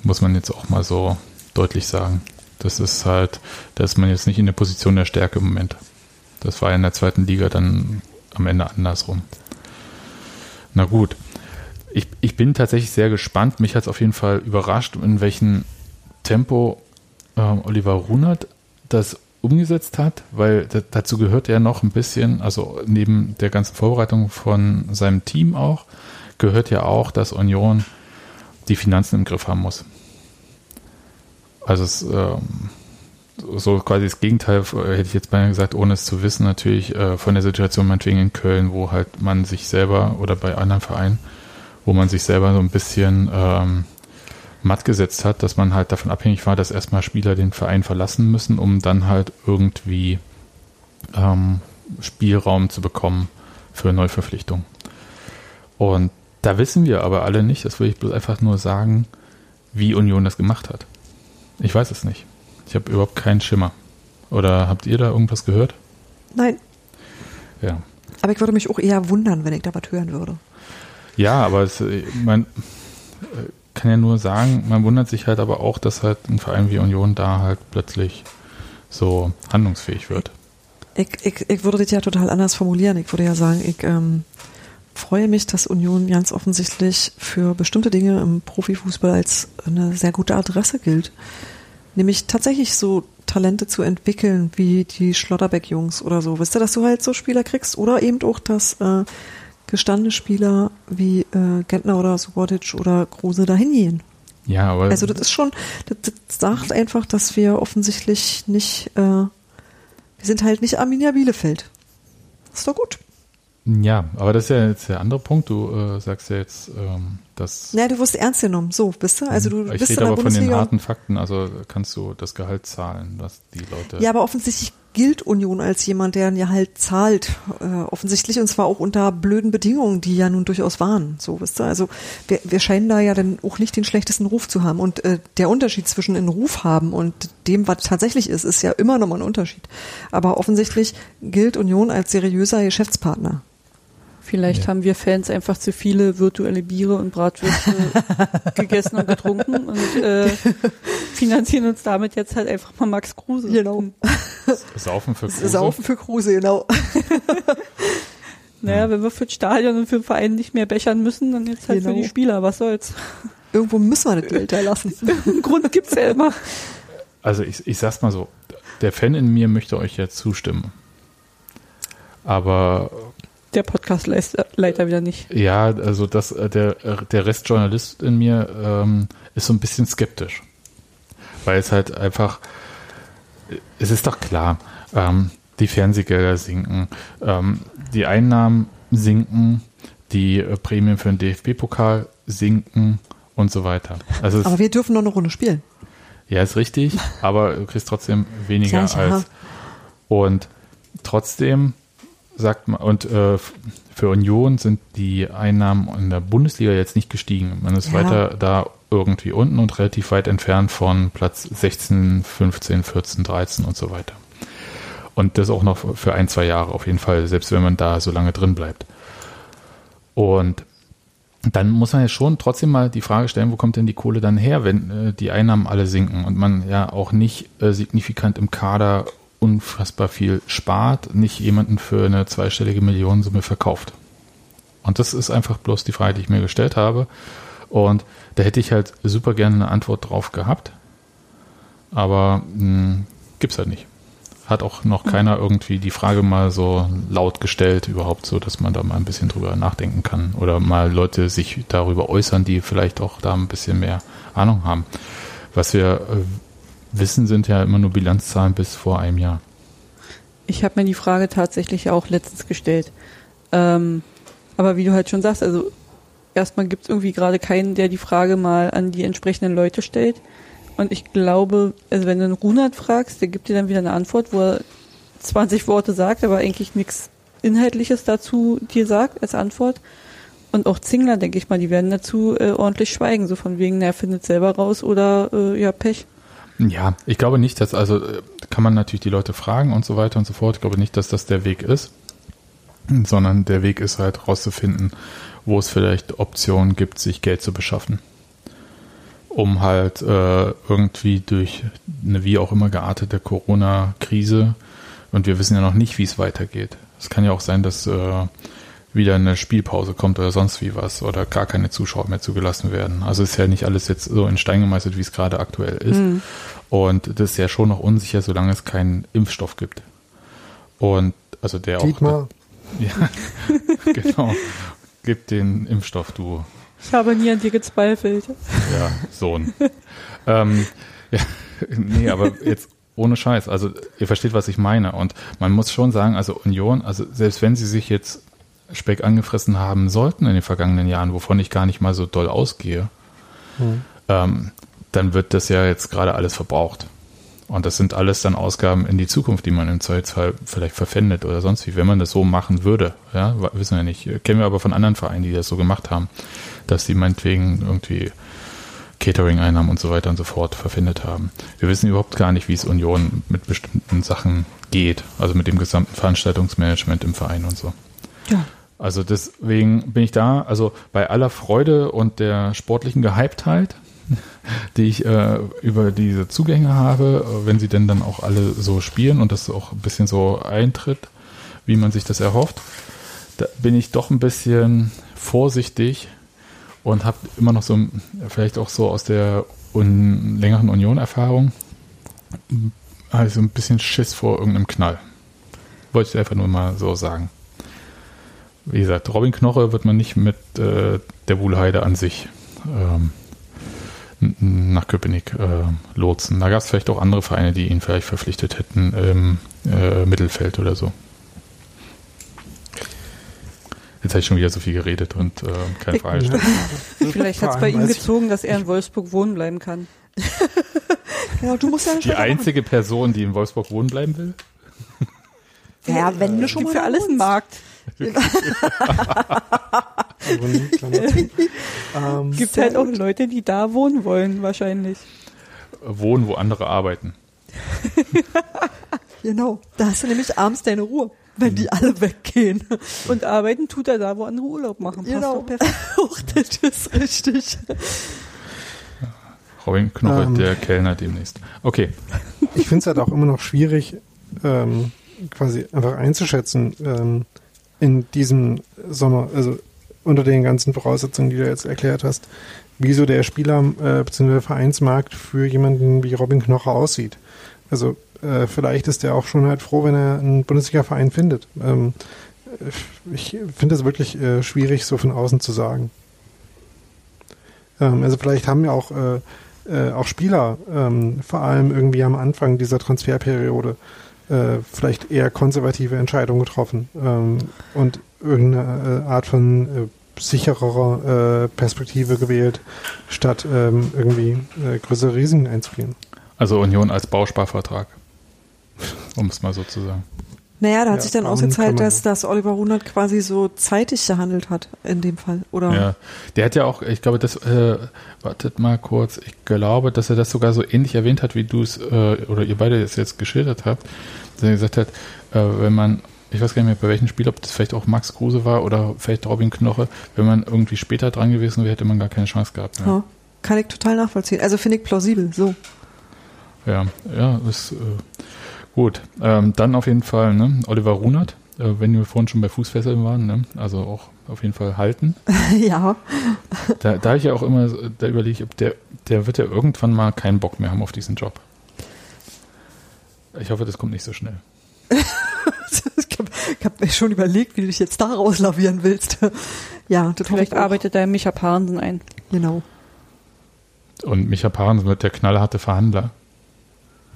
Muss man jetzt auch mal so deutlich sagen. Das ist halt, da ist man jetzt nicht in der Position der Stärke im Moment. Das war in der zweiten Liga dann am Ende andersrum. Na gut. Ich, ich bin tatsächlich sehr gespannt. Mich hat es auf jeden Fall überrascht, in welchem Tempo äh, Oliver Runert das umgesetzt hat, weil da- dazu gehört er noch ein bisschen, also neben der ganzen Vorbereitung von seinem Team auch, gehört ja auch, dass Union die Finanzen im Griff haben muss. Also es, ähm, so quasi das Gegenteil, äh, hätte ich jetzt beinahe gesagt, ohne es zu wissen, natürlich äh, von der Situation meinetwegen in Köln, wo halt man sich selber oder bei anderen Vereinen, wo man sich selber so ein bisschen ähm, matt gesetzt hat, dass man halt davon abhängig war, dass erstmal Spieler den Verein verlassen müssen, um dann halt irgendwie ähm, Spielraum zu bekommen für Neuverpflichtungen. Und da wissen wir aber alle nicht, das will ich bloß einfach nur sagen, wie Union das gemacht hat. Ich weiß es nicht. Ich habe überhaupt keinen Schimmer. Oder habt ihr da irgendwas gehört? Nein. Ja. Aber ich würde mich auch eher wundern, wenn ich da was hören würde. Ja, aber es, man kann ja nur sagen, man wundert sich halt aber auch, dass halt ein Verein wie Union da halt plötzlich so handlungsfähig wird. Ich, ich, ich würde das ja total anders formulieren. Ich würde ja sagen, ich ähm, freue mich, dass Union ganz offensichtlich für bestimmte Dinge im Profifußball als eine sehr gute Adresse gilt. Nämlich tatsächlich so Talente zu entwickeln, wie die Schlotterbeck-Jungs oder so. Wisst ihr, dass du halt so Spieler kriegst? Oder eben auch, dass äh, gestandene Spieler wie äh, Gentner oder Subotic oder Kruse dahin gehen. Ja, aber. Also, das ist schon, das, das sagt einfach, dass wir offensichtlich nicht, äh, wir sind halt nicht Arminia Bielefeld. ist doch gut. Ja, aber das ist ja jetzt der andere Punkt. Du äh, sagst ja jetzt, ähm, dass. Ja, du wirst ernst genommen. So, bist du? Also du ich bist rede aber von den Bundesliga. harten Fakten. Also kannst du das Gehalt zahlen, was die Leute. Ja, aber offensichtlich gilt Union als jemand, der ja halt zahlt. Äh, offensichtlich und zwar auch unter blöden Bedingungen, die ja nun durchaus waren. So, wisst ihr? Also wir, wir scheinen da ja dann auch nicht den schlechtesten Ruf zu haben. Und äh, der Unterschied zwischen einen Ruf haben und dem, was tatsächlich ist, ist ja immer noch mal ein Unterschied. Aber offensichtlich gilt Union als seriöser Geschäftspartner. Vielleicht Ja. haben wir Fans einfach zu viele virtuelle Biere und Bratwürste gegessen und getrunken und äh, finanzieren uns damit jetzt halt einfach mal Max Kruse. Genau. Saufen für Kruse. Saufen für Kruse, genau. Naja, wenn wir für das Stadion und für den Verein nicht mehr bechern müssen, dann jetzt halt Genau. für die Spieler. Was soll's? Irgendwo müssen wir das Geld erlassen. Einen Grund gibt's ja immer. Also ich, ich sag's mal so, der Fan in mir möchte euch ja zustimmen. Aber Der Podcast-Leiter wieder nicht. ja, also das, äh, der, der Restjournalist in mir ähm, ist so ein bisschen skeptisch. Weil es halt einfach, es ist doch klar, ähm, die Fernsehgelder sinken, ähm, die Einnahmen sinken, die äh, Prämien für den DFB-Pokal sinken und so weiter. Also es, Aber wir dürfen noch eine Runde spielen. Ja, ist richtig, aber du kriegst trotzdem weniger Ja, ja. als. Und trotzdem sagt man, und äh, für Union sind die Einnahmen in der Bundesliga jetzt nicht gestiegen. Man ist Ja. weiter da irgendwie unten und relativ weit entfernt von Platz 16, 15, 14, 13 und so weiter. Und das auch noch für ein, zwei Jahre auf jeden Fall, selbst wenn man da so lange drin bleibt. Und dann muss man ja schon trotzdem mal die Frage stellen, wo kommt denn die Kohle dann her, wenn äh, die Einnahmen alle sinken und man ja auch nicht äh, signifikant im Kader unfassbar viel spart, nicht jemanden für eine zweistellige Millionensumme verkauft. Und das ist einfach bloß die Frage, die ich mir gestellt habe. Und da hätte ich halt super gerne eine Antwort drauf gehabt. Aber mh, gibt's halt nicht. Hat auch noch keiner irgendwie die Frage mal so laut gestellt, überhaupt so, dass man da mal ein bisschen drüber nachdenken kann. Oder mal Leute sich darüber äußern, die vielleicht auch da ein bisschen mehr Ahnung haben. Was wir äh, wissen, sind ja immer nur Bilanzzahlen bis vor einem Jahr. Ich habe mir die Frage tatsächlich auch letztens gestellt. Ähm, aber wie du halt schon sagst, also erstmal gibt es irgendwie gerade keinen, der die Frage mal an die entsprechenden Leute stellt. Und ich glaube, also wenn du einen Runert fragst, der gibt dir dann wieder eine Antwort, wo er 20 Worte sagt, aber eigentlich nichts Inhaltliches dazu dir sagt als Antwort. Und auch Zingler, denke ich mal, die werden dazu äh, ordentlich schweigen, so von wegen, er findet selber raus oder äh, ja, Pech. Ja, ich glaube nicht, dass, also äh, kann man natürlich die Leute fragen und so weiter und so fort. Ich glaube nicht, dass das der Weg ist, sondern der Weg ist halt rauszufinden, wo es vielleicht Optionen gibt, sich Geld zu beschaffen. Um halt äh, irgendwie durch eine wie auch immer geartete Corona-Krise, und wir wissen ja noch nicht, wie es weitergeht. Es kann ja auch sein, dass äh, wieder eine Spielpause kommt oder sonst wie was oder gar keine Zuschauer mehr zugelassen werden. Also ist ja nicht alles jetzt so in Stein gemeißelt, wie es gerade aktuell ist. Und das ist ja schon noch unsicher, solange es keinen Impfstoff gibt. Und also der auch Dietmar, ja, genau. gib den Impfstoff, du. Ich habe nie an dir gezweifelt. Ja, Sohn. ähm, ja, nee, aber jetzt ohne Scheiß. Also ihr versteht, was ich meine. Und man muss schon sagen, also Union, also selbst wenn sie sich jetzt Speck angefressen haben sollten in den vergangenen Jahren, wovon ich gar nicht mal so doll ausgehe, hm. ähm, dann wird das ja jetzt gerade alles verbraucht. Und das sind alles dann Ausgaben in die Zukunft, die man im Zweifelsfall vielleicht verpfändet oder sonst wie, wenn man das so machen würde. Ja, wissen wir nicht. Kennen wir aber von anderen Vereinen, die das so gemacht haben, dass sie meinetwegen irgendwie Catering-Einnahmen und so weiter und so fort verpfändet haben. Wir wissen überhaupt gar nicht, wie es Union mit bestimmten Sachen geht, also mit dem gesamten Veranstaltungsmanagement im Verein und so. Ja. Also deswegen bin ich da, also bei aller Freude und der sportlichen Gehyptheit, die ich äh, über diese Zugänge habe, äh, wenn sie denn dann auch alle so spielen und das auch ein bisschen so eintritt, wie man sich das erhofft, da bin ich doch ein bisschen vorsichtig und habe immer noch so, vielleicht auch so aus der un längeren Union-Erfahrung, also ein bisschen Schiss vor irgendeinem Knall. Wollte ich einfach nur mal so sagen. Wie gesagt, Robin Knoche wird man nicht mit äh, der Wuhlheide an sich ähm, nach Köpenick äh, lotsen. Da gab es vielleicht auch andere Vereine, die ihn vielleicht verpflichtet hätten im äh, Mittelfeld oder so. Jetzt habe ich schon wieder so viel geredet und äh, keine Frage gestellt. Vielleicht hat es bei ihm gezogen, dass er in Wolfsburg wohnen bleiben kann. ja, du musst ja Die einzige machen. Person, die in Wolfsburg wohnen bleiben will? Ja, wenn du schon mal für alles einen Markt. Ähm, Gibt halt auch Leute, die da wohnen wollen, wahrscheinlich. Wohnen, wo andere arbeiten. genau. Da hast du nämlich abends deine Ruhe, wenn die alle weggehen. Und arbeiten tut er da, wo andere Urlaub machen. Passt genau. perfekt. das ist richtig. Robin Knoche, ähm, der Kellner demnächst. Okay. Ich finde es halt auch immer noch schwierig, ähm, quasi einfach einzuschätzen, ähm, in diesem Sommer, also unter den ganzen Voraussetzungen, die du jetzt erklärt hast, wieso der Spieler äh, bzw. Vereinsmarkt für jemanden wie Robin Knoche aussieht. Also äh, vielleicht ist er auch schon halt froh, wenn er einen Bundesliga-Verein findet. Ähm, ich finde es wirklich äh, schwierig, so von außen zu sagen. Ähm, also vielleicht haben ja auch, äh, äh, auch Spieler, ähm, vor allem irgendwie am Anfang dieser Transferperiode, äh, vielleicht eher konservative Entscheidungen getroffen ähm, und irgendeine äh, Art von äh, sichererer äh, Perspektive gewählt, statt ähm, irgendwie größere Risiken einzugehen. Also Union als Bausparvertrag, um es mal so zu sagen. Naja, da hat ja, sich dann ausgezeigt, dass, dass Oliver Runert quasi so zeitig gehandelt hat in dem Fall, oder? Ja, der hat ja auch, ich glaube, das, äh, wartet mal kurz, ich glaube, dass er das sogar so ähnlich erwähnt hat, wie du es, äh, oder ihr beide es jetzt geschildert habt, dass er gesagt hat, äh, wenn man, ich weiß gar nicht mehr bei welchem Spiel, ob das vielleicht auch Max Kruse war oder vielleicht Robin Knoche, wenn man irgendwie später dran gewesen wäre, hätte man gar keine Chance gehabt. Ja. Kann ich total nachvollziehen. Also finde ich plausibel, so. Ja, ja, ist, äh, Gut, ähm, dann auf jeden Fall ne? Oliver Runert, äh, wenn wir vorhin schon bei Fußfesseln waren, ne? also auch auf jeden Fall halten. ja. Da, da ich ja auch immer, da überlege ich, ob der, der wird ja irgendwann mal keinen Bock mehr haben auf diesen Job. Ich hoffe, das kommt nicht so schnell. ich habe hab mir schon überlegt, wie du dich jetzt da rauslavieren willst. ja, das Vielleicht arbeitet da Micha Parensen ein. Genau. Und Micha Parensen wird der knallharte Verhandler.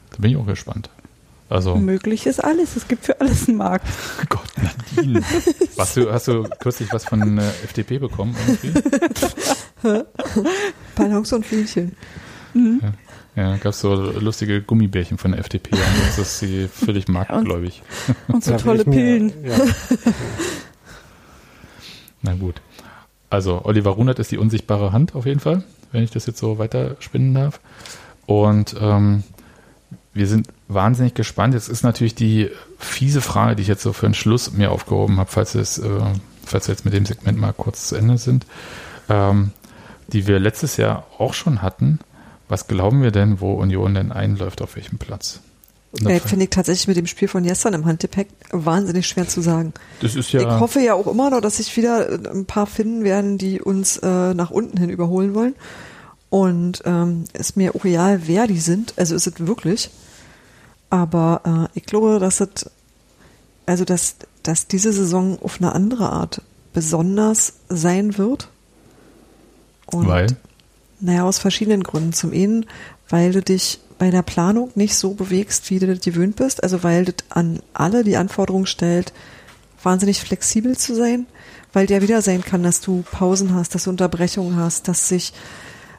Da bin ich auch gespannt. Also, Möglich ist alles. Es gibt für alles einen Markt. Gott, Nadine. Was, du, hast du kürzlich was von der äh, FDP bekommen? Ballons und Fliehchen. Mhm. Ja, ja gab es so lustige Gummibärchen von der FDP. Und jetzt ist sie völlig marktgläubig. Und, und so tolle Pillen. Ja. Na gut. Also Oliver Runert ist die unsichtbare Hand auf jeden Fall, wenn ich das jetzt so weiter spinnen darf. Und ähm, wir sind wahnsinnig gespannt. Jetzt ist natürlich die fiese Frage, die ich jetzt so für den Schluss mir aufgehoben habe, falls, es, äh, falls wir jetzt mit dem Segment mal kurz zu Ende sind, ähm, die wir letztes Jahr auch schon hatten. Was glauben wir denn, wo Union denn einläuft, auf welchem Platz? Äh, Finde ich tatsächlich mit dem Spiel von gestern im Handgepäck wahnsinnig schwer zu sagen. Das ist ja ich hoffe ja auch immer noch, dass sich wieder ein paar finden werden, die uns äh, nach unten hin überholen wollen. Und ähm, ist mir auch egal, wer die sind. Also ist es wirklich. Aber äh, ich glaube, dass es, also dass, dass diese Saison auf eine andere Art besonders sein wird. Und, Weil? Naja, aus verschiedenen Gründen. Zum einen, weil du dich bei der Planung nicht so bewegst, wie du das gewöhnt bist. Also weil das an alle die Anforderung stellt, wahnsinnig flexibel zu sein, weil der wieder sein kann, dass du Pausen hast, dass du Unterbrechungen hast, dass sich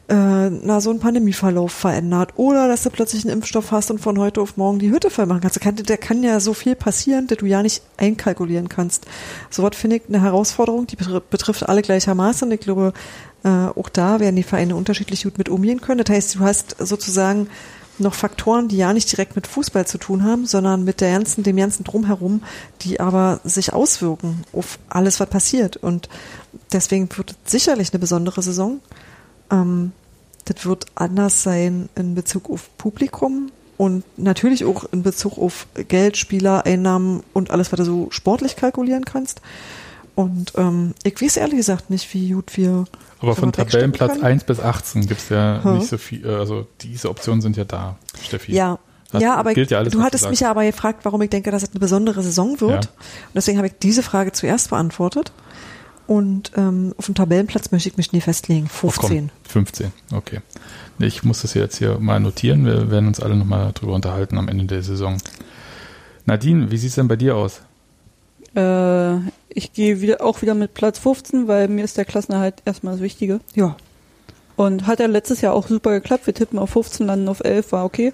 äh, na, so ein Pandemieverlauf verändert oder dass du plötzlich einen Impfstoff hast und von heute auf morgen die Hütte voll machen kannst. Da kann, da kann ja so viel passieren, dass du ja nicht einkalkulieren kannst. So was finde ich eine Herausforderung, die betrifft alle gleichermaßen. Ich glaube, äh, auch da werden die Vereine unterschiedlich gut mit umgehen können. Das heißt, du hast sozusagen noch Faktoren, die ja nicht direkt mit Fußball zu tun haben, sondern mit der ganzen, dem ganzen Drumherum, die aber sich auswirken auf alles, was passiert. Und deswegen wird es sicherlich eine besondere Saison. Ähm, das wird anders sein in Bezug auf Publikum und natürlich auch in Bezug auf Geld, Spieler, Einnahmen und alles, was du so sportlich kalkulieren kannst. Und ähm, ich weiß ehrlich gesagt nicht, wie gut wir. Aber von Tabellenplatz 1 bis 18 gibt es ja hm. nicht so viel, äh, also diese Optionen sind ja da, Steffi. Ja, das ja, aber ja alles, du hattest du mich ja aber gefragt, warum ich denke, dass es eine besondere Saison wird. Ja. Und deswegen habe ich diese Frage zuerst beantwortet. Und ähm, auf dem Tabellenplatz möchte ich mich nie festlegen. 15. Oh, 15, okay. Ich muss das jetzt hier mal notieren. Wir werden uns alle nochmal drüber unterhalten am Ende der Saison. Nadine, wie sieht es denn bei dir aus? Äh, ich gehe wieder, auch wieder mit Platz 15, weil mir ist der Klassenerhalt erstmal das Wichtige. Ja. Und hat ja letztes Jahr auch super geklappt. Wir tippen auf 15, landen auf 11, war okay.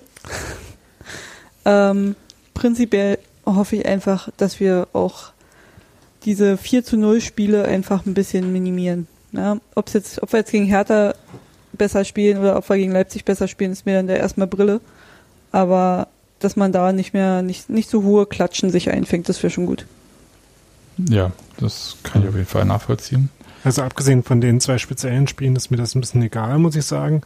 ähm, prinzipiell hoffe ich einfach, dass wir auch diese 4 zu 0 Spiele einfach ein bisschen minimieren. Ja, ob's jetzt, ob wir jetzt gegen Hertha besser spielen oder ob wir gegen Leipzig besser spielen, ist mir dann der erstmal Brille. Aber dass man da nicht mehr, nicht, nicht so hohe Klatschen sich einfängt, das wäre schon gut. Ja, das kann ich auf jeden Fall nachvollziehen. Also abgesehen von den zwei speziellen Spielen ist mir das ein bisschen egal, muss ich sagen.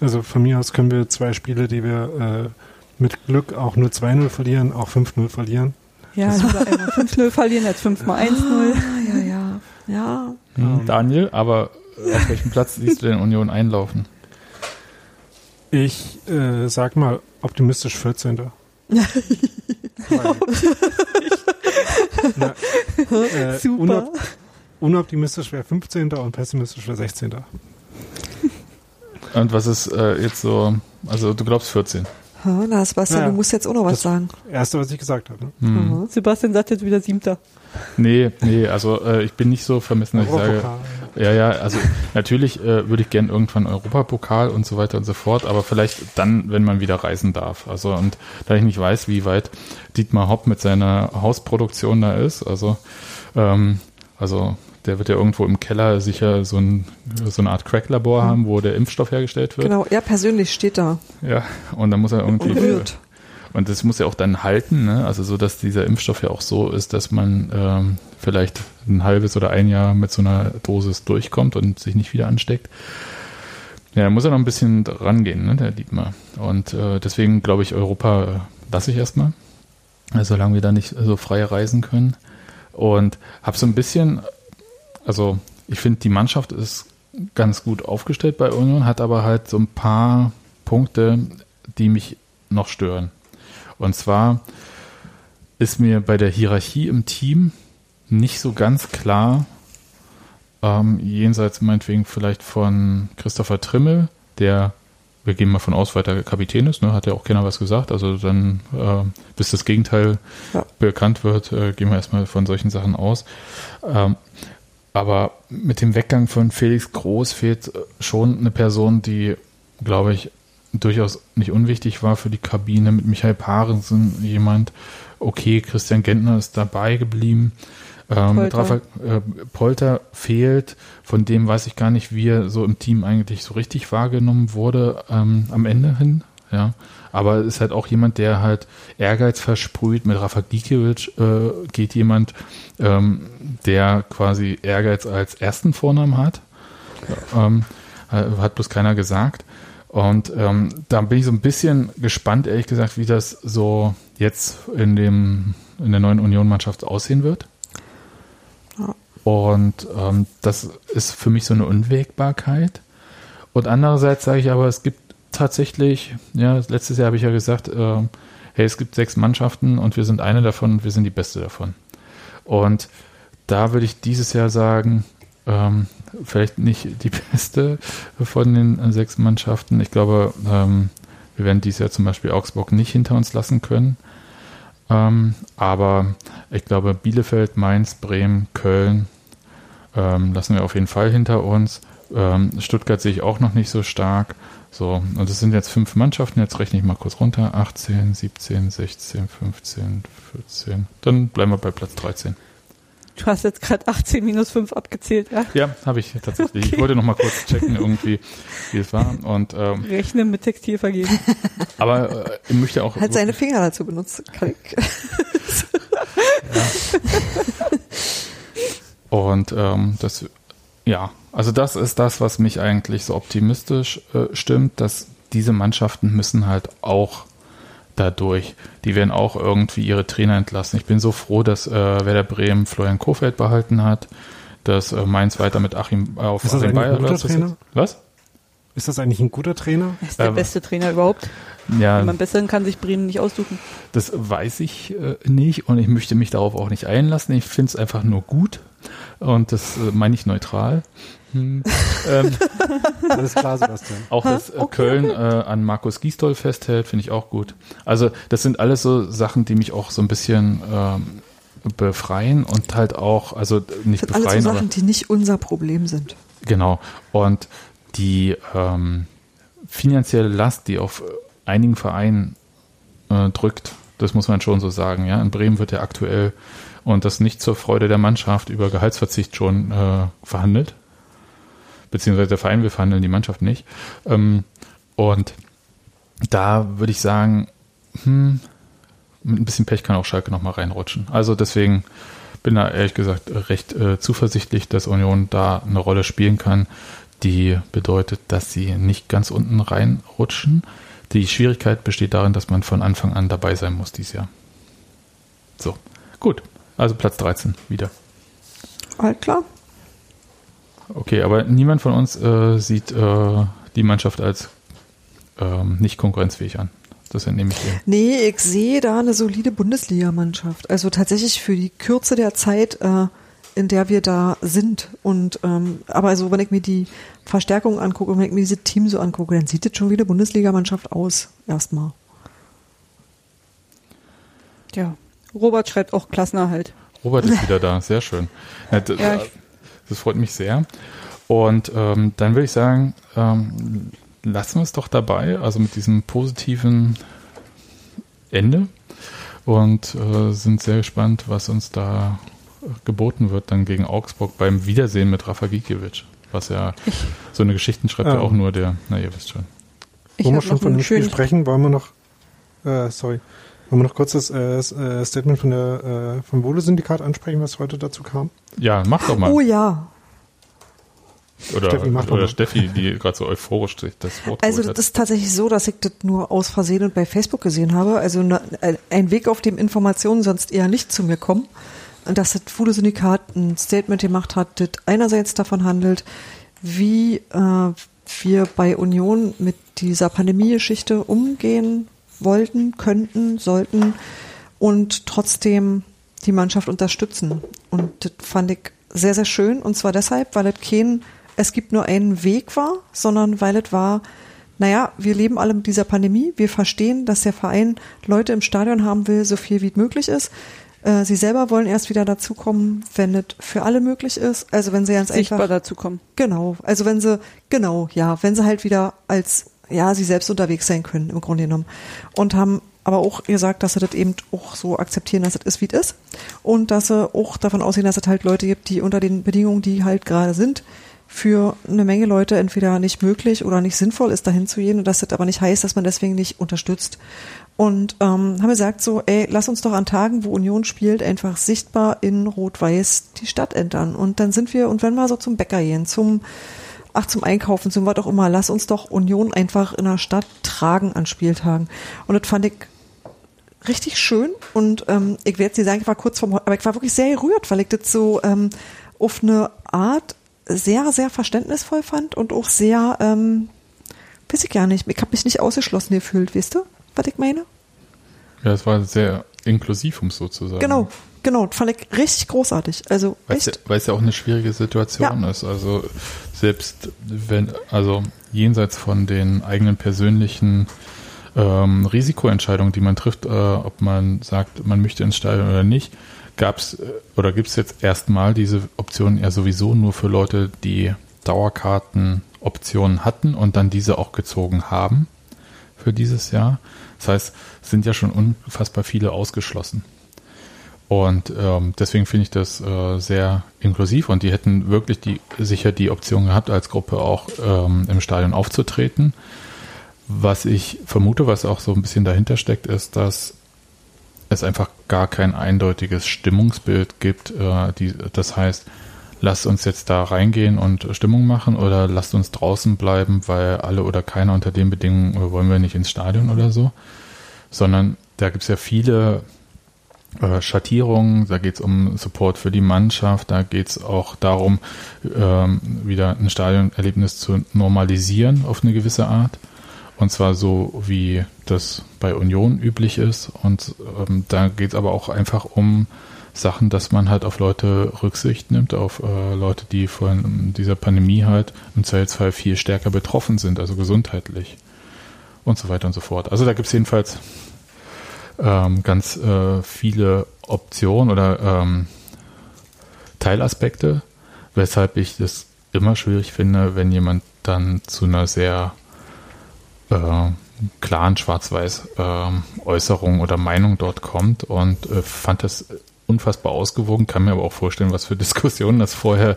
Also von mir aus können wir zwei Spiele, die wir äh, mit Glück auch nur 2-0 verlieren, auch 5-0 verlieren. Ja, einmal 5-0 verlieren als 5 mal 1-0. Ah, ja, ja, ja. Hm, Daniel, aber auf welchem Platz siehst du denn Union einlaufen? Ich äh, sag mal optimistisch 14. Na, äh, Super. Unop unoptimistisch wäre 15. und pessimistisch wäre 16. Und was ist äh, jetzt so, also du glaubst 14? Ha, na, Sebastian, naja, du musst jetzt auch noch was sagen. Erste, was ich gesagt habe. Ne? Mhm. Sebastian sagt jetzt wieder Siebter. Nee, nee, also äh, ich bin nicht so vermessen, dass ich sage, ja, ja, also natürlich äh, würde ich gern irgendwann Europapokal und so weiter und so fort, aber vielleicht dann, wenn man wieder reisen darf. Also und da ich nicht weiß, wie weit Dietmar Hopp mit seiner Hausproduktion da ist, also ähm, also der wird ja irgendwo im Keller sicher so, ein, so eine Art Crack-Labor haben, wo der Impfstoff hergestellt wird. Genau, er persönlich steht da. Ja, und dann muss er irgendwie. Für, und das muss ja auch dann halten, ne? Also so, dass dieser Impfstoff ja auch so ist, dass man ähm, vielleicht ein halbes oder ein Jahr mit so einer Dosis durchkommt und sich nicht wieder ansteckt. Ja, da muss er noch ein bisschen rangehen, ne, der Dietmar. Und äh, deswegen glaube ich, Europa äh, lasse ich erstmal, solange wir da nicht so frei reisen können. Und habe so ein bisschen, also ich finde, die Mannschaft ist ganz gut aufgestellt bei Union, hat aber halt so ein paar Punkte, die mich noch stören. Und zwar ist mir bei der Hierarchie im Team nicht so ganz klar, ähm, jenseits meinetwegen vielleicht von Christopher Trimmel, der, wir gehen mal von aus, weiter Kapitän ist, ne, hat ja auch keiner was gesagt, also dann, äh, bis das Gegenteil ja. bekannt wird, äh, gehen wir erstmal von solchen Sachen aus. Ähm, aber mit dem Weggang von Felix Groß fehlt schon eine Person, die, glaube ich, durchaus nicht unwichtig war für die Kabine mit Michael Parensen, jemand, okay, Christian Gentner ist dabei geblieben. Ähm, Polter. Rafa, äh, Polter fehlt, von dem weiß ich gar nicht, wie er so im Team eigentlich so richtig wahrgenommen wurde ähm, am Ende hin. Ja, aber ist halt auch jemand, der halt Ehrgeiz versprüht. Mit Rafa Gikiewicz äh, geht jemand, ähm, der quasi Ehrgeiz als ersten Vornamen hat. Ähm, hat bloß keiner gesagt. Und ähm, da bin ich so ein bisschen gespannt, ehrlich gesagt, wie das so jetzt in dem in der neuen Union-Mannschaft aussehen wird. Ja. Und ähm, das ist für mich so eine Unwägbarkeit. Und andererseits sage ich aber, es gibt tatsächlich, ja, letztes Jahr habe ich ja gesagt, äh, hey, es gibt sechs Mannschaften und wir sind eine davon und wir sind die beste davon. Und da würde ich dieses Jahr sagen, ähm, vielleicht nicht die beste von den sechs Mannschaften. Ich glaube, ähm, wir werden dieses Jahr zum Beispiel Augsburg nicht hinter uns lassen können. Ähm, aber ich glaube, Bielefeld, Mainz, Bremen, Köln ähm, lassen wir auf jeden Fall hinter uns. Ähm, Stuttgart sehe ich auch noch nicht so stark. So, und es sind jetzt fünf Mannschaften. Jetzt rechne ich mal kurz runter. 18, 17, 16, 15, 14. Dann bleiben wir bei Platz 13. Du hast jetzt gerade 18 minus 5 abgezählt, ja? Ja, habe ich tatsächlich. Okay. Ich wollte noch mal kurz checken, irgendwie, wie es war. Und, ähm, Rechne mit Textilvergehen. aber äh, ich möchte auch. Hat seine Finger dazu benutzt. Kann ich- Und ähm, das, ja, also das ist das, was mich eigentlich so optimistisch äh, stimmt, dass diese Mannschaften müssen halt auch dadurch, die werden auch irgendwie ihre Trainer entlassen. Ich bin so froh, dass äh, Werder Bremen Florian Kofeld behalten hat, dass äh, Mainz weiter mit Achim äh, auf Ist das Achim. Das Trainer? ist- Was? Ist das eigentlich ein guter Trainer? Er ist der Ähm, beste Trainer überhaupt. Ja, Wenn man besseren kann sich Bremen nicht aussuchen. Das weiß ich äh, nicht und ich möchte mich darauf auch nicht einlassen. Ich finde es einfach nur gut und das äh, meine ich neutral. Hm. ähm, Alles klar, Sebastian. auch dass äh, Köln äh, an Markus Gisdol festhält, finde ich auch gut. Also das sind alles so Sachen, die mich auch so ein bisschen ähm, befreien und halt auch, also nicht Das sind alles befreien, so aber Sachen, die nicht unser Problem sind. Genau. Und die ähm, finanzielle Last, die auf einigen Vereinen äh, drückt, das muss man schon so sagen. Ja, in Bremen wird ja aktuell und das nicht zur Freude der Mannschaft über Gehaltsverzicht schon äh, verhandelt, beziehungsweise der Verein will verhandeln, die Mannschaft nicht. Ähm, und da würde ich sagen, hm, mit ein bisschen Pech kann auch Schalke noch mal reinrutschen. Also deswegen bin da ehrlich gesagt recht äh, zuversichtlich, dass Union da eine Rolle spielen kann, die bedeutet, dass sie nicht ganz unten reinrutschen. Die Schwierigkeit besteht darin, dass man von Anfang an dabei sein muss dieses Jahr. So, gut. Also Platz 13 wieder. Halt klar. Okay, aber niemand von uns äh, sieht äh, die Mannschaft als ähm, nicht konkurrenzfähig an. Das entnehme ich dir. Nee, ich sehe da eine solide Bundesligamannschaft. Also tatsächlich für die Kürze der Zeit, äh, in der wir da sind. Und ähm, aber also wenn ich mir die Verstärkung angucke und wenn ich mir dieses Team so angucke, dann sieht das schon wie eine Bundesligamannschaft aus. Erstmal. Ja. Robert schreibt auch Klassenerhalt. Robert ist wieder da, sehr schön. Ja, Ja, ich- das freut mich sehr. Und ähm, dann würde ich sagen, ähm, lassen wir es doch dabei, also mit diesem positiven Ende und äh, sind sehr gespannt, was uns da geboten wird dann gegen Augsburg beim Wiedersehen mit Rafa Gikiewicz. Was ja, so eine Geschichten schreibt ja Ähm. auch nur der, na ihr wisst schon. Ich Wo wir schon von dem Spiel sprechen, wollen wir noch, äh, sorry, wollen wir noch kurz das äh, äh, Statement von der, äh, vom Wohle-Syndikat ansprechen, was heute dazu kam? Ja, mach doch mal. Oh ja. oder Steffi, mach doch oder mal. Steffi, die gerade so euphorisch sich das Wort Also das ist tatsächlich so, dass ich das nur aus Versehen und bei Facebook gesehen habe. Also ne, ein Weg, auf dem Informationen sonst eher nicht zu mir kommen. Und dass das Food-Syndikat ein Statement gemacht hat, das einerseits davon handelt, wie äh, wir bei Union mit dieser Pandemie-Geschichte umgehen wollten, könnten, sollten und trotzdem die Mannschaft unterstützen. Und das fand ich sehr, sehr schön. Und zwar deshalb, weil es kein, es gibt nur einen Weg war, sondern weil es war, naja, wir leben alle mit dieser Pandemie. Wir verstehen, dass der Verein Leute im Stadion haben will, so viel wie möglich ist. Äh, Sie selber wollen erst wieder dazukommen, wenn es für alle möglich ist. Also wenn sie ganz sichtbar einfach dazu kommen. Genau, also wenn sie, genau, ja, wenn sie halt wieder als, ja, sie selbst unterwegs sein können, im Grunde genommen. Und haben aber auch gesagt, dass sie das eben auch so akzeptieren, dass es ist, wie es ist. Und dass sie auch davon ausgehen, dass es halt Leute gibt, die unter den Bedingungen, die halt gerade sind, für eine Menge Leute entweder nicht möglich oder nicht sinnvoll ist, dahin zu gehen und dass das aber nicht heißt, dass man deswegen nicht unterstützt. Und ähm, haben gesagt so, ey, lass uns doch an Tagen, wo Union spielt, einfach sichtbar in Rot-Weiß die Stadt entern. Und dann sind wir, und wenn wir so zum Bäcker gehen, zum, ach, zum Einkaufen, zum was auch immer, lass uns doch Union einfach in der Stadt tragen an Spieltagen. Und das fand ich richtig schön und ähm, ich werde jetzt nicht sagen, ich war kurz vorm, aber ich war wirklich sehr gerührt, weil ich das so ähm, auf eine Art sehr, sehr verständnisvoll fand und auch sehr, ähm, weiß ich gar nicht, ich habe mich nicht ausgeschlossen gefühlt, weißt du, was ich meine? Ja, es war sehr inklusiv, um es so zu sagen. Genau, Genau, fand ich richtig großartig. Also Weil es ja, ja auch eine schwierige Situation ist. Also selbst wenn, also jenseits von den eigenen persönlichen ähm, Risikoentscheidungen, die man trifft, äh, ob man sagt, man möchte ins Stadion oder nicht, gab es oder gibt es jetzt erstmal diese Option ja sowieso nur für Leute, die Dauerkartenoptionen hatten und dann diese auch gezogen haben für dieses Jahr. Das heißt, es sind ja schon unfassbar viele ausgeschlossen. Und ähm, deswegen finde ich das äh, sehr inklusiv und die hätten wirklich die sicher die Option gehabt, als Gruppe auch ähm, im Stadion aufzutreten. Was ich vermute, was auch so ein bisschen dahinter steckt, ist, dass es einfach gar kein eindeutiges Stimmungsbild gibt. Äh, die, das heißt, lasst uns jetzt da reingehen und Stimmung machen oder lasst uns draußen bleiben, weil alle oder keiner unter den Bedingungen wollen wir nicht ins Stadion oder so. Sondern da gibt es ja viele äh, Schattierungen, da geht es um Support für die Mannschaft, da geht es auch darum, ähm, wieder ein Stadionerlebnis zu normalisieren auf eine gewisse Art. Und zwar so, wie das bei Union üblich ist. Und ähm, da geht es aber auch einfach um Sachen, dass man halt auf Leute Rücksicht nimmt, auf äh, Leute, die von dieser Pandemie halt im Zweifelsfall viel stärker betroffen sind, also gesundheitlich und so weiter und so fort. Also da gibt es jedenfalls ähm, ganz äh, viele Optionen oder ähm, Teilaspekte, weshalb ich das immer schwierig finde, wenn jemand dann zu einer sehr äh, klaren schwarz-weiß ähm, Äußerung oder Meinung dort kommt und äh, fand das unfassbar ausgewogen, kann mir aber auch vorstellen, was für Diskussionen das vorher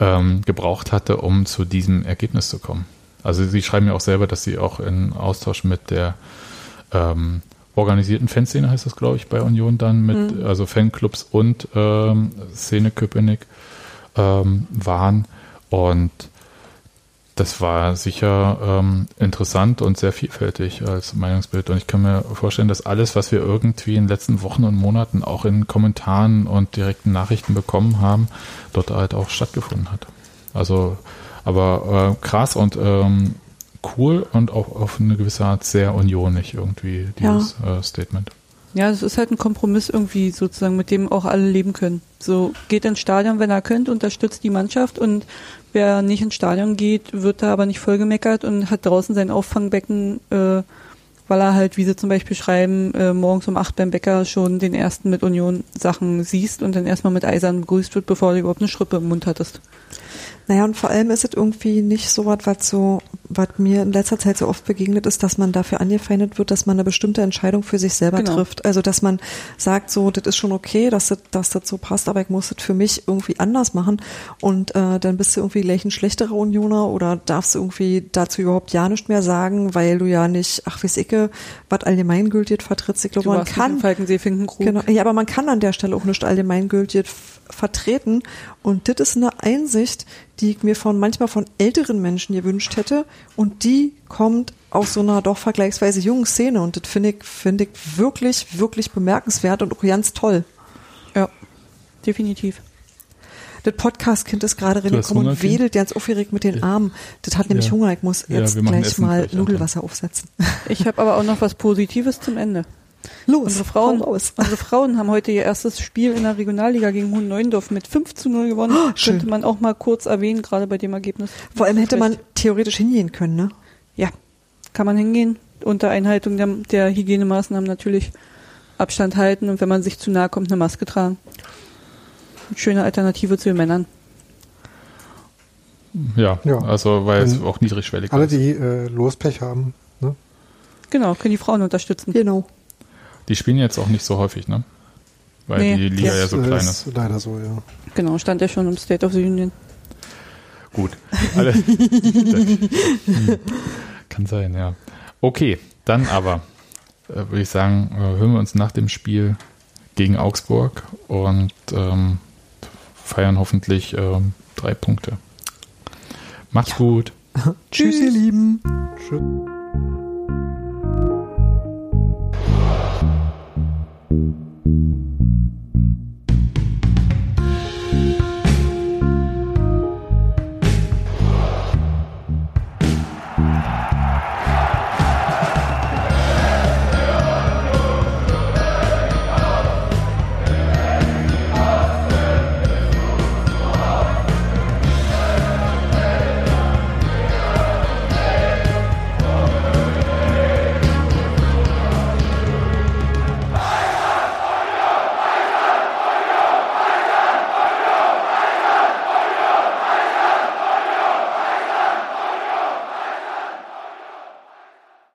ähm, gebraucht hatte, um zu diesem Ergebnis zu kommen. Also sie schreiben ja auch selber, dass sie auch in Austausch mit der ähm, organisierten Fanszene heißt das, glaube ich, bei Union dann mit, also Fanclubs und ähm, Szene Köpenick ähm, waren. Und das war sicher ähm, interessant und sehr vielfältig als Meinungsbild. Und ich kann mir vorstellen, dass alles, was wir irgendwie in den letzten Wochen und Monaten auch in Kommentaren und direkten Nachrichten bekommen haben, dort halt auch stattgefunden hat. Also, aber äh, krass und ähm, cool und auch auf eine gewisse Art sehr unionig irgendwie, dieses äh, Statement. Ja, es ist halt ein Kompromiss irgendwie sozusagen, mit dem auch alle leben können. So geht ins Stadion, wenn er könnt, unterstützt die Mannschaft und wer nicht ins Stadion geht, wird da aber nicht vollgemeckert und hat draußen sein Auffangbecken, äh, weil er halt, wie sie zum Beispiel schreiben, äh, morgens um acht beim Bäcker schon den ersten mit Union Sachen siehst und dann erstmal mit Eisern begrüßt wird, bevor du überhaupt eine Schrippe im Mund hattest. Naja, und vor allem ist es irgendwie nicht so was, was so, was mir in letzter Zeit so oft begegnet ist, dass man dafür angefeindet wird, dass man eine bestimmte Entscheidung für sich selber Genau. trifft. Also, dass man sagt, so, das ist schon okay, dass das, dass das so passt, aber ich muss das für mich irgendwie anders machen. Und äh, dann bist du irgendwie gleich ein schlechterer Unioner oder darfst irgendwie dazu überhaupt ja nicht mehr sagen, weil du ja nicht, ach, weiß ich, was allgemeingültig vertrittst. Ich glaube, man kann Falkensee Finkenkrug. Genau. Ja, aber man kann an der Stelle auch nicht allgemeingültig vertreten. Und das ist eine Einsicht, die ich mir von manchmal von älteren Menschen gewünscht hätte. Und die kommt aus so einer doch vergleichsweise jungen Szene. Und das finde ich, finde ich wirklich, wirklich bemerkenswert und auch ganz toll. Ja, definitiv. Das Podcast-Kind ist gerade reingekommen und wedelt ganz aufgeregt mit den Armen. Das hat nämlich Ja. Hunger. Ich muss Ja, jetzt machen gleich Essen mal Nudelwasser aufsetzen. Ich habe aber auch noch was Positives zum Ende. Los, Unsere Frauen, raus. unsere Frauen haben heute ihr erstes Spiel in der Regionalliga gegen Hohen Neuendorf mit 5 zu 0 gewonnen. Oh, schön. Könnte man auch mal kurz erwähnen, gerade bei dem Ergebnis. Vor allem hätte man theoretisch hingehen können, ne? Ja, kann man hingehen. Unter Einhaltung der, der Hygienemaßnahmen natürlich Abstand halten und wenn man sich zu nahe kommt, eine Maske tragen. Eine schöne Alternative zu den Männern. Ja, Ja. also weil es auch niedrigschwellig Alle, ist. die äh, Lospech haben, ne? Genau, können die Frauen unterstützen. Genau. Die spielen jetzt auch nicht so häufig, ne? Weil Nee. die Liga Das, ja so klein ist ist. leider so, ja. Genau, stand ja schon im State of the Union. Gut. Alle. Kann sein, ja. Okay, dann aber äh, würde ich sagen, äh, hören wir uns nach dem Spiel gegen Augsburg und ähm, feiern hoffentlich ähm, drei Punkte. Macht's gut. Tschüss, ihr Lieben. Tschüss. Mm-hmm.